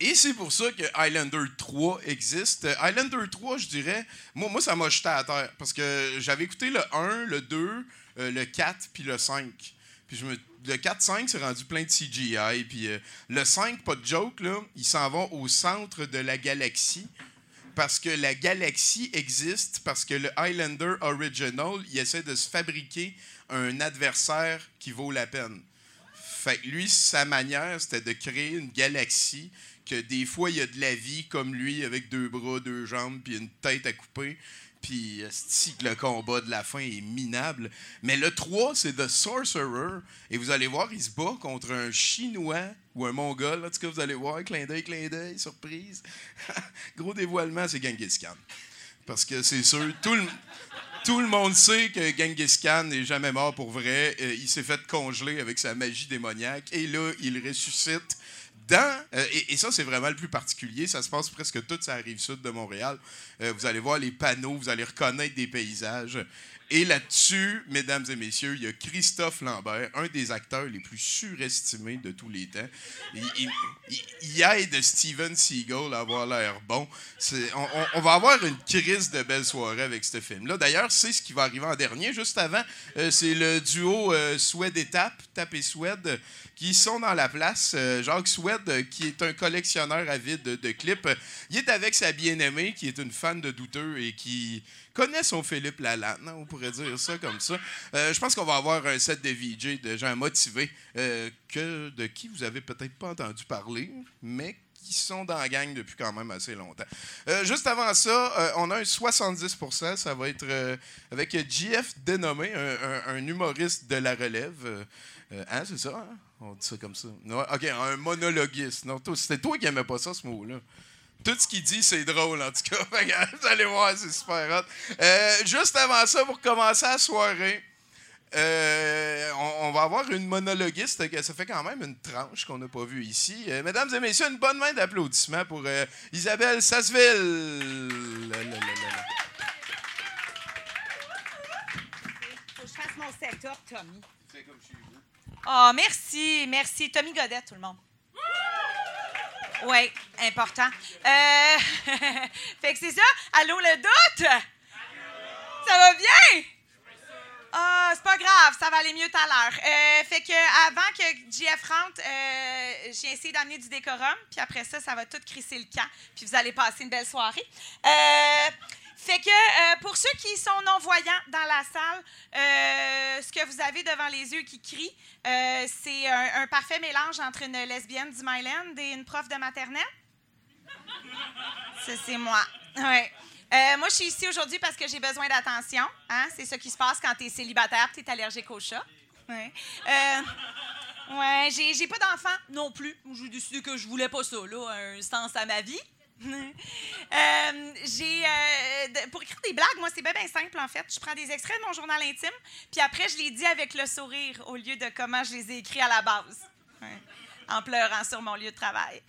Et c'est pour ça que Highlander 3 existe. Highlander 3, je dirais, moi, moi ça m'a jeté à terre. Parce que j'avais écouté le 1, le 2, euh, le 4, puis le 5. Puis le 4-5, c'est rendu plein de CGI. Puis euh, le 5, pas de joke, là, ils s'en vont au centre de la galaxie. Parce que la galaxie existe, parce que le Highlander Original, il essaie de se fabriquer un adversaire qui vaut la peine. Fait que lui, sa manière, c'était de créer une galaxie que des fois, il y a de la vie comme lui, avec deux bras, deux jambes, puis une tête à couper. Puis que le combat de la fin est minable. Mais le 3, c'est The Sorcerer. Et vous allez voir, il se bat contre un Chinois ou un Mongol. En tout cas, vous allez voir, clin d'œil, clin d'œil, surprise. Gros dévoilement, c'est Genghis Khan. Parce que c'est sûr, tout le, tout le monde sait que Genghis Khan n'est jamais mort pour vrai. Euh, il s'est fait congeler avec sa magie démoniaque. Et là, il ressuscite dans. euh, et, ça, c'est vraiment le plus particulier. Ça se passe presque toute sa rive sud de Montréal. Euh, vous allez voir les panneaux, vous allez reconnaître des paysages. Et là-dessus, mesdames et messieurs, il y a Christophe Lambert, un des acteurs les plus surestimés de tous les temps. Il, il- il- aide Steven Seagal à avoir l'air bon. On, va avoir une crise de belle soirée avec ce film-là. D'ailleurs, c'est ce qui va arriver en dernier. Juste avant, euh, c'est le duo euh, et Tap, Tap et Swed, qui sont dans la place. Euh, Jacques Swed, euh, qui est un collectionneur avide de, clips, il est avec sa bien-aimée, qui est une fan de douteux et qui connaît son Philippe Lalanne, hein, on pourrait dire ça comme ça. Euh, je pense qu'on va avoir un set de VJ de gens motivés que, de qui vous avez peut-être pas entendu parler, mais qui sont dans la gang depuis quand même assez longtemps. Juste avant ça, on a un 70% ça va être avec JF Dénommé, un, humoriste de la relève. Hein, c'est ça? hein? On dit ça comme ça. OK, un monologuiste. Non, c'était toi qui aimais pas ça, ce mot-là. Tout ce qu'il dit, c'est drôle, en tout cas. Vous allez voir, c'est super hot. Euh, juste avant ça, pour commencer la soirée, euh, on, on va avoir une monologuiste que ça fait quand même une tranche qu'on n'a pas vue ici. Euh, mesdames et messieurs, une bonne main d'applaudissements pour euh, Isabelle Sasseville. Là, là, là, là, là. Faut que je fasse mon setup, Tommy. Oh, merci, merci. Tommy Godet, tout le monde. Oui, important. Euh, fait que c'est ça. Allô, le doute? Ça va bien? Ah, c'est pas grave, ça va aller mieux tout à l'heure. Euh, fait que avant que JF rentre, euh, j'ai essayé d'amener du décorum, puis après ça, ça va tout crisser le camp, puis vous allez passer une belle soirée. Euh, fait que euh, pour ceux qui sont non-voyants dans la salle, euh, ce que vous avez devant les yeux qui crie, euh, c'est un, parfait mélange entre une lesbienne du Myland et une prof de maternelle. Ça, c'est moi. Ouais. Moi, je suis ici aujourd'hui parce que j'ai besoin d'attention. Hein? C'est ce qui se passe quand tu es célibataire tu es allergique au chat. Ouais. Ouais, j'ai pas d'enfant non plus. J'ai décidé que je voulais pas ça, là, un sens à ma vie. Euh, euh, pour écrire des blagues, moi c'est bien, bien simple en fait. Je prends des extraits de mon journal intime, puis après je les dis avec le sourire au lieu de comment je les ai écrits à la base, en pleurant sur mon lieu de travail.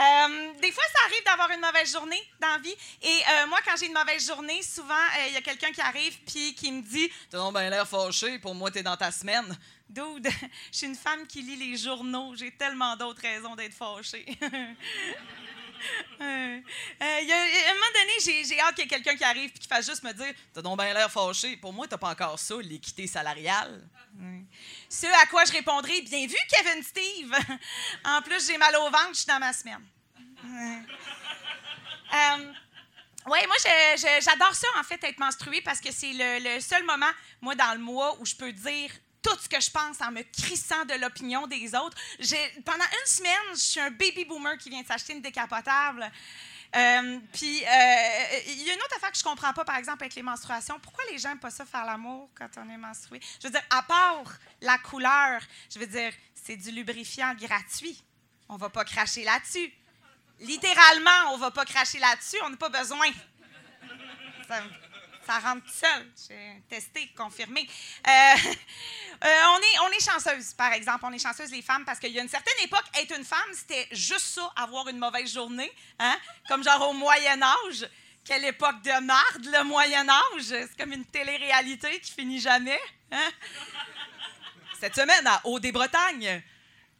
Euh, des fois, ça arrive d'avoir une mauvaise journée dans la vie. Et moi, quand j'ai une mauvaise journée, souvent, il y a quelqu'un qui arrive puis qui me dit T'as donc bien l'air fâché, pour moi, t'es dans ta semaine. Dude, je suis une femme qui lit les journaux. J'ai tellement d'autres raisons d'être fâchée. Euh, euh, il y a- à un moment donné, j'ai, hâte qu'il y ait quelqu'un qui arrive et qui fasse juste me dire T'as donc bien l'air fâché. Pour moi, t'as pas encore ça, l'équité salariale. Ce à quoi je répondrai Bien vu, Kevin Steve. en plus, j'ai mal au ventre, je suis dans ma semaine. Ouais. Euh, oui, moi, j'adore ça, en fait, être menstruée, parce que c'est le, le seul moment, moi, dans le mois, où je peux dire tout ce que je pense en me crissant de l'opinion des autres. Pendant une semaine, je suis un baby boomer qui vient de s'acheter une décapotable. Euh, Puis, euh, il y a une autre affaire que je comprends pas, par exemple, avec les menstruations. Pourquoi les gens n'aiment pas ça faire l'amour quand on est menstrué? Je veux dire, à part la couleur, je veux dire, c'est du lubrifiant gratuit. On va pas cracher là-dessus. Littéralement, on va pas cracher là-dessus, on n'a pas besoin. Ça, ça rentre tout. J'ai testé, confirmé. Euh, euh, on, est, on est chanceuse, par exemple. On est chanceuse, les femmes, parce qu'il y a une certaine époque, être une femme, c'était juste ça, avoir une mauvaise journée. Hein? Comme genre au Moyen-Âge. Quelle époque de marde, le Moyen-Âge. C'est comme une télé-réalité qui finit jamais. Hein? Cette semaine, à Haut-des-Bretagnes,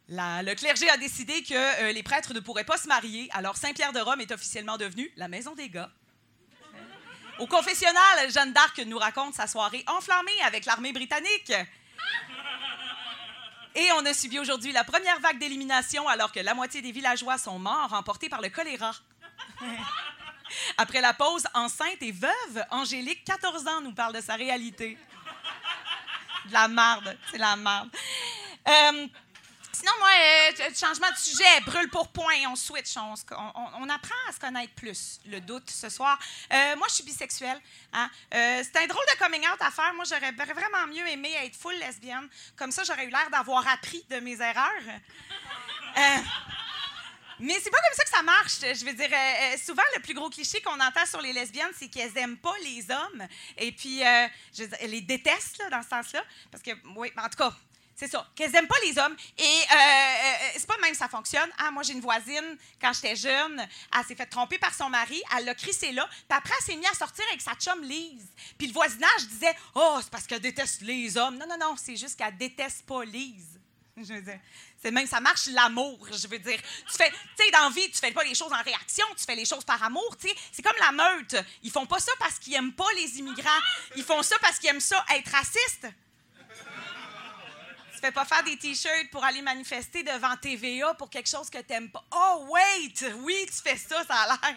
le clergé a décidé que euh, les prêtres ne pourraient pas se marier, alors Saint-Pierre-de-Rome est officiellement devenu la maison des gars. Au confessionnal, Jeanne d'Arc nous raconte sa soirée enflammée avec l'armée britannique. Et on a subi aujourd'hui la première vague d'élimination alors que la moitié des villageois sont morts emportés par le choléra. Après la pause, enceinte et veuve, Angélique, 14 ans, nous parle de sa réalité. De la marde, c'est la marde. Euh, sinon, moi, euh, changement de sujet, brûle pour point, on switch, on, apprend à se connaître plus, le doute ce soir. Euh, moi, je suis bisexuelle. hein. Euh, c'est un drôle de coming out à faire. Moi, j'aurais vra- vraiment mieux aimé être full lesbienne. Comme ça, j'aurais eu l'air d'avoir appris de mes erreurs. Euh, mais c'est pas comme ça que ça marche. Je veux dire, souvent, le plus gros cliché qu'on entend sur les lesbiennes, c'est qu'elles aiment pas les hommes. Et puis, elles les détestent, dans ce sens-là. Parce que, oui, en tout cas, c'est ça, qu'elles aiment pas les hommes. Et euh, euh, c'est pas même ça fonctionne. Ah, moi, j'ai une voisine, quand j'étais jeune, elle s'est fait tromper par son mari, elle l'a crissé là, puis après, elle s'est mise à sortir avec sa chum Lise. Puis le voisinage disait Oh, c'est parce qu'elle déteste les hommes. Non, non, non, c'est juste qu'elle déteste pas Lise. Je veux dire, c'est même, ça marche l'amour, je veux dire. Tu fais, tu sais, dans vie, tu fais pas les choses en réaction, tu fais les choses par amour, tu sais. C'est comme la meute. Ils font pas ça parce qu'ils aiment pas les immigrants. Ils font ça parce qu'ils aiment ça être raciste. Tu fais pas faire des t-shirts pour aller manifester devant TVA pour quelque chose que t'aimes pas. Oh, wait! Oui, tu fais ça, ça a l'air.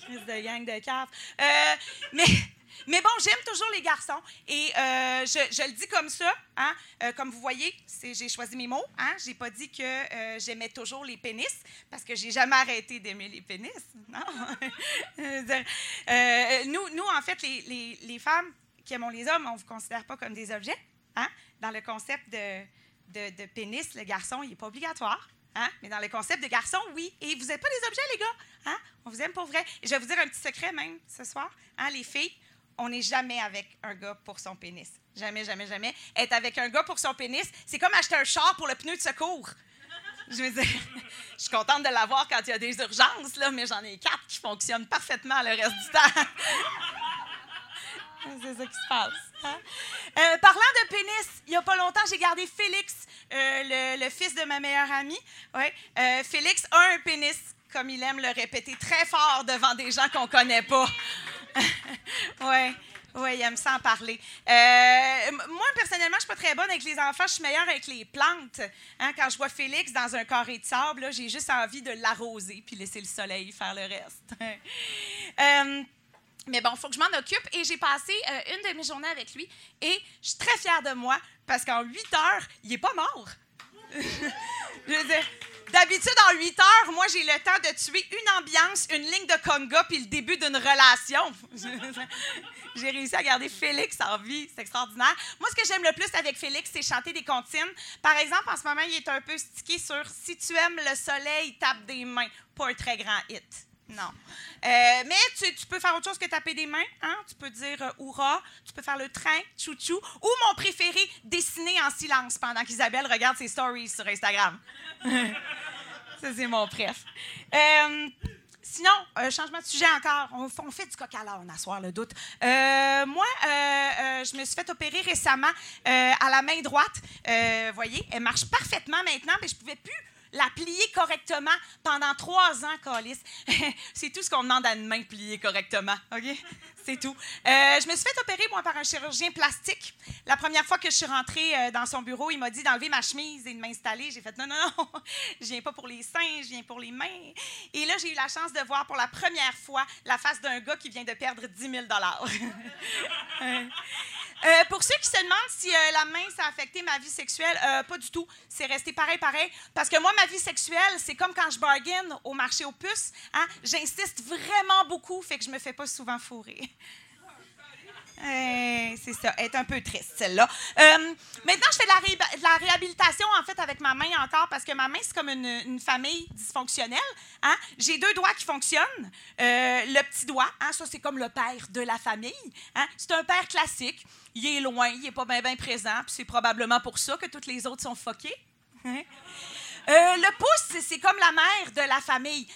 Crise de gang de cave. Euh, mais. Mais bon, j'aime toujours les garçons et euh, je, je le dis comme ça, hein, euh, comme vous voyez, j'ai choisi mes mots. Hein, j'ai pas dit que j'aimais toujours les pénis parce que j'ai jamais arrêté d'aimer les pénis. Non? Je nous, nous, en fait, les, les- femmes qui aiment les hommes, on ne vous considère pas comme des objets. Hein? Dans le concept de, de, pénis, le garçon, il n'est pas obligatoire. Hein? Mais dans le concept de garçon, oui. Et vous n'êtes pas des objets, les gars. Hein? On vous aime pour vrai. Et je vais vous dire un petit secret même ce soir. Hein, les filles, on n'est jamais avec un gars pour son pénis. Jamais, jamais, jamais. Être avec un gars pour son pénis, c'est comme acheter un char pour le pneu de secours. Je veux dire, je suis contente de l'avoir quand il y a des urgences, là, mais j'en ai quatre qui fonctionnent parfaitement le reste du temps. C'est ça qui se passe. hein? Euh, parlant de pénis, il n'y a pas longtemps, j'ai gardé Félix, euh, le, fils de ma meilleure amie. Ouais. Euh, Félix a un pénis, comme il aime le répéter très fort devant des gens qu'on ne connaît pas. oui. Oui, il aime ça en parler. Moi, personnellement, je suis pas très bonne avec les enfants. Je suis meilleure avec les plantes. Hein, quand je vois Félix dans un carré de sable, j'ai juste envie de l'arroser puis laisser le soleil faire le reste. mais bon, il faut que je m'en occupe. Et j'ai passé euh, une de mes journées avec lui. Et je suis très fière de moi parce qu'en huit heures, il n'est pas mort. je veux dire, d'habitude, en huit heures, moi, j'ai le temps de tuer une ambiance, une ligne de conga puis le début d'une relation. j'ai réussi à garder Félix en vie. C'est extraordinaire. Moi, ce que j'aime le plus avec Félix, c'est chanter des comptines. Par exemple, en ce moment, il est un peu stické sur Si tu aimes le soleil, tape des mains. Pas un très grand hit. Non. Euh, mais tu, peux faire autre chose que taper des mains. Hein? Tu peux dire euh, tu peux faire le train, chouchou, ou mon préféré, dessiner en silence pendant qu'Isabelle regarde ses stories sur Instagram. Ça, c'est mon préf. Euh, sinon, euh, changement de sujet encore. On, fait du coq à l'âne à soir, le doute. Moi, je me suis fait opérer récemment à la main droite. Euh, voyez, elle marche parfaitement maintenant, mais je pouvais plus la plier correctement pendant trois ans, Calis. c'est tout ce qu'on demande à une main pliée correctement, OK? C'est tout. Euh, je me suis fait opérer, moi, par un chirurgien plastique. La première fois que je suis rentrée euh, dans son bureau, il m'a dit d'enlever ma chemise et de m'installer. J'ai fait non, non, non, je viens pas pour les seins, je viens pour les mains. Et là, j'ai eu la chance de voir pour la première fois la face d'un gars qui vient de perdre 10 000 Euh, pour ceux qui se demandent si euh, la main, ça a affecté ma vie sexuelle, euh, pas du tout. C'est resté pareil, pareil. Parce que moi, ma vie sexuelle, c'est comme quand je bargain au marché aux puces. Hein? J'insiste vraiment beaucoup, fait que je me fais pas souvent fourrer. C'est ça, elle est un peu triste, celle-là. Euh, maintenant, je fais de la, réhabilitation, en fait, avec ma main encore, parce que ma main, c'est comme une, famille dysfonctionnelle. Hein? J'ai deux doigts qui fonctionnent. Euh, le petit doigt, hein, ça, c'est comme le père de la famille. Hein? C'est un père classique. Il est loin, il n'est pas bien présent, puis c'est probablement pour ça que toutes les autres sont. Hein? Euh, le pouce, c'est- comme la mère de la famille.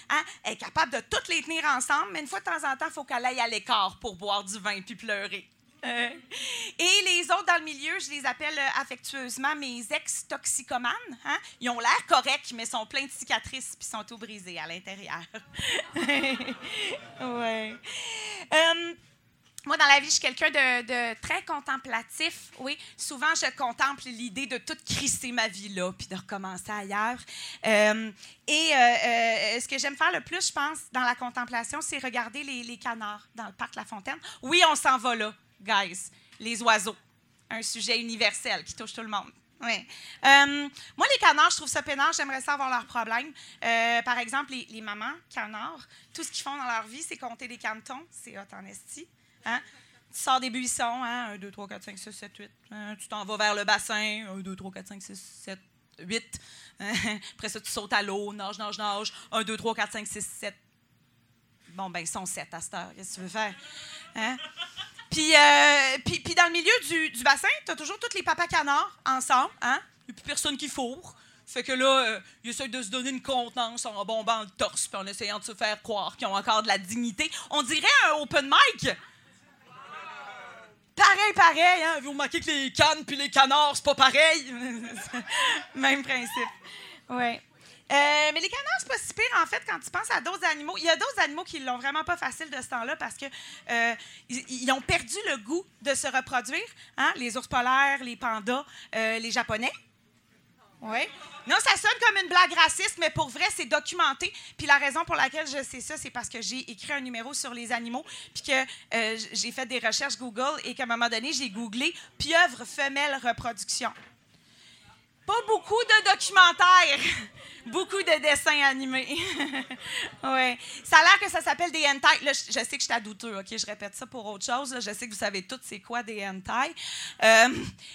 Elle est capable de toutes les tenir ensemble, mais une fois de temps en temps, il faut qu'elle aille à l'écart pour boire du vin puis pleurer. Euh, et les autres dans le milieu, je les appelle euh, affectueusement mes ex-toxicomanes. Hein? Ils ont l'air corrects, mais sont pleins de cicatrices puis sont tout brisés à l'intérieur. ouais. Euh, moi, dans la vie, je suis quelqu'un de, très contemplatif. Oui, souvent, je contemple l'idée de tout crisser ma vie là, puis de recommencer ailleurs. Euh, et ce que j'aime faire le plus, je pense, dans la contemplation, c'est regarder les, les canards dans le parc La Fontaine. Oui, on s'en va là, guys. Les oiseaux. Un sujet universel qui touche tout le monde. Oui. Euh, moi, les canards, je trouve ça peinard. J'aimerais ça avoir leurs problèmes. Euh, par exemple, les, les mamans canards, tout ce qu'ils font dans leur vie, c'est compter des cantons. C'est hot en esti. Hein? Tu sors des buissons, hein? 1, 2, 3, 4, 5, 6, 7, 8. Hein? Tu t'en vas vers le bassin, 1, 2, 3, 4, 5, 6, 7, 8. Hein? Après ça, tu sautes à l'eau, nage, nage, nage. 1, 2, 3, 4, 5, 6, 7. Bon, ben, ils sont 7 à cette heure. Qu'est-ce que tu veux faire? Hein? Puis, euh, puis, puis dans le milieu du, du bassin, tu as toujours tous les papas canards ensemble. Hein? n'y a plus personne qui fourre. Fait que là, euh, ils essayent de se donner une contenance en bombant le torse puis en essayant de se faire croire qu'ils ont encore de la dignité. On dirait un open mic. Pareil, pareil, hein? Vous remarquez que les cannes puis les canards, c'est pas pareil? Même principe. Ouais. Euh, mais les canards, c'est pas si pire, en fait, quand tu penses à d'autres animaux. Il y a d'autres animaux qui l'ont vraiment pas facile de ce temps-là parce que euh, ont perdu le goût de se reproduire. Hein? Les ours polaires, les pandas, euh, les japonais. Oui. Non, ça sonne comme une blague raciste, mais pour vrai, c'est documenté. Puis la raison pour laquelle je sais ça, c'est parce que j'ai écrit un numéro sur les animaux, puis que j'ai fait des recherches Google et qu'à un moment donné, j'ai googlé pieuvre femelle reproduction. Pas beaucoup de documentaires, beaucoup de dessins animés. ouais. Ça a l'air que ça s'appelle des hentai. Là, je, sais que je suis douteux, OK? Je répète ça pour autre chose. là. Je sais que vous savez tous c'est quoi des hentai. Euh,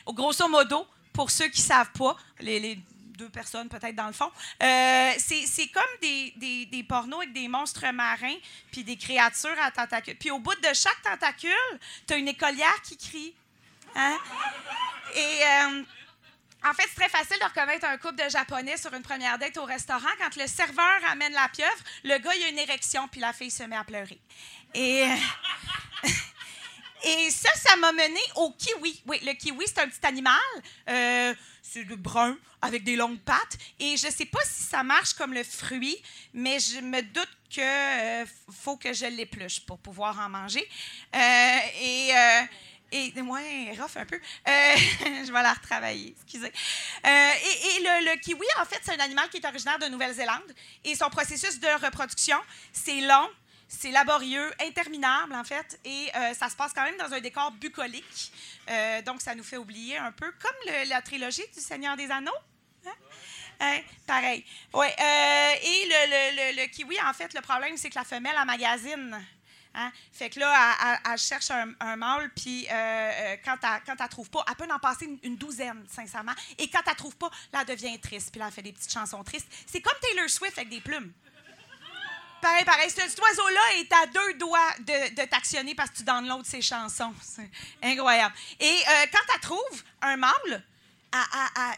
grosso modo, pour ceux qui ne savent pas, les, deux personnes peut-être dans le fond, euh, c'est comme des, des, des pornos avec des monstres marins puis des créatures à tentacules. Puis au bout de chaque tentacule, tu as une écolière qui crie. Hein? Et... euh, en fait, c'est très facile de reconnaître un couple de Japonais sur une première date au restaurant. Quand le serveur amène la pieuvre, le gars, il a une érection, puis la fille se met à pleurer. Et, ça, ça m'a mené au kiwi. Oui, le kiwi, c'est un petit animal. Euh, c'est brun, avec des longues pattes. Et je ne sais pas si ça marche comme le fruit, mais je me doute que euh, faut que je l'épluche pour pouvoir en manger. Euh, et... et rough un peu. Euh, je vais la retravailler, excusez. Euh, et le, kiwi, en fait, c'est un animal qui est originaire de Nouvelle-Zélande. Et son processus de reproduction, c'est long, c'est laborieux, interminable, en fait. Et euh, ça se passe quand même dans un décor bucolique. Donc, ça nous fait oublier un peu, comme la trilogie du Seigneur des Anneaux. Hein? Pareil. Ouais. et le, kiwi, en fait, le problème, c'est que la femelle, elle magasine. Hein? Fait que là, elle, cherche un, un mâle, puis euh, euh, quand elle elle trouve pas, elle peut en passer une, douzaine, sincèrement. Et quand elle trouve pas, là, elle devient triste, puis là, elle fait des petites chansons tristes. C'est comme Taylor Swift avec des plumes. Pareil, pareil. Ce- Cet oiseau-là est à deux doigts de, t'actionner parce que tu downloads ses chansons. C'est incroyable. Et euh, quand elle trouve un mâle,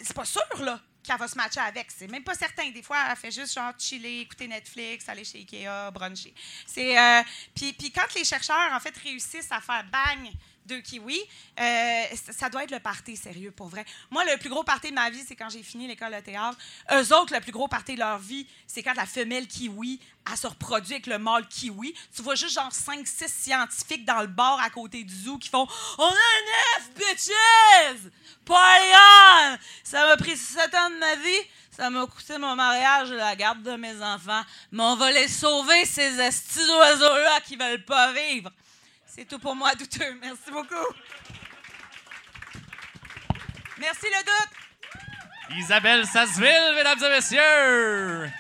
c'est pas sûr, là, qu'elle va se matcher avec. C'est même pas certain. Des fois, elle fait juste genre chiller, écouter Netflix, aller chez Ikea, bruncher. C'est, euh, puis, puis quand les chercheurs, en fait, réussissent à faire bang deux kiwis, euh, ça- doit être le party sérieux, pour vrai. Moi, le plus gros party de ma vie, c'est quand j'ai fini l'école de théâtre. Eux autres, le plus gros party de leur vie, c'est quand la femelle kiwi, elle se reproduit avec le mâle kiwi. Tu vois juste genre 5-6 scientifiques dans le bar à côté du zoo qui font « On a un œuf, bitches! On! Ça m'a pris 7 ans de ma vie. Ça m'a coûté mon mariage et la garde de mes enfants. Mais on va les sauver, ces estis d'oiseaux-là qui veulent pas vivre. C'est tout pour moi, douteux. Merci beaucoup. Merci, le doute. Isabelle Sasseville, mesdames et messieurs!